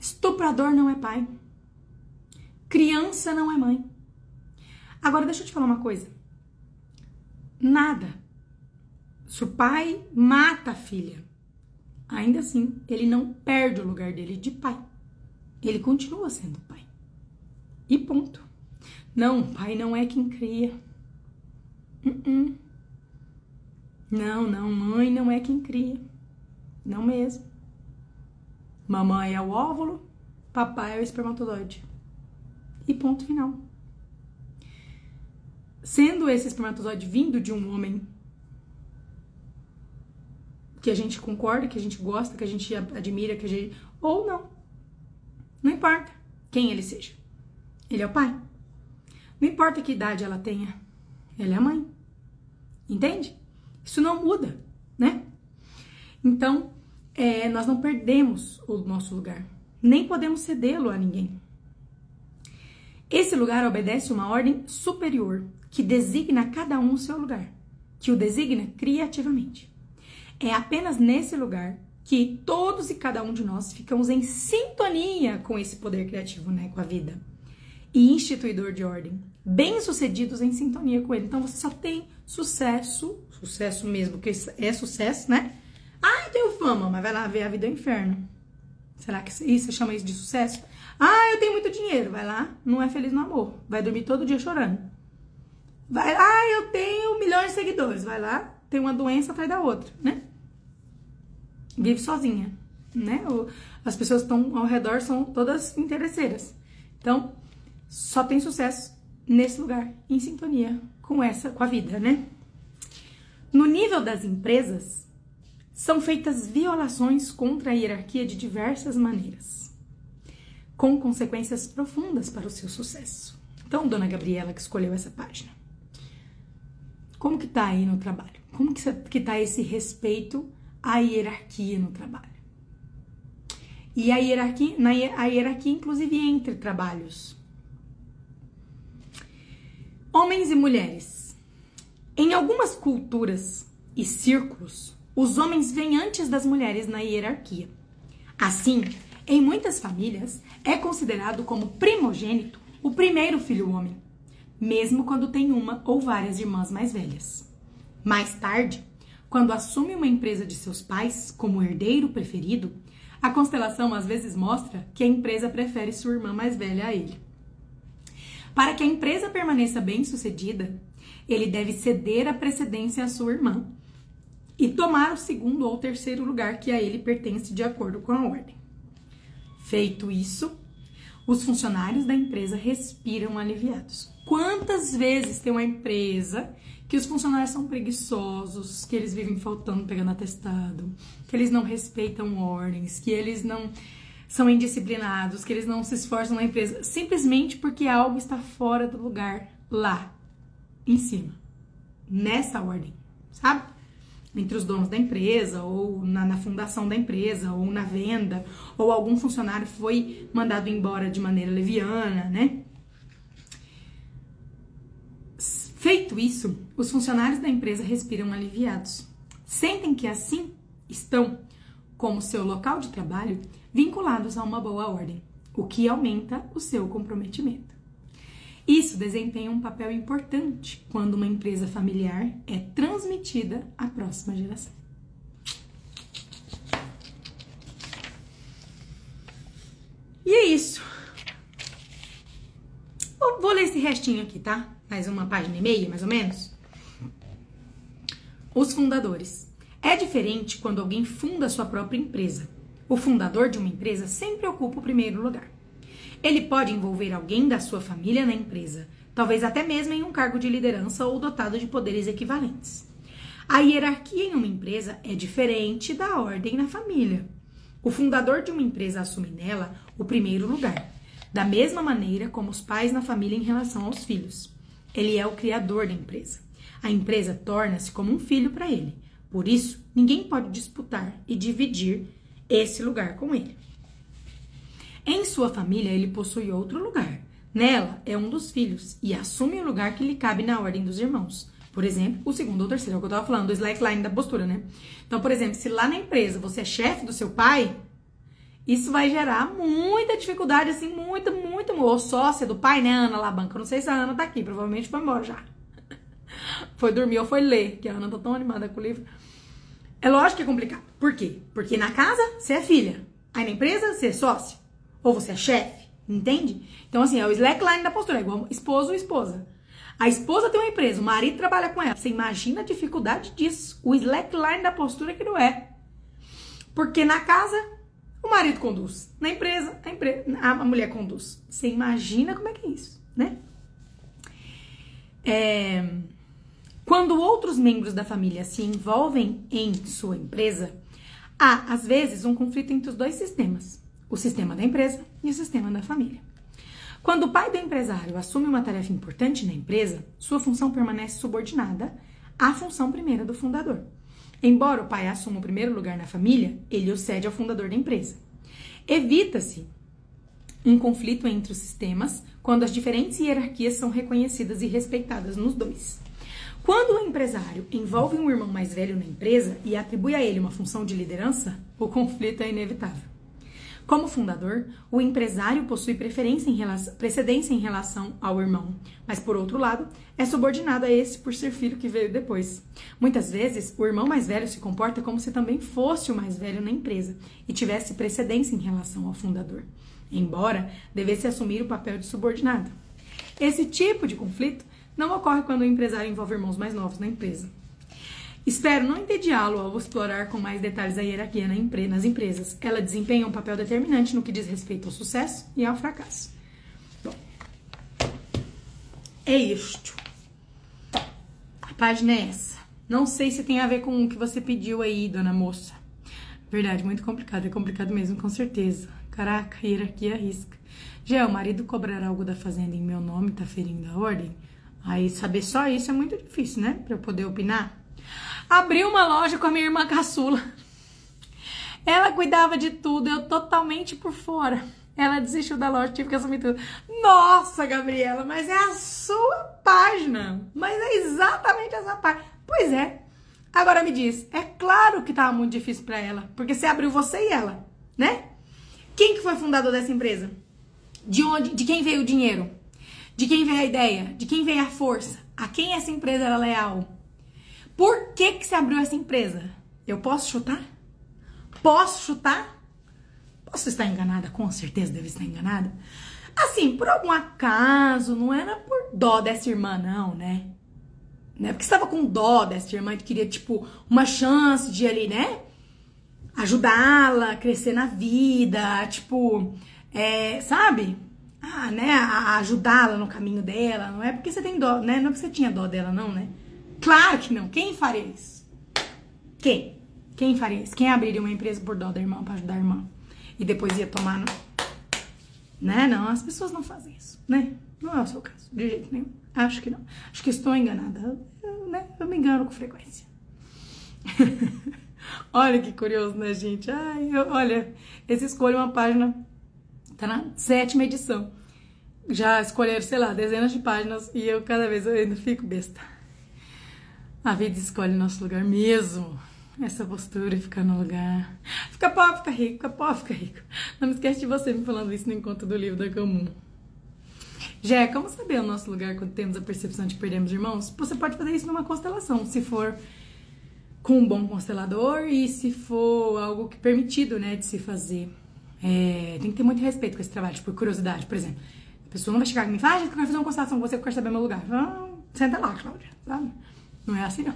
Estuprador não é pai. Criança não é mãe. Agora deixa eu te falar uma coisa. Nada. Se o pai mata a filha, ainda assim, ele não perde o lugar dele de pai. Ele continua sendo pai. E ponto. Não, pai não é quem cria. Uh -uh. Não, não, mãe não é quem cria. Não mesmo. Mamãe é o óvulo, papai é o espermatozoide. E ponto final. Sendo esse espermatozoide vindo de um homem que a gente concorda, que a gente gosta, que a gente admira, que a gente. ou não. Não importa quem ele seja. Ele é o pai. Não importa que idade ela tenha. Ela é a mãe. Entende? Isso não muda, né? Então, é, nós não perdemos o nosso lugar, nem podemos cedê-lo a ninguém. Esse lugar obedece uma ordem superior que designa cada um o seu lugar, que o designa criativamente. É apenas nesse lugar que todos e cada um de nós ficamos em sintonia com esse poder criativo, né, com a vida. E instituidor de ordem, bem-sucedidos em sintonia com ele. Então você só tem sucesso, sucesso mesmo, que é sucesso, né? Ah, eu tenho fama, mas vai lá ver a vida do inferno. Será que isso você chama isso de sucesso? Ah, eu tenho muito dinheiro, vai lá, não é feliz no amor, vai dormir todo dia chorando. Vai lá, eu tenho milhões de seguidores, vai lá, tem uma doença atrás da outra, né? Vive sozinha, né? As pessoas que estão ao redor são todas interesseiras. Então, só tem sucesso nesse lugar, em sintonia com essa, com a vida, né? No nível das empresas, são feitas violações contra a hierarquia de diversas maneiras, com consequências profundas para o seu sucesso. Então, dona Gabriela que escolheu essa página. Como que tá aí no trabalho? Como que, que tá esse respeito à hierarquia no trabalho? E a hierarquia, na, a hierarquia inclusive entre trabalhos. Homens e mulheres. Em algumas culturas e círculos, os homens vêm antes das mulheres na hierarquia. Assim, em muitas famílias, é considerado como primogênito o primeiro filho homem, mesmo quando tem uma ou várias irmãs mais velhas. Mais tarde, quando assume uma empresa de seus pais como herdeiro preferido, a constelação às vezes mostra que a empresa prefere sua irmã mais velha a ele. Para que a empresa permaneça bem-sucedida, ele deve ceder a precedência à sua irmã e tomar o segundo ou terceiro lugar que a ele pertence de acordo com a ordem. Feito isso, os funcionários da empresa respiram aliviados. Quantas vezes tem uma empresa que os funcionários são preguiçosos, que eles vivem faltando, pegando atestado, que eles não respeitam ordens, que eles não são indisciplinados, que eles não se esforçam na empresa, simplesmente porque algo está fora do lugar lá, em cima, nessa ordem, sabe? Entre os donos da empresa, ou na, na fundação da empresa, ou na venda, ou algum funcionário foi mandado embora de maneira leviana, né? Feito isso, os funcionários da empresa respiram aliviados. Sentem que assim estão, como seu local de trabalho, vinculados a uma boa ordem, o que aumenta o seu comprometimento. Isso desempenha um papel importante quando uma empresa familiar é transmitida à próxima geração. E é isso. Vou ler esse restinho aqui, tá? mais uma página e meia, mais ou menos. Os fundadores. É diferente quando alguém funda sua própria empresa. O fundador de uma empresa sempre ocupa o primeiro lugar. Ele pode envolver alguém da sua família na empresa, talvez até mesmo em um cargo de liderança ou dotado de poderes equivalentes. A hierarquia em uma empresa é diferente da ordem na família. O fundador de uma empresa assume nela o primeiro lugar, da mesma maneira como os pais na família em relação aos filhos. Ele é o criador da empresa. A empresa torna-se como um filho para ele. Por isso, ninguém pode disputar e dividir esse lugar com ele. Em sua família, ele possui outro lugar. Nela, é um dos filhos e assume o lugar que lhe cabe na ordem dos irmãos. Por exemplo, o segundo ou terceiro, é o que eu estava falando, do slackline da postura, né? Então, por exemplo, se lá na empresa você é chefe do seu pai, isso vai gerar muita dificuldade, assim, muito, muito, ou sócia do pai, né, Ana Labanca? Eu não sei se a Ana tá aqui, provavelmente foi embora já. Foi dormir ou foi ler, que a Ana tá tão animada com o livro. É lógico que é complicado. Por quê? Porque na casa você é filha, aí na empresa você é sócio, ou você é chefe, entende? Então, assim, é o slackline da postura, é igual esposo ou esposa. A esposa tem uma empresa, o marido trabalha com ela. Você imagina a dificuldade disso. O slackline da postura que não é. Porque na casa o marido conduz. Na empresa, a, empresa, a mulher conduz. Você imagina como é que é isso, né? É, quando outros membros da família se envolvem em sua empresa, há, às vezes, um conflito entre os dois sistemas: o sistema da empresa e o sistema da família. Quando o pai do empresário assume uma tarefa importante na empresa, sua função permanece subordinada à função primeira do fundador. Embora o pai assuma o primeiro lugar na família, ele o cede ao fundador da empresa. Evita-se um conflito entre os sistemas quando as diferentes hierarquias são reconhecidas e respeitadas nos dois. Quando o empresário envolve um irmão mais velho na empresa e atribui a ele uma função de liderança, o conflito é inevitável. Como fundador, o empresário possui preferência em relação, precedência em relação ao irmão, mas por outro lado, é subordinado a esse por ser filho que veio depois. Muitas vezes, o irmão mais velho se comporta como se também fosse o mais velho na empresa e tivesse precedência em relação ao fundador, embora devesse assumir o papel de subordinado. Esse tipo de conflito não ocorre quando o empresário envolve irmãos mais novos na empresa. Espero não entediá-lo ao explorar com mais detalhes a hierarquia nas empresas. Ela desempenha um papel determinante no que diz respeito ao sucesso e ao fracasso. Bom, é isto. A página é essa. Não sei se tem a ver com o que você pediu aí, dona moça. Verdade, muito complicado. É complicado mesmo, com certeza. Caraca, hierarquia risca. Já o marido cobrar algo da fazenda em meu nome tá ferindo a ordem? Aí saber só isso é muito difícil, né? Pra eu poder opinar. Abri uma loja com a minha irmã caçula. Ela cuidava de tudo, eu totalmente por fora. Ela desistiu da loja, tive que assumir tudo. Nossa, Gabriela, mas é a sua página. Mas é exatamente essa página. Pois é. Agora me diz, é claro que tava muito difícil para ela, porque você abriu você e ela, né? Quem que foi fundador dessa empresa? De onde, de quem veio o dinheiro? De quem veio a ideia? De quem veio a força? A quem essa empresa era leal? Por que, que se abriu essa empresa? Eu posso chutar? Posso chutar? Posso estar enganada? Com certeza deve estar enganada. Assim, por algum acaso, não era por dó dessa irmã, não, né? né? Porque estava com dó dessa irmã que queria, tipo, uma chance de ali, né? Ajudá-la a crescer na vida, tipo, é, sabe? Ah, né? A ajudá-la no caminho dela. Não é porque você tem dó, né? Não é porque você tinha dó dela, não, né? Claro que não. Quem faria isso? Quem? Quem faria isso? Quem abriria uma empresa por dó da irmã para ajudar a irmã? E depois ia tomar no... Né? Não, as pessoas não fazem isso, né? Não é o seu caso, de jeito nenhum. Acho que não. Acho que estou enganada. Eu, né? eu me engano com frequência. olha que curioso, né, gente? Ai, eu, olha, esse escolhe uma página, tá na sétima edição. Já escolheram, sei lá, dezenas de páginas e eu cada vez eu ainda fico besta. A vida escolhe nosso lugar mesmo. Essa postura ficar no lugar. Fica pobre, fica rico, fica pobre, fica rico. Não me esquece de você me falando isso no encontro do livro da Comum. Já como saber o nosso lugar quando temos a percepção de que perdemos irmãos? Você pode fazer isso numa constelação, se for com um bom constelador e se for algo que é permitido, né, de se fazer. É, tem que ter muito respeito com esse trabalho, por curiosidade, por exemplo. A pessoa não vai chegar e me fala, ah, eu quero fazer uma constelação com você, eu quero saber meu lugar. Ah, senta lá, Cláudia, sabe? Não é assim, não.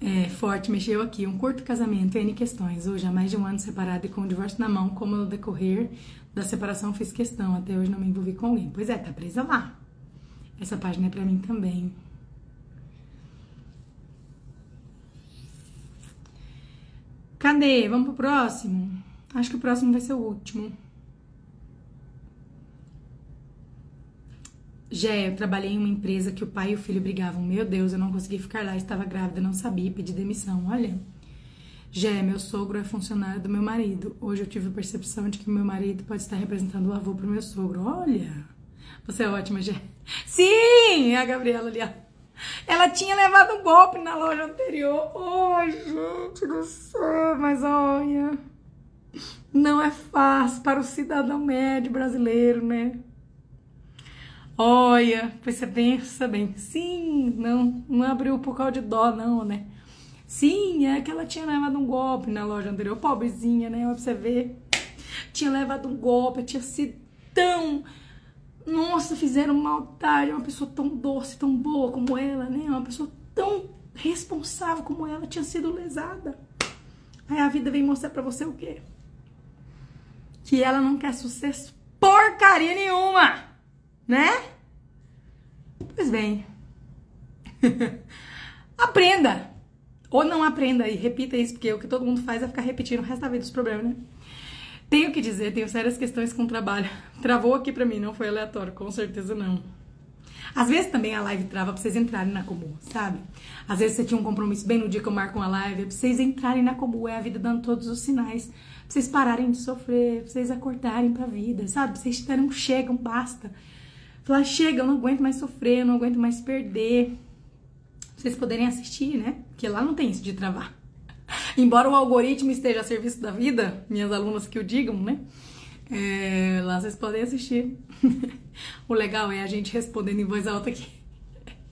É, forte mexeu aqui. Um curto casamento, N questões. Hoje, há mais de um ano separado e com o divórcio na mão, como no decorrer da separação fiz questão. Até hoje não me envolvi com alguém. Pois é, tá presa lá. Essa página é pra mim também. Cadê? Vamos pro próximo? Acho que o próximo vai ser o último. Jé, eu trabalhei em uma empresa que o pai e o filho brigavam. Meu Deus, eu não consegui ficar lá, estava grávida, não sabia, pedi demissão. Olha. Jé, meu sogro é funcionário do meu marido. Hoje eu tive a percepção de que meu marido pode estar representando o avô pro meu sogro. Olha. Você é ótima, Jé. Sim, a Gabriela ali, ó. Ela tinha levado um golpe na loja anterior. Ai, gente do céu, mas olha. Não é fácil para o cidadão médio brasileiro, né? Olha, você pensa bem. Sim, não, não abriu por causa de dó, não, né? Sim, é que ela tinha levado um golpe na loja anterior, pobrezinha, né? Pra você ver. Tinha levado um golpe, tinha sido tão. Nossa, fizeram maldade. Uma pessoa tão doce, tão boa como ela, né? Uma pessoa tão responsável como ela tinha sido lesada. Aí a vida vem mostrar pra você o quê? Que ela não quer sucesso porcaria nenhuma! Né? Pois bem. aprenda! Ou não aprenda e repita isso, porque o que todo mundo faz é ficar repetindo o resto da vida dos problemas, né? Tenho que dizer, tenho sérias questões com o trabalho. Travou aqui pra mim, não foi aleatório, com certeza não. Às vezes também a live trava pra vocês entrarem na comum, sabe? Às vezes você tinha um compromisso bem no dia que eu marco uma live, é pra vocês entrarem na comum, é a vida dando todos os sinais. Pra vocês pararem de sofrer, pra vocês acordarem pra vida, sabe? Pra vocês tiverem um basta. Falar, chega, eu não aguento mais sofrer, eu não aguento mais perder. Vocês poderem assistir, né? Porque lá não tem isso de travar. Embora o algoritmo esteja a serviço da vida, minhas alunas que o digam, né? É, lá vocês podem assistir. o legal é a gente respondendo em voz alta aqui.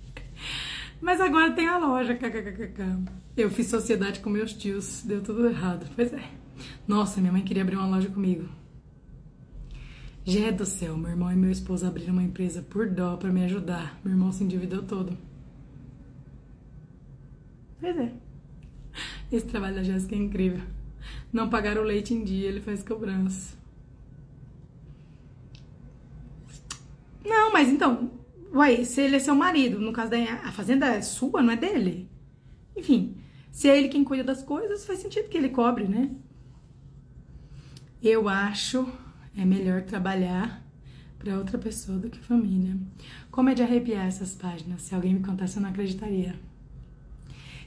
Mas agora tem a loja, kkkk. Eu fiz sociedade com meus tios, deu tudo errado. Pois é. Nossa, minha mãe queria abrir uma loja comigo. Jé do céu, meu irmão e meu esposo abriram uma empresa por dó para me ajudar. Meu irmão se endividou todo. Pois é. Esse trabalho da Jéssica é incrível. Não pagar o leite em dia, ele faz cobrança. Não, mas então, uai, se ele é seu marido, no caso da a fazenda é sua, não é dele. Enfim, se é ele quem cuida das coisas, faz sentido que ele cobre, né? Eu acho é melhor trabalhar para outra pessoa do que família. Como é de arrepiar essas páginas? Se alguém me contasse, eu não acreditaria.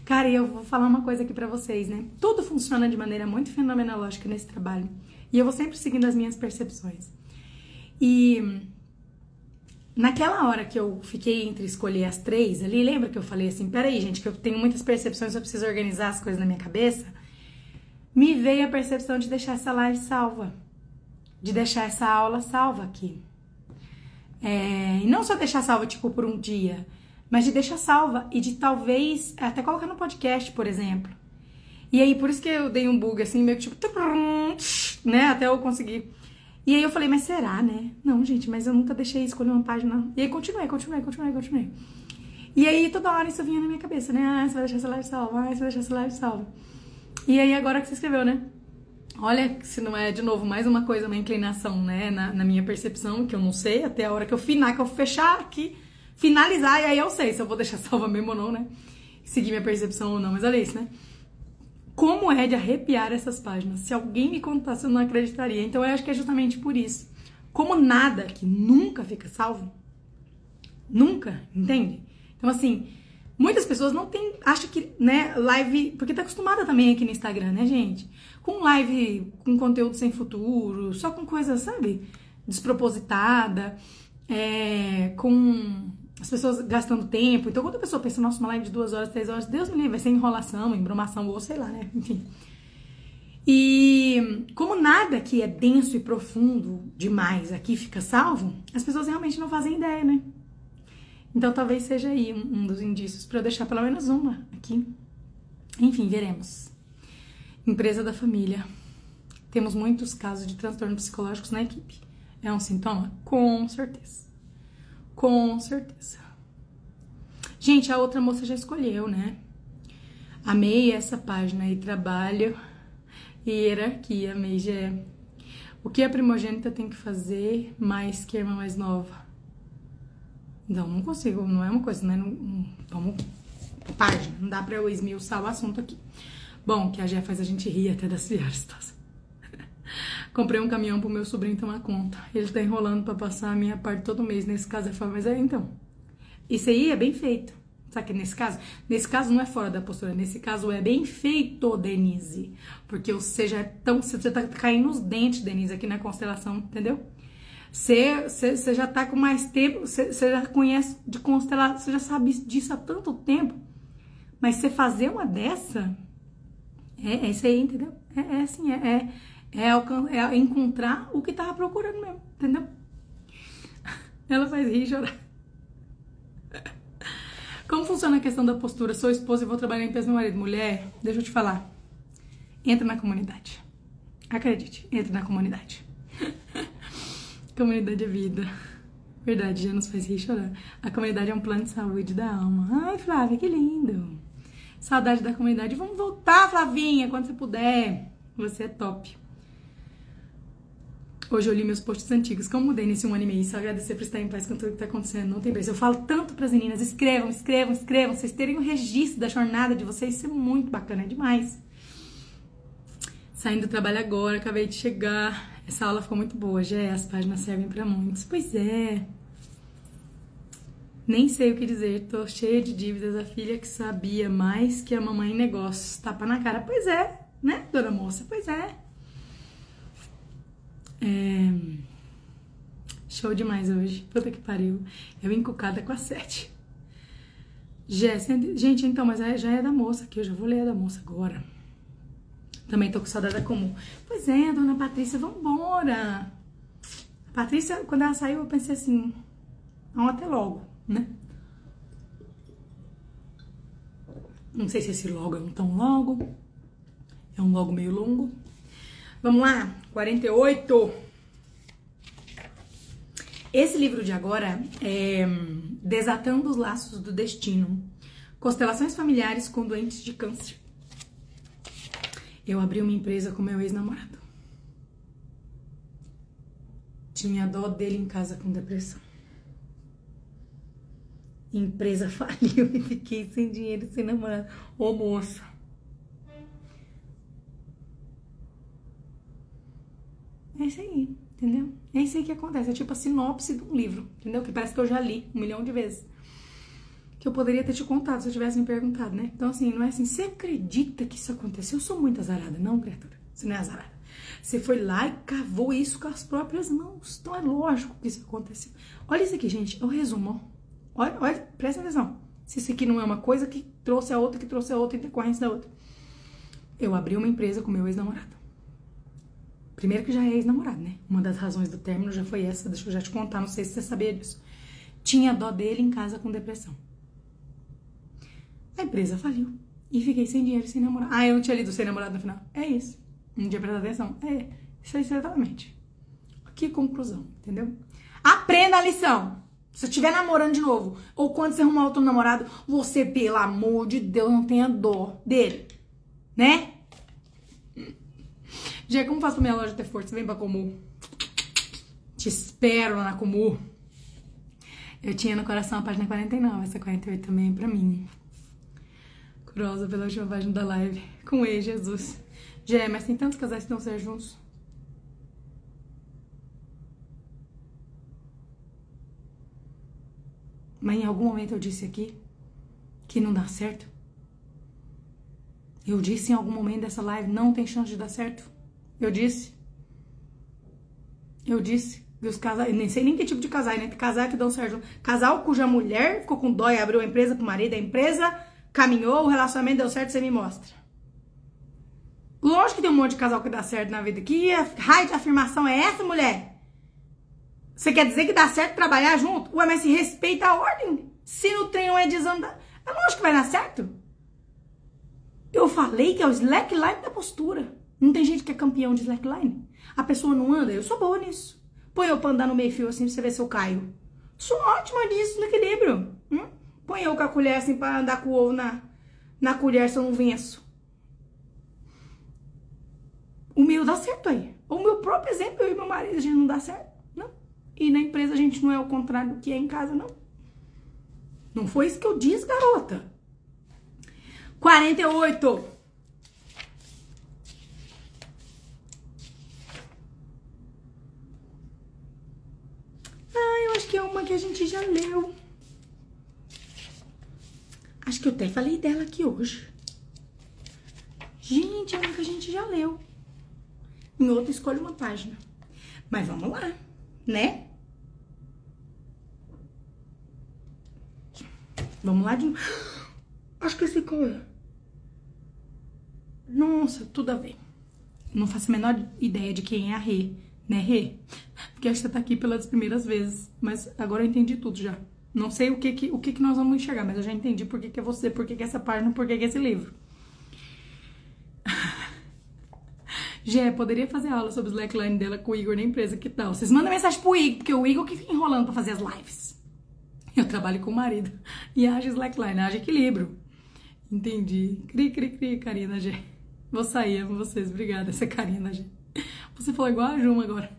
Cara, e eu vou falar uma coisa aqui para vocês, né? Tudo funciona de maneira muito fenomenológica nesse trabalho. E eu vou sempre seguindo as minhas percepções. E naquela hora que eu fiquei entre escolher as três ali, lembra que eu falei assim: peraí, gente, que eu tenho muitas percepções, eu preciso organizar as coisas na minha cabeça? Me veio a percepção de deixar essa live salva de deixar essa aula salva aqui. É, e não só deixar salva, tipo, por um dia, mas de deixar salva e de talvez até colocar no podcast, por exemplo. E aí, por isso que eu dei um bug assim, meio que tipo, né, até eu conseguir. E aí eu falei, mas será, né? Não, gente, mas eu nunca deixei escolher uma página. E aí continuei, continuei, continuei, continuei. E aí toda hora isso vinha na minha cabeça, né? Ah, você vai deixar essa live salva, ah, você vai deixar essa live salva. E aí agora que você escreveu, né? Olha, se não é de novo mais uma coisa, uma inclinação, né? Na, na minha percepção, que eu não sei, até a hora que eu final, que eu fechar aqui, finalizar, e aí eu sei se eu vou deixar salva mesmo ou não, né? Seguir minha percepção ou não, mas olha isso, né? Como é de arrepiar essas páginas? Se alguém me contasse, eu não acreditaria. Então eu acho que é justamente por isso. Como nada que nunca fica salvo, nunca, entende? Então, assim, muitas pessoas não tem, acha que, né, live, porque tá acostumada também aqui no Instagram, né, gente? Com live com conteúdo sem futuro, só com coisa, sabe, despropositada, é, com as pessoas gastando tempo. Então, quando a pessoa pensa, nossa, uma live de duas horas, três horas, Deus me livre, vai ser enrolação, embromação, ou sei lá, né? Enfim. E como nada que é denso e profundo demais aqui fica salvo, as pessoas realmente não fazem ideia, né? Então talvez seja aí um, um dos indícios para eu deixar pelo menos uma aqui. Enfim, veremos. Empresa da família. Temos muitos casos de transtornos psicológicos na equipe. É um sintoma? Com certeza. Com certeza. Gente, a outra moça já escolheu, né? Amei essa página aí, trabalho e hierarquia, amei já. O que a primogênita tem que fazer mais que a irmã mais nova? Não, não consigo, não é uma coisa, né? Não, não, vamos página, não dá pra eu esmiuçar o assunto aqui. Bom, que a Jé faz a gente rir até das piores Comprei um caminhão pro meu sobrinho tomar conta. Ele tá enrolando para passar a minha parte todo mês. Nesse caso, eu falo, mas é então. Isso aí é bem feito. Sabe que nesse caso? Nesse caso não é fora da postura. Nesse caso é bem feito, Denise. Porque você já é tão. Você tá caindo nos dentes, Denise, aqui na constelação, entendeu? Você, você, você já tá com mais tempo, você, você já conhece de constelação, você já sabe disso há tanto tempo. Mas você fazer uma dessa, é, é isso aí, entendeu? É, é assim, é, é é, é encontrar o que tava procurando mesmo, entendeu? Ela faz rir e chorar. Como funciona a questão da postura? Sou esposa e vou trabalhar em do meu marido. Mulher, deixa eu te falar. Entra na comunidade. Acredite, entra na comunidade. comunidade é vida. Verdade, já nos faz rir e chorar. A comunidade é um plano de saúde da alma. Ai, Flávia, que lindo. Saudade da comunidade. Vamos voltar, Flavinha, quando você puder. Você é top. Hoje eu li meus posts antigos, como mudei nesse um ano e meio, só agradecer por estar em paz com tudo que tá acontecendo, não tem preço. Eu falo tanto pras meninas, escrevam, escrevam, escrevam, vocês terem o um registro da jornada de vocês, isso é muito bacana, é demais. Saindo do trabalho agora, acabei de chegar, essa aula ficou muito boa, já as páginas servem para muitos. Pois é. Nem sei o que dizer, tô cheia de dívidas, a filha que sabia mais que a mamãe em negócios, tapa na cara. Pois é, né, dona moça? Pois é. É... Show demais hoje. Puta que pariu. Eu encucada com a sete. Gente, então, mas já é da moça aqui. Eu já vou ler a da moça agora. Também tô com saudade comum. Pois é, dona Patrícia, vambora. A Patrícia, quando ela saiu, eu pensei assim, vamos até logo, né? Não sei se esse logo é um tão logo. É um logo meio longo. Vamos lá, 48. Esse livro de agora é Desatando os Laços do Destino. Constelações familiares com doentes de câncer. Eu abri uma empresa com meu ex-namorado. Tinha dó dele em casa com depressão. Empresa faliu e fiquei sem dinheiro, sem namorado. Ô moça, É isso aí, entendeu? É isso aí que acontece. É tipo a sinopse de um livro, entendeu? Que parece que eu já li um milhão de vezes. Que eu poderia ter te contado se eu tivesse me perguntado, né? Então, assim, não é assim, você acredita que isso aconteceu? Eu sou muito azarada, não, criatura. Você não é azarada. Você foi lá e cavou isso com as próprias mãos. Então é lógico que isso aconteceu. Olha isso aqui, gente. É o resumo. Olha, olha, presta atenção. Se isso aqui não é uma coisa que trouxe a outra, que trouxe a outra em decorrência da outra. Eu abri uma empresa com meu ex-namorado. Primeiro que já é ex-namorado, né? Uma das razões do término já foi essa, deixa eu já te contar, não sei se você sabia disso. Tinha dó dele em casa com depressão. A empresa faliu. E fiquei sem dinheiro sem namorado. Ah, eu não tinha lido sem namorado no final. É isso. Não tinha prestado atenção. É, isso aí exatamente. Que conclusão, entendeu? Aprenda a lição. Se você estiver namorando de novo, ou quando você arrumar outro namorado, você, pelo amor de Deus, não tenha dó dele. Né? Já como faço pra minha loja ter força? Vem pra Comu. Te espero na Comu. Eu tinha no coração a página 49, essa 48 também é pra mim. Curiosa pela última página da live. Com ele, Jesus. Já, mas tem tantos casais que não ser juntos. Mas em algum momento eu disse aqui que não dá certo. Eu disse em algum momento dessa live, não tem chance de dar certo. Eu disse. Eu disse. E os casais, nem sei nem que tipo de casal, né? Casal que dão certo. Casal cuja mulher ficou com dó e abriu a empresa pro marido, a empresa caminhou, o relacionamento deu certo, você me mostra. Lógico que tem um monte de casal que dá certo na vida. Que raio de afirmação é essa, mulher? Você quer dizer que dá certo trabalhar junto? Mas se respeita a ordem. Se no trem é desandar, é lógico que vai dar certo. Eu falei que é o slackline da postura. Não tem gente que é campeão de slackline? A pessoa não anda? Eu sou boa nisso. Põe eu pra andar no meio fio assim pra você ver se eu caio. Sou ótima disso, no equilíbrio. Hum? Põe eu com a colher assim pra andar com o ovo na, na colher se eu não venço. O meu dá certo aí. O meu próprio exemplo, eu e meu marido, a gente não dá certo. E na empresa a gente não é o contrário do que é em casa, não. Não foi isso que eu disse, garota. 48. Ah, eu acho que é uma que a gente já leu. Acho que eu até falei dela aqui hoje. Gente, é uma que a gente já leu. Em outra, escolhe uma página. Mas vamos lá, né? Vamos lá de novo. Acho que esse cor. Nossa, tudo a ver. Não faço a menor ideia de quem é a Rê, né, Rê? Porque acho que você tá aqui pelas primeiras vezes. Mas agora eu entendi tudo já. Não sei o que que, o que, que nós vamos enxergar, mas eu já entendi por que, que é você, por que, que é essa página, por que, que é esse livro. Gé, poderia fazer aula sobre o slackline dela com o Igor na empresa, que tal? Vocês mandam mensagem pro Igor, porque o Igor que fica enrolando pra fazer as lives. Eu trabalho com o marido e age slackline, age equilíbrio. Entendi. Cri, cri, cri, Karina G. Vou sair, amo vocês. Obrigada, essa é Karina G. Você falou igual a Juma agora.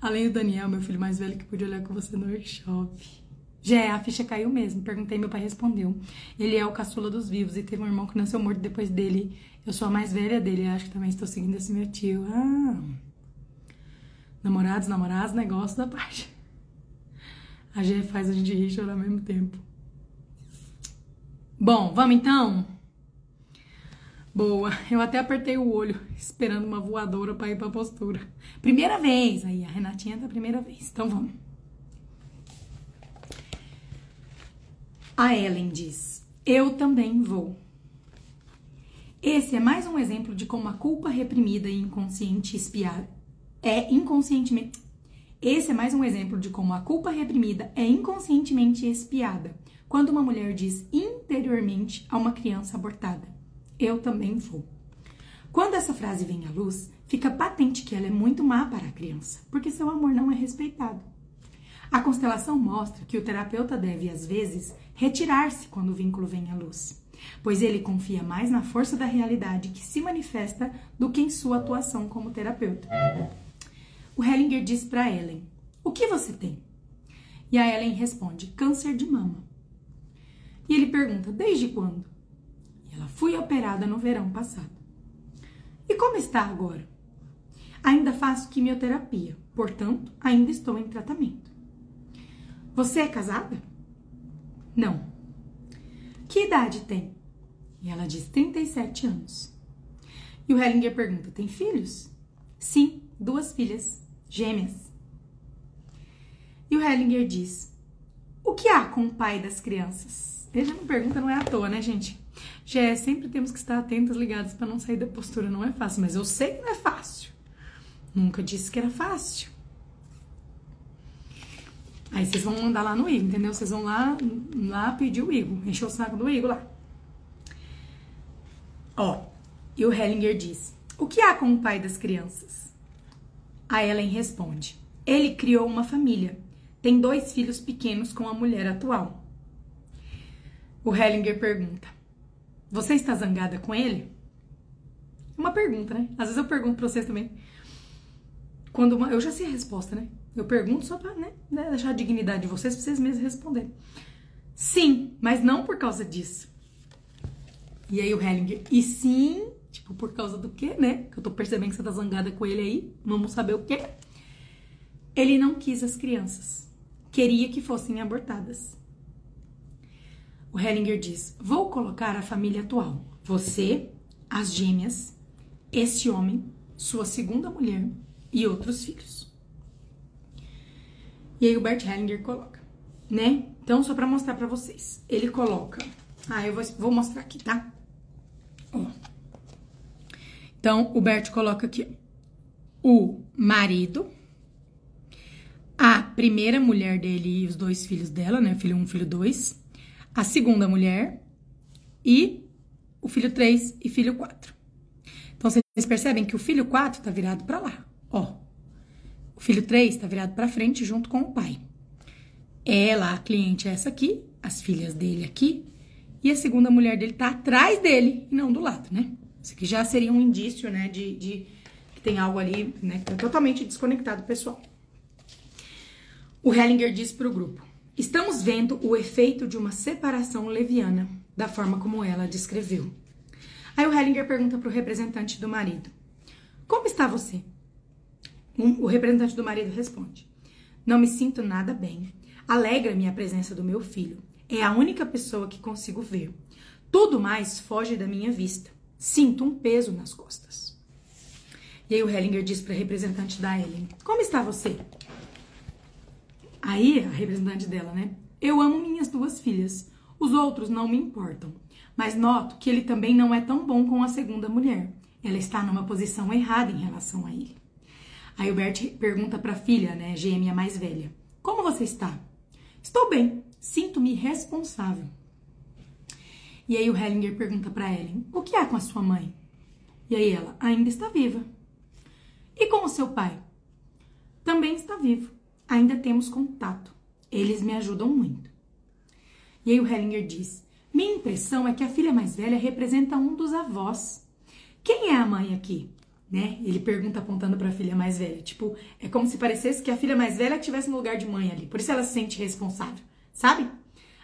Além do Daniel, meu filho mais velho, que pude olhar com você no workshop. Gé, a ficha caiu mesmo. Perguntei, meu pai respondeu. Ele é o caçula dos vivos e teve um irmão que nasceu morto depois dele. Eu sou a mais velha dele, acho que também estou seguindo esse meu tio. Ah. Namorados, namorados, negócio da parte. A Gé faz a gente rir e chorar ao mesmo tempo. Bom, vamos então? Boa, eu até apertei o olho, esperando uma voadora para ir pra postura. Primeira vez, aí a Renatinha da primeira vez. Então vamos. A Ellen diz: Eu também vou. Esse é mais um exemplo de como a culpa reprimida e inconsciente espiada é inconscientemente. Esse é mais um exemplo de como a culpa reprimida é inconscientemente espiada quando uma mulher diz interiormente a uma criança abortada: Eu também vou. Quando essa frase vem à luz, fica patente que ela é muito má para a criança, porque seu amor não é respeitado. A constelação mostra que o terapeuta deve, às vezes, retirar-se quando o vínculo vem à luz, pois ele confia mais na força da realidade que se manifesta do que em sua atuação como terapeuta. O Hellinger diz para Ellen: O que você tem? E a Ellen responde: Câncer de mama. E ele pergunta: Desde quando? E ela: Fui operada no verão passado. E como está agora? Ainda faço quimioterapia, portanto, ainda estou em tratamento. Você é casada? Não. Que idade tem? E ela diz 37 anos. E o Hellinger pergunta: tem filhos? Sim, duas filhas, gêmeas. E o Hellinger diz: o que há com o pai das crianças? Ele já não pergunta, não é à toa, né, gente? Já é, sempre temos que estar atentos, ligados para não sair da postura. Não é fácil, mas eu sei que não é fácil. Nunca disse que era fácil. Aí vocês vão mandar lá no Igor, entendeu? Vocês vão lá, lá pedir o Igor, encher o saco do Igor lá. Ó, e o Hellinger diz: O que há com o pai das crianças? A Ellen responde: Ele criou uma família. Tem dois filhos pequenos com a mulher atual. O Hellinger pergunta: Você está zangada com ele? Uma pergunta, né? Às vezes eu pergunto pra vocês também. Quando uma, eu já sei a resposta, né? Eu pergunto só pra né, né, deixar a dignidade de vocês pra vocês mesmos responderem. Sim, mas não por causa disso. E aí o Hellinger, e sim, tipo, por causa do quê, né? Que eu tô percebendo que você tá zangada com ele aí, vamos saber o quê. Ele não quis as crianças. Queria que fossem abortadas. O Hellinger diz: Vou colocar a família atual. Você, as gêmeas, esse homem, sua segunda mulher e outros filhos. E aí o Bert Hellinger coloca, né? Então, só para mostrar para vocês. Ele coloca. Ah, eu vou, vou mostrar aqui, tá? Ó. Então, o Bert coloca aqui o marido, a primeira mulher dele e os dois filhos dela, né? Filho 1, um, filho 2. A segunda mulher e o filho 3 e filho 4. Então, vocês percebem que o filho 4 tá virado para lá, ó. O filho 3 tá virado para frente junto com o pai. Ela, a cliente, é essa aqui, as filhas dele aqui, e a segunda mulher dele tá atrás dele e não do lado, né? Isso aqui já seria um indício, né, de, de que tem algo ali, né, que tá totalmente desconectado pessoal. O Hellinger diz para o grupo: Estamos vendo o efeito de uma separação leviana, da forma como ela descreveu. Aí o Hellinger pergunta para o representante do marido: Como está você? Um, o representante do marido responde: Não me sinto nada bem. Alegra-me a presença do meu filho. É a única pessoa que consigo ver. Tudo mais foge da minha vista. Sinto um peso nas costas. E aí o Hellinger diz para a representante da Ellen: Como está você? Aí a representante dela, né? Eu amo minhas duas filhas. Os outros não me importam. Mas noto que ele também não é tão bom com a segunda mulher. Ela está numa posição errada em relação a ele. Aí o Bert pergunta para a filha, né, gêmea mais velha: Como você está? Estou bem, sinto-me responsável. E aí o Hellinger pergunta para Ellen: O que há com a sua mãe? E aí ela: Ainda está viva. E com o seu pai? Também está vivo. Ainda temos contato. Eles me ajudam muito. E aí o Hellinger diz: Minha impressão é que a filha mais velha representa um dos avós. Quem é a mãe aqui? Né? Ele pergunta apontando para a filha mais velha. Tipo, é como se parecesse que a filha mais velha estivesse no lugar de mãe ali. Por isso ela se sente responsável, sabe?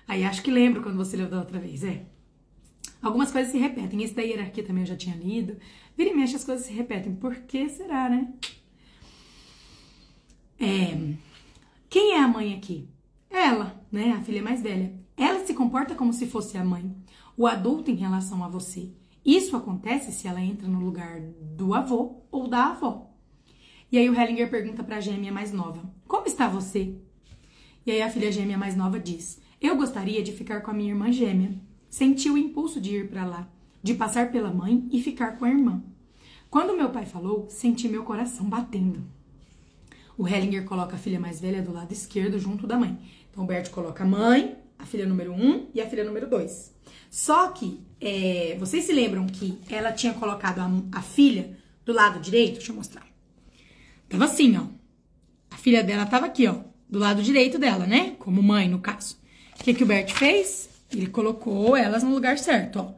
Aí acho que lembro quando você leu da outra vez, é. Algumas coisas se repetem. Esse da hierarquia também eu já tinha lido. Vira e mexe as coisas se repetem. Por que será, né? É, quem é a mãe aqui? Ela, né? A filha mais velha. Ela se comporta como se fosse a mãe, o adulto em relação a você. Isso acontece se ela entra no lugar do avô ou da avó. E aí o Hellinger pergunta para a gêmea mais nova: Como está você? E aí a filha gêmea mais nova diz: Eu gostaria de ficar com a minha irmã gêmea. Senti o impulso de ir para lá, de passar pela mãe e ficar com a irmã. Quando meu pai falou, senti meu coração batendo. O Hellinger coloca a filha mais velha do lado esquerdo, junto da mãe. Então o Bert coloca a mãe, a filha número 1 um, e a filha número 2. Só que, é, vocês se lembram que ela tinha colocado a, a, filha do lado direito? Deixa eu mostrar. Tava assim, ó. A filha dela tava aqui, ó. Do lado direito dela, né? Como mãe, no caso. O que, que o Bert fez? Ele colocou elas no lugar certo, ó.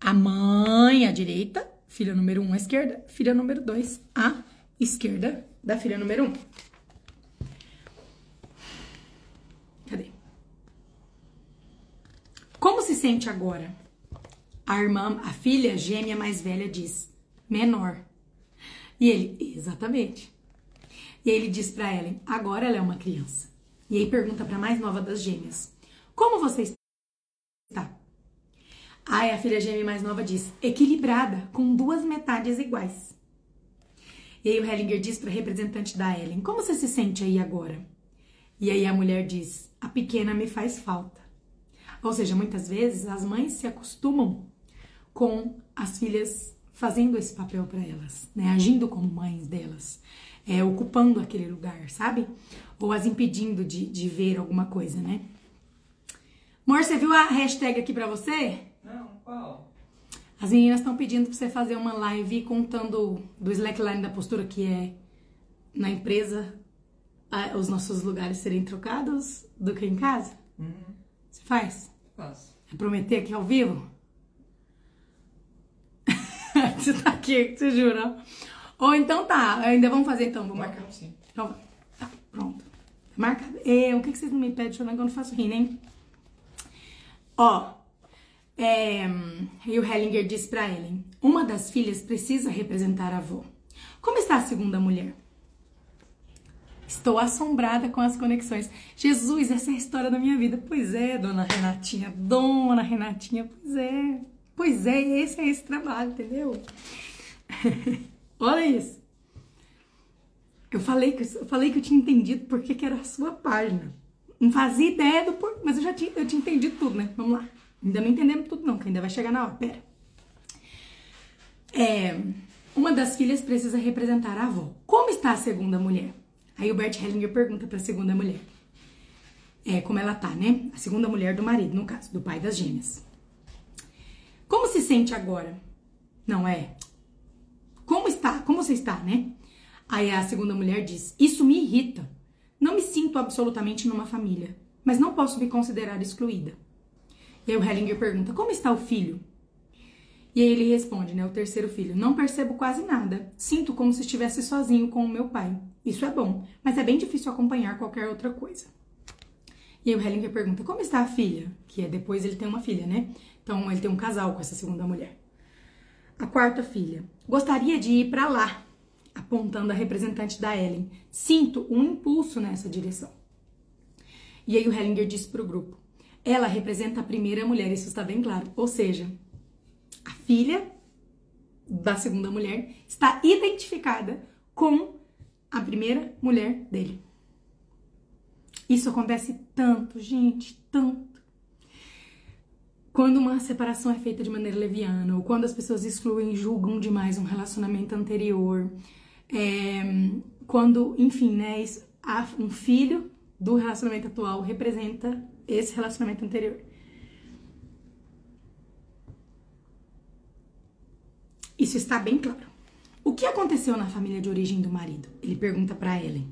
A mãe à direita, filha número 1 um à esquerda, filha número 2 à esquerda da filha número 1. Um. Cadê? Como se sente agora? A irmã, a filha gêmea mais velha diz: menor. E ele, exatamente. E ele diz para Ellen: agora ela é uma criança. E aí pergunta para a mais nova das gêmeas: como você está? Aí a filha gêmea mais nova diz: equilibrada, com duas metades iguais. E aí o Hellinger diz para a representante da Ellen: como você se sente aí agora? E aí a mulher diz: a pequena me faz falta. Ou seja, muitas vezes as mães se acostumam com as filhas fazendo esse papel para elas, né? Agindo como mães delas, é, ocupando aquele lugar, sabe? Ou as impedindo de, de ver alguma coisa, né? Amor, você viu a hashtag aqui pra você? Não, qual? As meninas estão pedindo pra você fazer uma live contando do slackline da postura que é na empresa os nossos lugares serem trocados do que em casa? Uhum. Você faz? Faço. É prometer aqui ao vivo? você tá aqui, você jura? Ou então tá, ainda vamos fazer então, vou marcar. Sim. Então, tá, pronto. Marcado. É, o que, que vocês não me pedem chorando que eu não faço rir, hein? Ó, é, e o Hellinger diz pra Ellen: Uma das filhas precisa representar a avó. Como está a segunda mulher? Estou assombrada com as conexões. Jesus, essa é a história da minha vida. Pois é, dona Renatinha, dona Renatinha, pois é. Pois é, esse é esse trabalho, entendeu? Olha isso. Eu falei que eu falei que eu tinha entendido porque que era a sua página. Não fazia ideia do por, mas eu já tinha, eu tinha entendido tudo, né? Vamos lá. Ainda não entendemos tudo não, que ainda vai chegar na hora. Pera. É, uma das filhas precisa representar a avó. Como está a segunda mulher? Aí o Bert Hellinger pergunta para a segunda mulher. É, como ela tá, né? A segunda mulher do marido, no caso, do pai das gêmeas. Como se sente agora? Não é? Como está? Como você está, né? Aí a segunda mulher diz: Isso me irrita. Não me sinto absolutamente numa família, mas não posso me considerar excluída. E aí o Hellinger pergunta: Como está o filho? E aí ele responde, né? O terceiro filho: Não percebo quase nada. Sinto como se estivesse sozinho com o meu pai. Isso é bom, mas é bem difícil acompanhar qualquer outra coisa. E aí o Hellinger pergunta: Como está a filha? Que é depois ele tem uma filha, né? Então ele tem um casal com essa segunda mulher. A quarta filha: Gostaria de ir para lá, apontando a representante da Ellen. Sinto um impulso nessa direção. E aí o Hellinger disse para o grupo: Ela representa a primeira mulher, isso está bem claro. Ou seja, a filha da segunda mulher está identificada com a primeira mulher dele. Isso acontece tanto, gente, tanto. Quando uma separação é feita de maneira leviana, ou quando as pessoas excluem julgam demais um relacionamento anterior, é, quando, enfim, né, isso, um filho do relacionamento atual representa esse relacionamento anterior. Isso está bem claro. O que aconteceu na família de origem do marido? Ele pergunta para Ellen.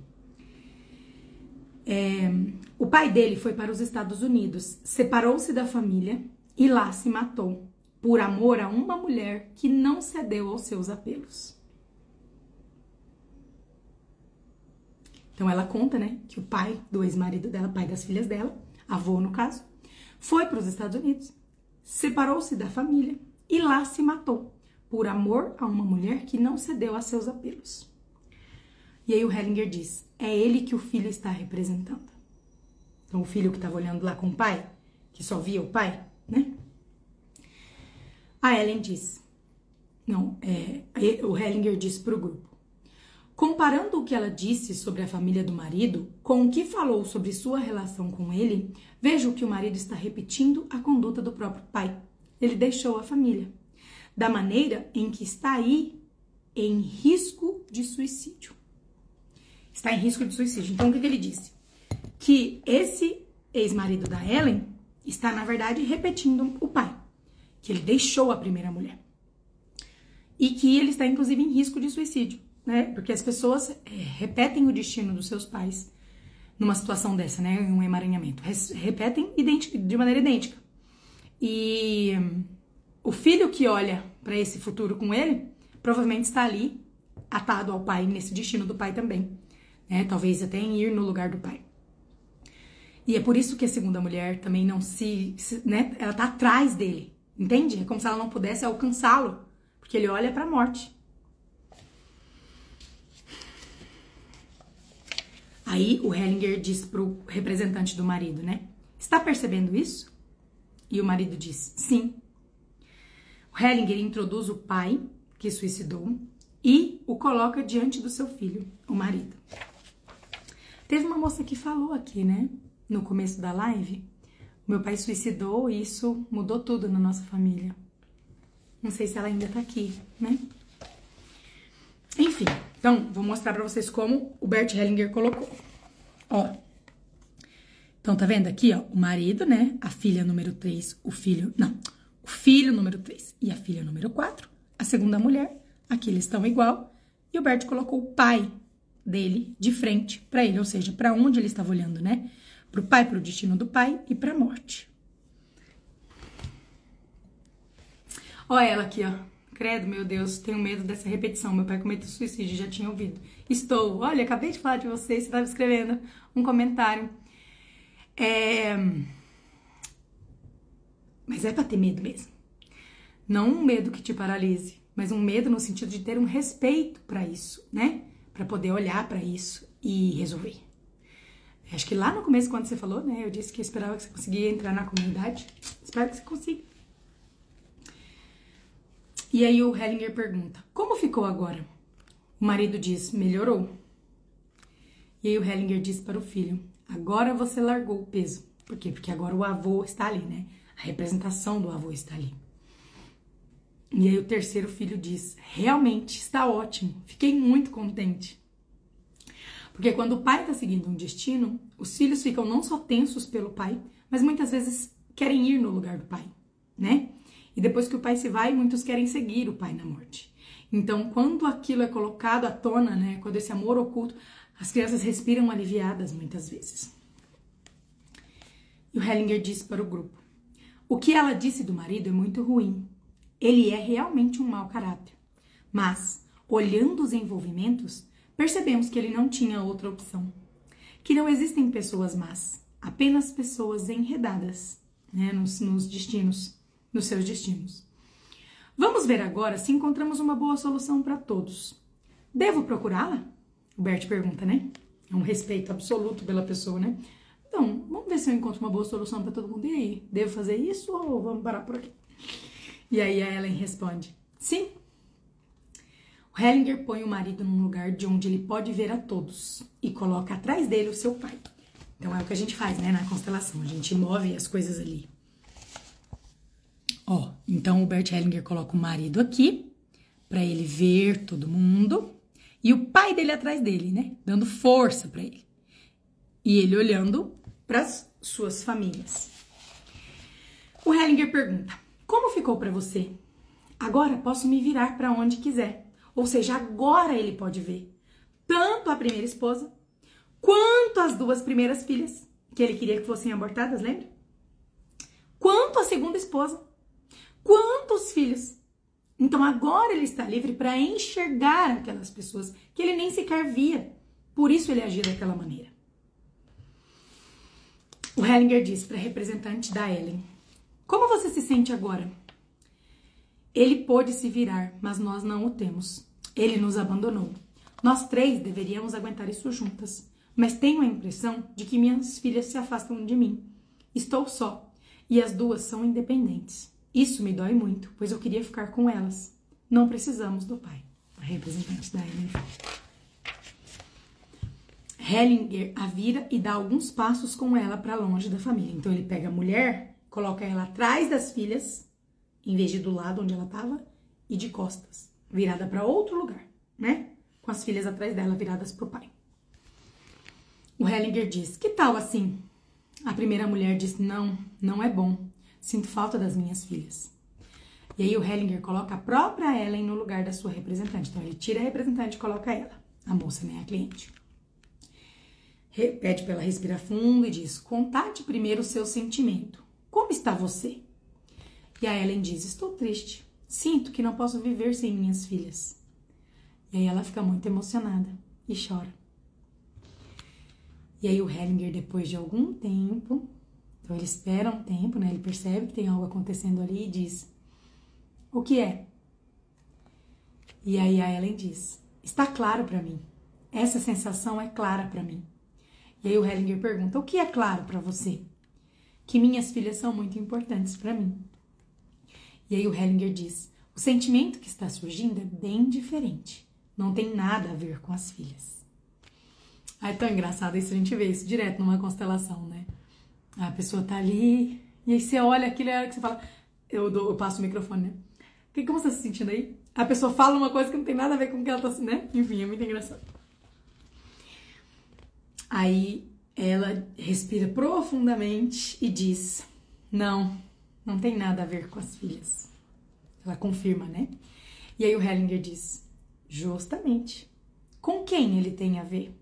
É, o pai dele foi para os Estados Unidos, separou-se da família e lá se matou por amor a uma mulher que não cedeu aos seus apelos. Então ela conta, né, que o pai do ex-marido dela, pai das filhas dela, avô no caso, foi para os Estados Unidos, separou-se da família e lá se matou por amor a uma mulher que não cedeu a seus apelos. E aí o Hellinger diz: é ele que o filho está representando. Então o filho que estava olhando lá com o pai, que só via o pai, né? A Ellen diz: não, é, o Hellinger diz para o grupo: comparando o que ela disse sobre a família do marido com o que falou sobre sua relação com ele, vejo que o marido está repetindo a conduta do próprio pai. Ele deixou a família da maneira em que está aí em risco de suicídio. Está em risco de suicídio. Então, o que, que ele disse? Que esse ex-marido da Ellen está, na verdade, repetindo o pai, que ele deixou a primeira mulher. E que ele está, inclusive, em risco de suicídio, né? Porque as pessoas é, repetem o destino dos seus pais numa situação dessa, né? Um emaranhamento. Repetem de maneira idêntica. E o filho que olha para esse futuro com ele, provavelmente está ali atado ao pai, nesse destino do pai também. Né? Talvez até em ir no lugar do pai. E é por isso que a segunda mulher também não se. se né? Ela tá atrás dele. Entende? É como se ela não pudesse alcançá-lo. Porque ele olha para a morte. Aí o Hellinger diz pro representante do marido, né? Está percebendo isso? E o marido diz: Sim. O Hellinger introduz o pai que suicidou e o coloca diante do seu filho, o marido. Teve uma moça que falou aqui, né, no começo da live, meu pai suicidou e isso mudou tudo na nossa família. Não sei se ela ainda tá aqui, né? Enfim, então vou mostrar para vocês como o Bert Hellinger colocou. Ó. Então tá vendo aqui, ó, o marido, né, a filha número 3, o filho, não, o filho número 3 e a filha número 4, a segunda mulher, aqui eles estão igual, e o Bert colocou o pai dele de frente para ele, ou seja, para onde ele estava olhando, né? Para o pai, para o destino do pai e para a morte. Olha ela aqui, ó. Credo, meu Deus, tenho medo dessa repetição. Meu pai cometeu suicídio, já tinha ouvido. Estou. Olha, acabei de falar de você, você estava escrevendo um comentário. É... Mas é para ter medo mesmo. Não um medo que te paralise, mas um medo no sentido de ter um respeito para isso, né? Para poder olhar para isso e resolver. Acho que lá no começo, quando você falou, né? Eu disse que eu esperava que você conseguia entrar na comunidade. Espero que você consiga. E aí o Hellinger pergunta: Como ficou agora? O marido diz: Melhorou. E aí o Hellinger diz para o filho: Agora você largou o peso. Por quê? Porque agora o avô está ali, né? A representação do avô está ali. E aí o terceiro filho diz: Realmente está ótimo, fiquei muito contente. Porque quando o pai está seguindo um destino, os filhos ficam não só tensos pelo pai, mas muitas vezes querem ir no lugar do pai, né? E depois que o pai se vai, muitos querem seguir o pai na morte. Então, quando aquilo é colocado à tona, né, quando esse amor oculto, as crianças respiram aliviadas muitas vezes. E o Hellinger disse para o grupo: O que ela disse do marido é muito ruim. Ele é realmente um mau caráter. Mas, olhando os envolvimentos, percebemos que ele não tinha outra opção. Que não existem pessoas más, apenas pessoas enredadas né, nos, nos destinos nos seus destinos. Vamos ver agora se encontramos uma boa solução para todos. Devo procurá-la? O Bert pergunta, né? É um respeito absoluto pela pessoa, né? Então, vamos ver se eu encontro uma boa solução para todo mundo. E aí, devo fazer isso ou vamos parar por aqui? E aí a Ellen responde: Sim. O Hellinger põe o marido num lugar de onde ele pode ver a todos e coloca atrás dele o seu pai. Então é o que a gente faz, né, na constelação. A gente move as coisas ali. Ó, então o Bert Hellinger coloca o marido aqui para ele ver todo mundo e o pai dele atrás dele, né, dando força para ele. E ele olhando para as suas famílias. O Hellinger pergunta: "Como ficou para você? Agora posso me virar para onde quiser." Ou seja, agora ele pode ver tanto a primeira esposa quanto as duas primeiras filhas que ele queria que fossem abortadas, lembra? Quanto a segunda esposa Quantos filhos? Então agora ele está livre para enxergar aquelas pessoas que ele nem sequer via. Por isso ele agia daquela maneira. O Hellinger diz para a representante da Ellen: Como você se sente agora? Ele pôde se virar, mas nós não o temos. Ele nos abandonou. Nós três deveríamos aguentar isso juntas, mas tenho a impressão de que minhas filhas se afastam de mim. Estou só e as duas são independentes. Isso me dói muito, pois eu queria ficar com elas. Não precisamos do pai. A representante da Ellen Hellinger a vira e dá alguns passos com ela para longe da família. Então ele pega a mulher, coloca ela atrás das filhas, em vez de do lado onde ela estava, e de costas, virada para outro lugar, né? Com as filhas atrás dela viradas para o pai. O Hellinger diz: Que tal assim? A primeira mulher diz: Não, não é bom. Sinto falta das minhas filhas. E aí o Hellinger coloca a própria Ellen no lugar da sua representante. Então ele tira a representante e coloca ela, a moça, né, a cliente. Pede para ela respirar fundo e diz: Contate primeiro o seu sentimento. Como está você? E a Ellen diz: Estou triste. Sinto que não posso viver sem minhas filhas. E aí ela fica muito emocionada e chora. E aí o Hellinger, depois de algum tempo, então ele espera um tempo, né? Ele percebe que tem algo acontecendo ali e diz: O que é? E aí a Ellen diz: Está claro para mim. Essa sensação é clara para mim. E aí o Hellinger pergunta: O que é claro para você? Que minhas filhas são muito importantes para mim. E aí o Hellinger diz: O sentimento que está surgindo é bem diferente. Não tem nada a ver com as filhas. Ah, é tão engraçado isso, a gente vê isso direto numa constelação, né? A pessoa tá ali, e aí você olha aquilo é hora que você fala. Eu, dou, eu passo o microfone, né? Que, como você tá se sentindo aí? A pessoa fala uma coisa que não tem nada a ver com o que ela tá né? Enfim, é muito engraçado. Aí ela respira profundamente e diz: Não, não tem nada a ver com as filhas. Ela confirma, né? E aí o Hellinger diz: Justamente. Com quem ele tem a ver?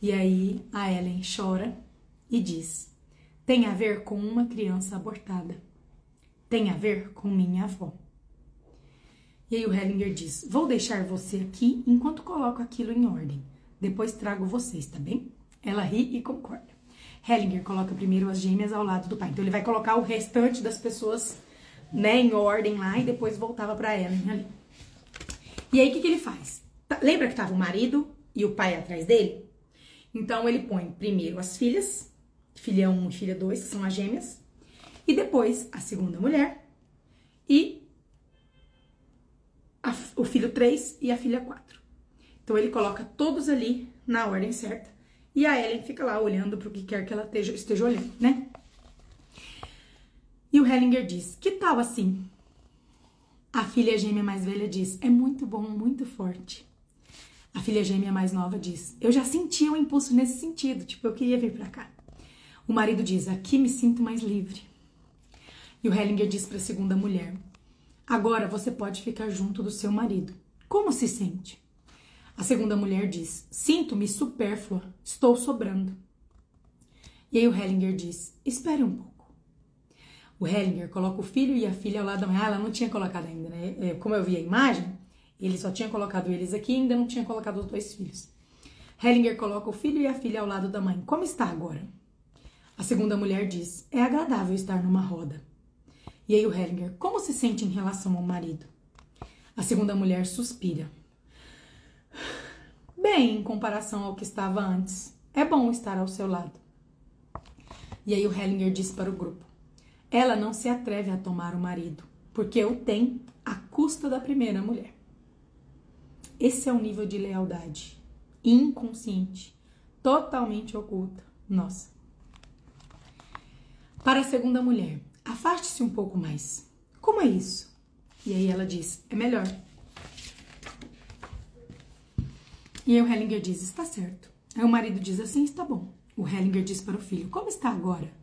E aí a Ellen chora e diz: tem a ver com uma criança abortada. Tem a ver com minha avó. E aí o Hellinger diz: Vou deixar você aqui enquanto coloco aquilo em ordem. Depois trago vocês, tá bem? Ela ri e concorda. Hellinger coloca primeiro as gêmeas ao lado do pai. Então ele vai colocar o restante das pessoas, né, em ordem lá e depois voltava para Ellen ali. E aí o que, que ele faz? Tá, lembra que tava o marido e o pai atrás dele? Então ele põe primeiro as filhas, filha 1 e filha 2, que são as gêmeas, e depois a segunda mulher e a, o filho 3 e a filha 4. Então ele coloca todos ali na ordem certa e a Ellen fica lá olhando para o que quer que ela esteja, esteja olhando, né? E o Hellinger diz: Que tal assim? A filha gêmea mais velha diz: É muito bom, muito forte. A filha gêmea mais nova diz: Eu já sentia um impulso nesse sentido, tipo, eu queria vir para cá. O marido diz: Aqui me sinto mais livre. E o Hellinger diz para a segunda mulher: Agora você pode ficar junto do seu marido. Como se sente? A segunda mulher diz: Sinto-me supérflua, estou sobrando. E aí o Hellinger diz: Espere um pouco. O Hellinger coloca o filho e a filha ao lado da mãe. Ah, ela não tinha colocado ainda, né? É, como eu vi a imagem, ele só tinha colocado eles aqui e ainda não tinha colocado os dois filhos. Hellinger coloca o filho e a filha ao lado da mãe. Como está agora? A segunda mulher diz: É agradável estar numa roda. E aí o Hellinger: Como se sente em relação ao marido? A segunda mulher suspira. Bem, em comparação ao que estava antes. É bom estar ao seu lado. E aí o Hellinger diz para o grupo: Ela não se atreve a tomar o marido, porque o tem à custa da primeira mulher. Esse é o nível de lealdade inconsciente, totalmente oculta. Nossa. Para a segunda mulher, afaste-se um pouco mais. Como é isso? E aí ela diz: é melhor. E aí o Hellinger diz: está certo. Aí o marido diz assim: está bom. O Hellinger diz para o filho: como está agora?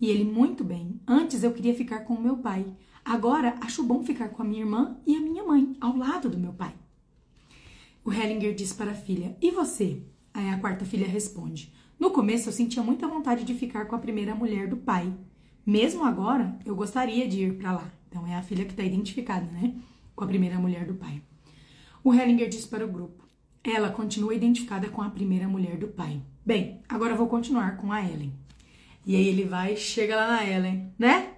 E ele: muito bem. Antes eu queria ficar com o meu pai. Agora acho bom ficar com a minha irmã e a minha mãe, ao lado do meu pai. O Hellinger diz para a filha: E você? Aí a quarta filha responde: No começo eu sentia muita vontade de ficar com a primeira mulher do pai. Mesmo agora, eu gostaria de ir para lá. Então é a filha que está identificada, né? Com a primeira mulher do pai. O Hellinger diz para o grupo: Ela continua identificada com a primeira mulher do pai. Bem, agora vou continuar com a Ellen. E aí ele vai, chega lá na Ellen, né?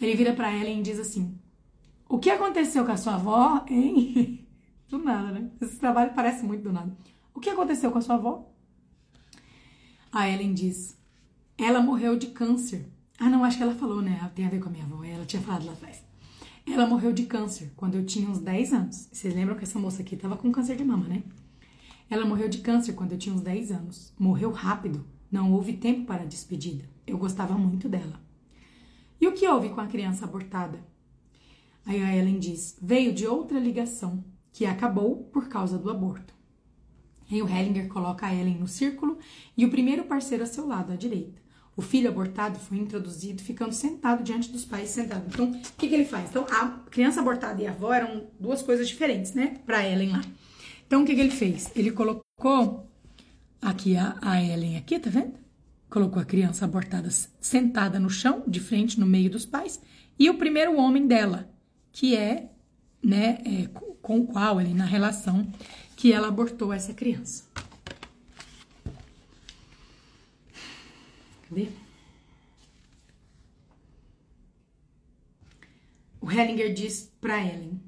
Ele vira para Ellen e diz assim: O que aconteceu com a sua avó, hein? Do nada, né? Esse trabalho parece muito do nada. O que aconteceu com a sua avó? A Ellen diz: ela morreu de câncer. Ah, não, acho que ela falou, né? Tem a ver com a minha avó. Ela tinha falado lá atrás. Ela morreu de câncer quando eu tinha uns 10 anos. Vocês lembram que essa moça aqui tava com câncer de mama, né? Ela morreu de câncer quando eu tinha uns 10 anos. Morreu rápido. Não houve tempo para a despedida. Eu gostava muito dela. E o que houve com a criança abortada? Aí a Ellen diz: veio de outra ligação que acabou por causa do aborto. E o Hellinger coloca a Ellen no círculo e o primeiro parceiro a seu lado, à direita. O filho abortado foi introduzido ficando sentado diante dos pais sentado. Então, o que, que ele faz? Então, a criança abortada e a avó eram duas coisas diferentes, né? Para Ellen lá. Então, o que, que ele fez? Ele colocou aqui a, a Ellen aqui, tá vendo? Colocou a criança abortada sentada no chão, de frente, no meio dos pais, e o primeiro homem dela, que é, né, é, com o qual ele na relação que ela abortou essa criança. Cadê? O Hellinger diz para Ellen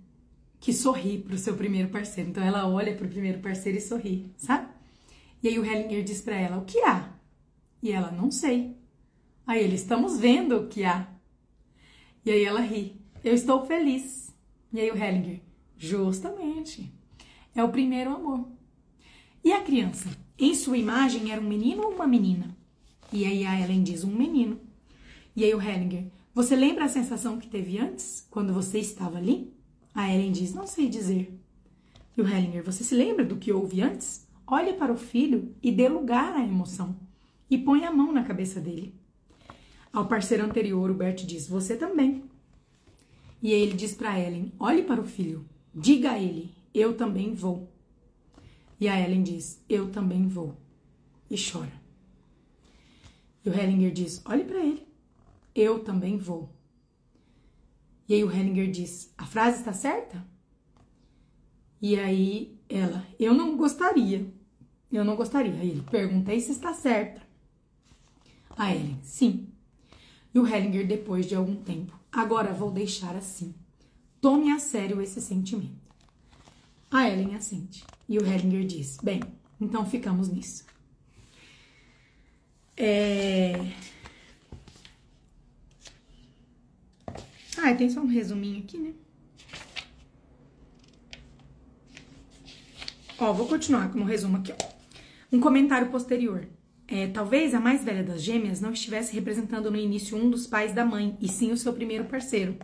que sorri para o seu primeiro parceiro. Então ela olha para o primeiro parceiro e sorri, sabe? E aí o Hellinger diz para ela: "O que há?" E ela: "Não sei." Aí ele: "Estamos vendo o que há." E aí ela ri: "Eu estou feliz." E aí o Hellinger: Justamente. É o primeiro amor. E a criança? Em sua imagem era um menino ou uma menina? E aí a Ellen diz um menino. E aí o Hellinger, você lembra a sensação que teve antes, quando você estava ali? A Ellen diz, não sei dizer. E o Hellinger, você se lembra do que houve antes? Olhe para o filho e dê lugar à emoção. E põe a mão na cabeça dele. Ao parceiro anterior, o Bert diz, você também. E aí ele diz para Ellen, olhe para o filho Diga a ele: Eu também vou. E a Ellen diz: Eu também vou. E chora. E o Hellinger diz: Olhe para ele. Eu também vou. E aí o Hellinger diz: A frase está certa? E aí ela: Eu não gostaria. Eu não gostaria. Aí ele: Perguntei se está certa. A Ellen: Sim. E o Hellinger, depois de algum tempo: Agora vou deixar assim. Tome a sério esse sentimento. A Ellen assente. E o Hellinger diz: Bem, então ficamos nisso. É... Ah, tem só um resuminho aqui, né? Ó, vou continuar com o resumo aqui, ó. Um comentário posterior. É, talvez a mais velha das gêmeas não estivesse representando no início um dos pais da mãe, e sim o seu primeiro parceiro.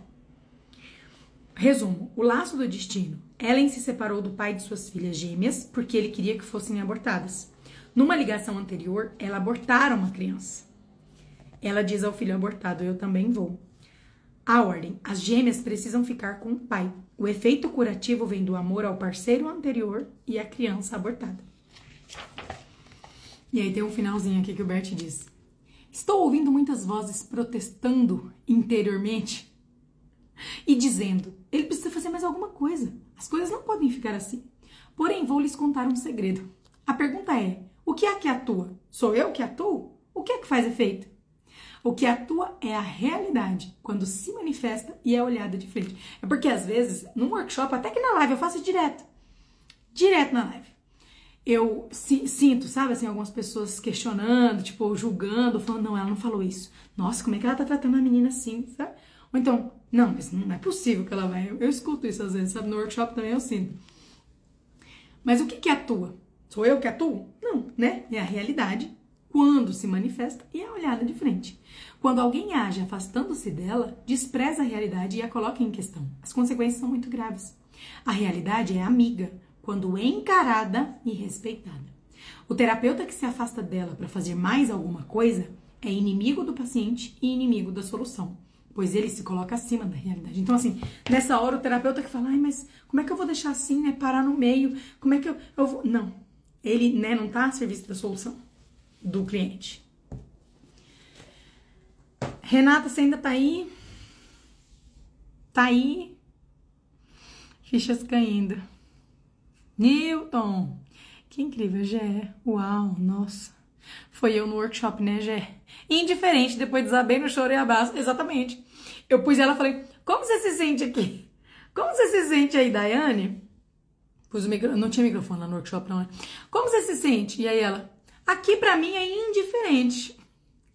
Resumo: o laço do destino. Ellen se separou do pai de suas filhas gêmeas porque ele queria que fossem abortadas. Numa ligação anterior, ela abortara uma criança. Ela diz ao filho abortado: Eu também vou. A ordem: as gêmeas precisam ficar com o pai. O efeito curativo vem do amor ao parceiro anterior e à criança abortada. E aí tem um finalzinho aqui que o Bert diz: Estou ouvindo muitas vozes protestando interiormente e dizendo: ele precisa fazer mais alguma coisa. As coisas não podem ficar assim. Porém, vou lhes contar um segredo. A pergunta é: o que é que atua? Sou eu que atuo? O que é que faz efeito? O que atua é a realidade, quando se manifesta e é olhada de frente. É porque às vezes, num workshop, até que na live, eu faço direto. Direto na live. Eu sinto, sabe, assim, algumas pessoas questionando, tipo, julgando, falando, não, ela não falou isso. Nossa, como é que ela tá tratando a menina assim, sabe? Ou então, não, mas não é possível que ela vai. Eu, eu escuto isso às vezes, sabe? No workshop também eu sinto. Mas o que que atua? Sou eu que atuo? Não, né? É a realidade quando se manifesta e é a olhada de frente. Quando alguém age afastando-se dela, despreza a realidade e a coloca em questão. As consequências são muito graves. A realidade é amiga quando encarada e respeitada. O terapeuta que se afasta dela para fazer mais alguma coisa é inimigo do paciente e inimigo da solução pois ele se coloca acima da realidade. Então, assim, nessa hora o terapeuta que fala, ai, mas como é que eu vou deixar assim, né? Parar no meio, como é que eu, eu vou. Não. Ele, né, não tá a serviço da solução do cliente. Renata, você ainda tá aí? Tá aí? Fichas caindo. Newton! Que incrível, Gé. Uau, nossa. Foi eu no workshop, né, Gé? Indiferente, depois desabei no choro e abraço. Exatamente. Eu pus ela e falei, como você se sente aqui? Como você se sente aí, Daiane? Pus o micro... Não tinha microfone lá no workshop, não, né? Como você se sente? E aí ela, aqui pra mim é indiferente.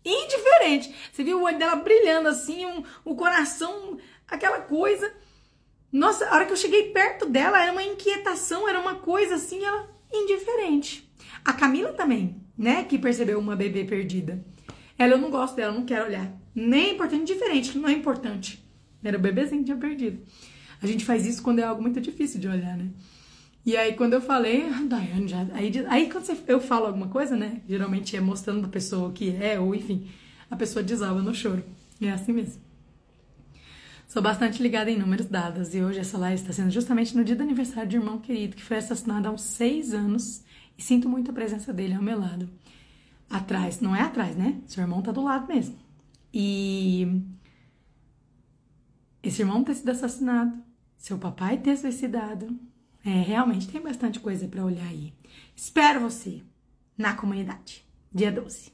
Indiferente. Você viu o olho dela brilhando assim, um, o coração, aquela coisa. Nossa, a hora que eu cheguei perto dela, era uma inquietação, era uma coisa assim, ela indiferente. A Camila também, né, que percebeu uma bebê perdida. Ela, eu não gosto dela, não quero olhar. Nem é importante, diferente, não é importante. Era o bebezinho que tinha perdido. A gente faz isso quando é algo muito difícil de olhar, né? E aí, quando eu falei, ah, Daiane já. Aí, aí quando você, eu falo alguma coisa, né? Geralmente é mostrando pra pessoa o que é, ou enfim, a pessoa desaba no choro. É assim mesmo. Sou bastante ligada em números dados e hoje essa live está sendo justamente no dia do aniversário de um irmão querido que foi assassinado uns seis anos e sinto muito a presença dele ao meu lado atrás. Não é atrás, né? Seu irmão tá do lado mesmo. E esse irmão ter sido assassinado, seu papai ter suicidado. É, realmente tem bastante coisa para olhar aí. Espero você na comunidade, dia 12.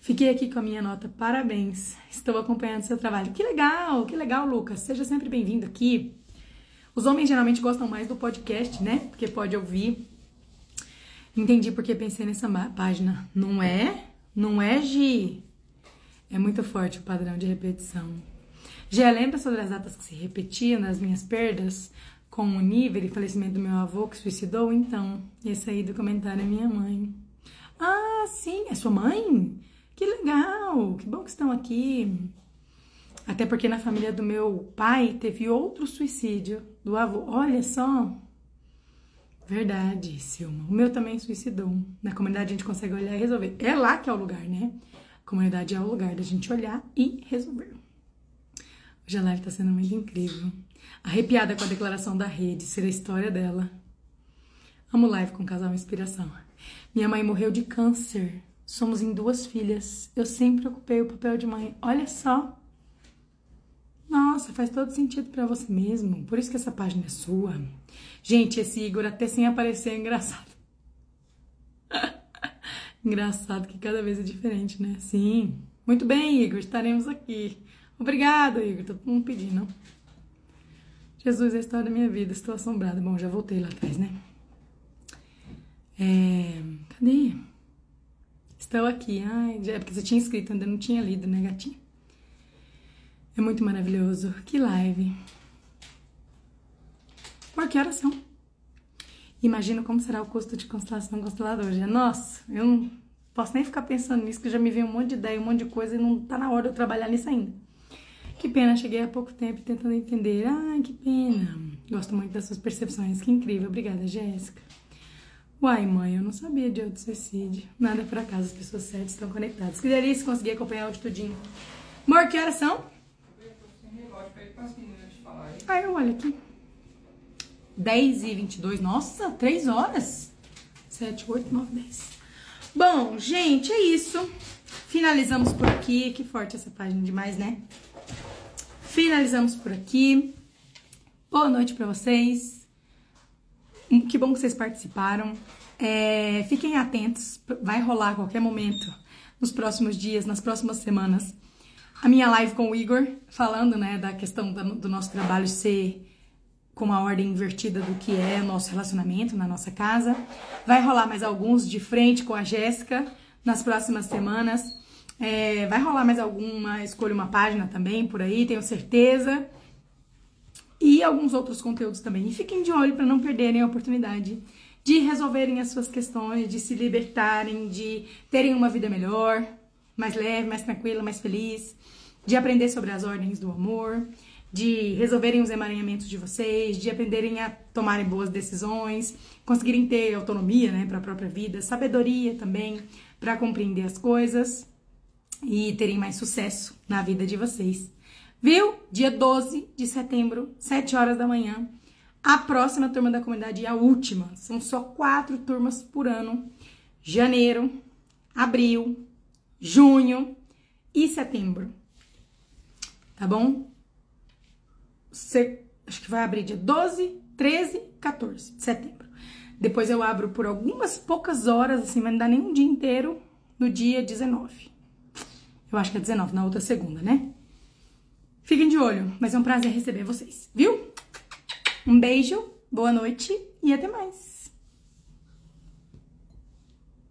Fiquei aqui com a minha nota, parabéns. Estou acompanhando seu trabalho. Que legal, que legal, Lucas. Seja sempre bem-vindo aqui. Os homens geralmente gostam mais do podcast, né? Porque pode ouvir Entendi porque pensei nessa página. Não é? Não é, Gi? É muito forte o padrão de repetição. Já lembra sobre as datas que se repetiam nas minhas perdas? Com o nível e falecimento do meu avô que suicidou? Então, esse aí do comentário é minha mãe. Ah, sim, é sua mãe? Que legal, que bom que estão aqui. Até porque na família do meu pai teve outro suicídio do avô. Olha só, Verdade, Silma. O meu também suicidou. Na comunidade a gente consegue olhar e resolver. É lá que é o lugar, né? A comunidade é o lugar da gente olhar e resolver. Hoje a live tá sendo muito incrível. Arrepiada com a declaração da rede, ser a história dela. Amo live com casal inspiração. Minha mãe morreu de câncer. Somos em duas filhas. Eu sempre ocupei o papel de mãe. Olha só. Nossa, faz todo sentido para você mesmo. Por isso que essa página é sua. Gente, esse Igor até sem aparecer é engraçado. engraçado que cada vez é diferente, né? Sim. Muito bem, Igor, estaremos aqui. Obrigado, Igor. Tô um pedindo. Jesus é a história da minha vida. Estou assombrada. Bom, já voltei lá atrás, né? É... Cadê? Estou aqui. Ai, é porque você tinha escrito, ainda não tinha lido, né, gatinha? É muito maravilhoso. Que live. Por que oração? Imagino como será o custo de constelação constelador. Já. Nossa, eu não posso nem ficar pensando nisso, que já me veio um monte de ideia, um monte de coisa e não tá na hora de eu trabalhar nisso ainda. Que pena, cheguei há pouco tempo tentando entender. Ai, que pena. Gosto muito das suas percepções. Que incrível. Obrigada, Jéssica. Uai, mãe, eu não sabia de outro suicídio. Nada por acaso, as pessoas certas estão conectadas. Que delícia conseguir acompanhar o tudinho. Amor, que horas são? Ah, eu olho aqui. 10 e 22. Nossa, 3 horas. 7, 8, 9, 10. Bom, gente, é isso. Finalizamos por aqui. Que forte essa página demais, né? Finalizamos por aqui. Boa noite para vocês. Que bom que vocês participaram. É, fiquem atentos, vai rolar a qualquer momento, nos próximos dias, nas próximas semanas, a minha live com o Igor, falando né, da questão do nosso trabalho ser com a ordem invertida do que é o nosso relacionamento na nossa casa. Vai rolar mais alguns de frente com a Jéssica nas próximas semanas. É, vai rolar mais alguma, escolha uma página também por aí, tenho certeza. E alguns outros conteúdos também. E fiquem de olho para não perderem a oportunidade de resolverem as suas questões, de se libertarem, de terem uma vida melhor, mais leve, mais tranquila, mais feliz, de aprender sobre as ordens do amor, de resolverem os emaranhamentos de vocês, de aprenderem a tomarem boas decisões, conseguirem ter autonomia, né, para a própria vida, sabedoria também para compreender as coisas e terem mais sucesso na vida de vocês. Viu? Dia 12 de setembro, 7 horas da manhã. A próxima turma da comunidade e a última. São só quatro turmas por ano. Janeiro, abril, junho e setembro. Tá bom? Acho que vai abrir dia 12, 13, 14 de setembro. Depois eu abro por algumas poucas horas, assim, vai não dar nem um dia inteiro, no dia 19. Eu acho que é 19, na outra segunda, né? Fiquem de olho, mas é um prazer receber vocês, viu? Um beijo, boa noite e até mais.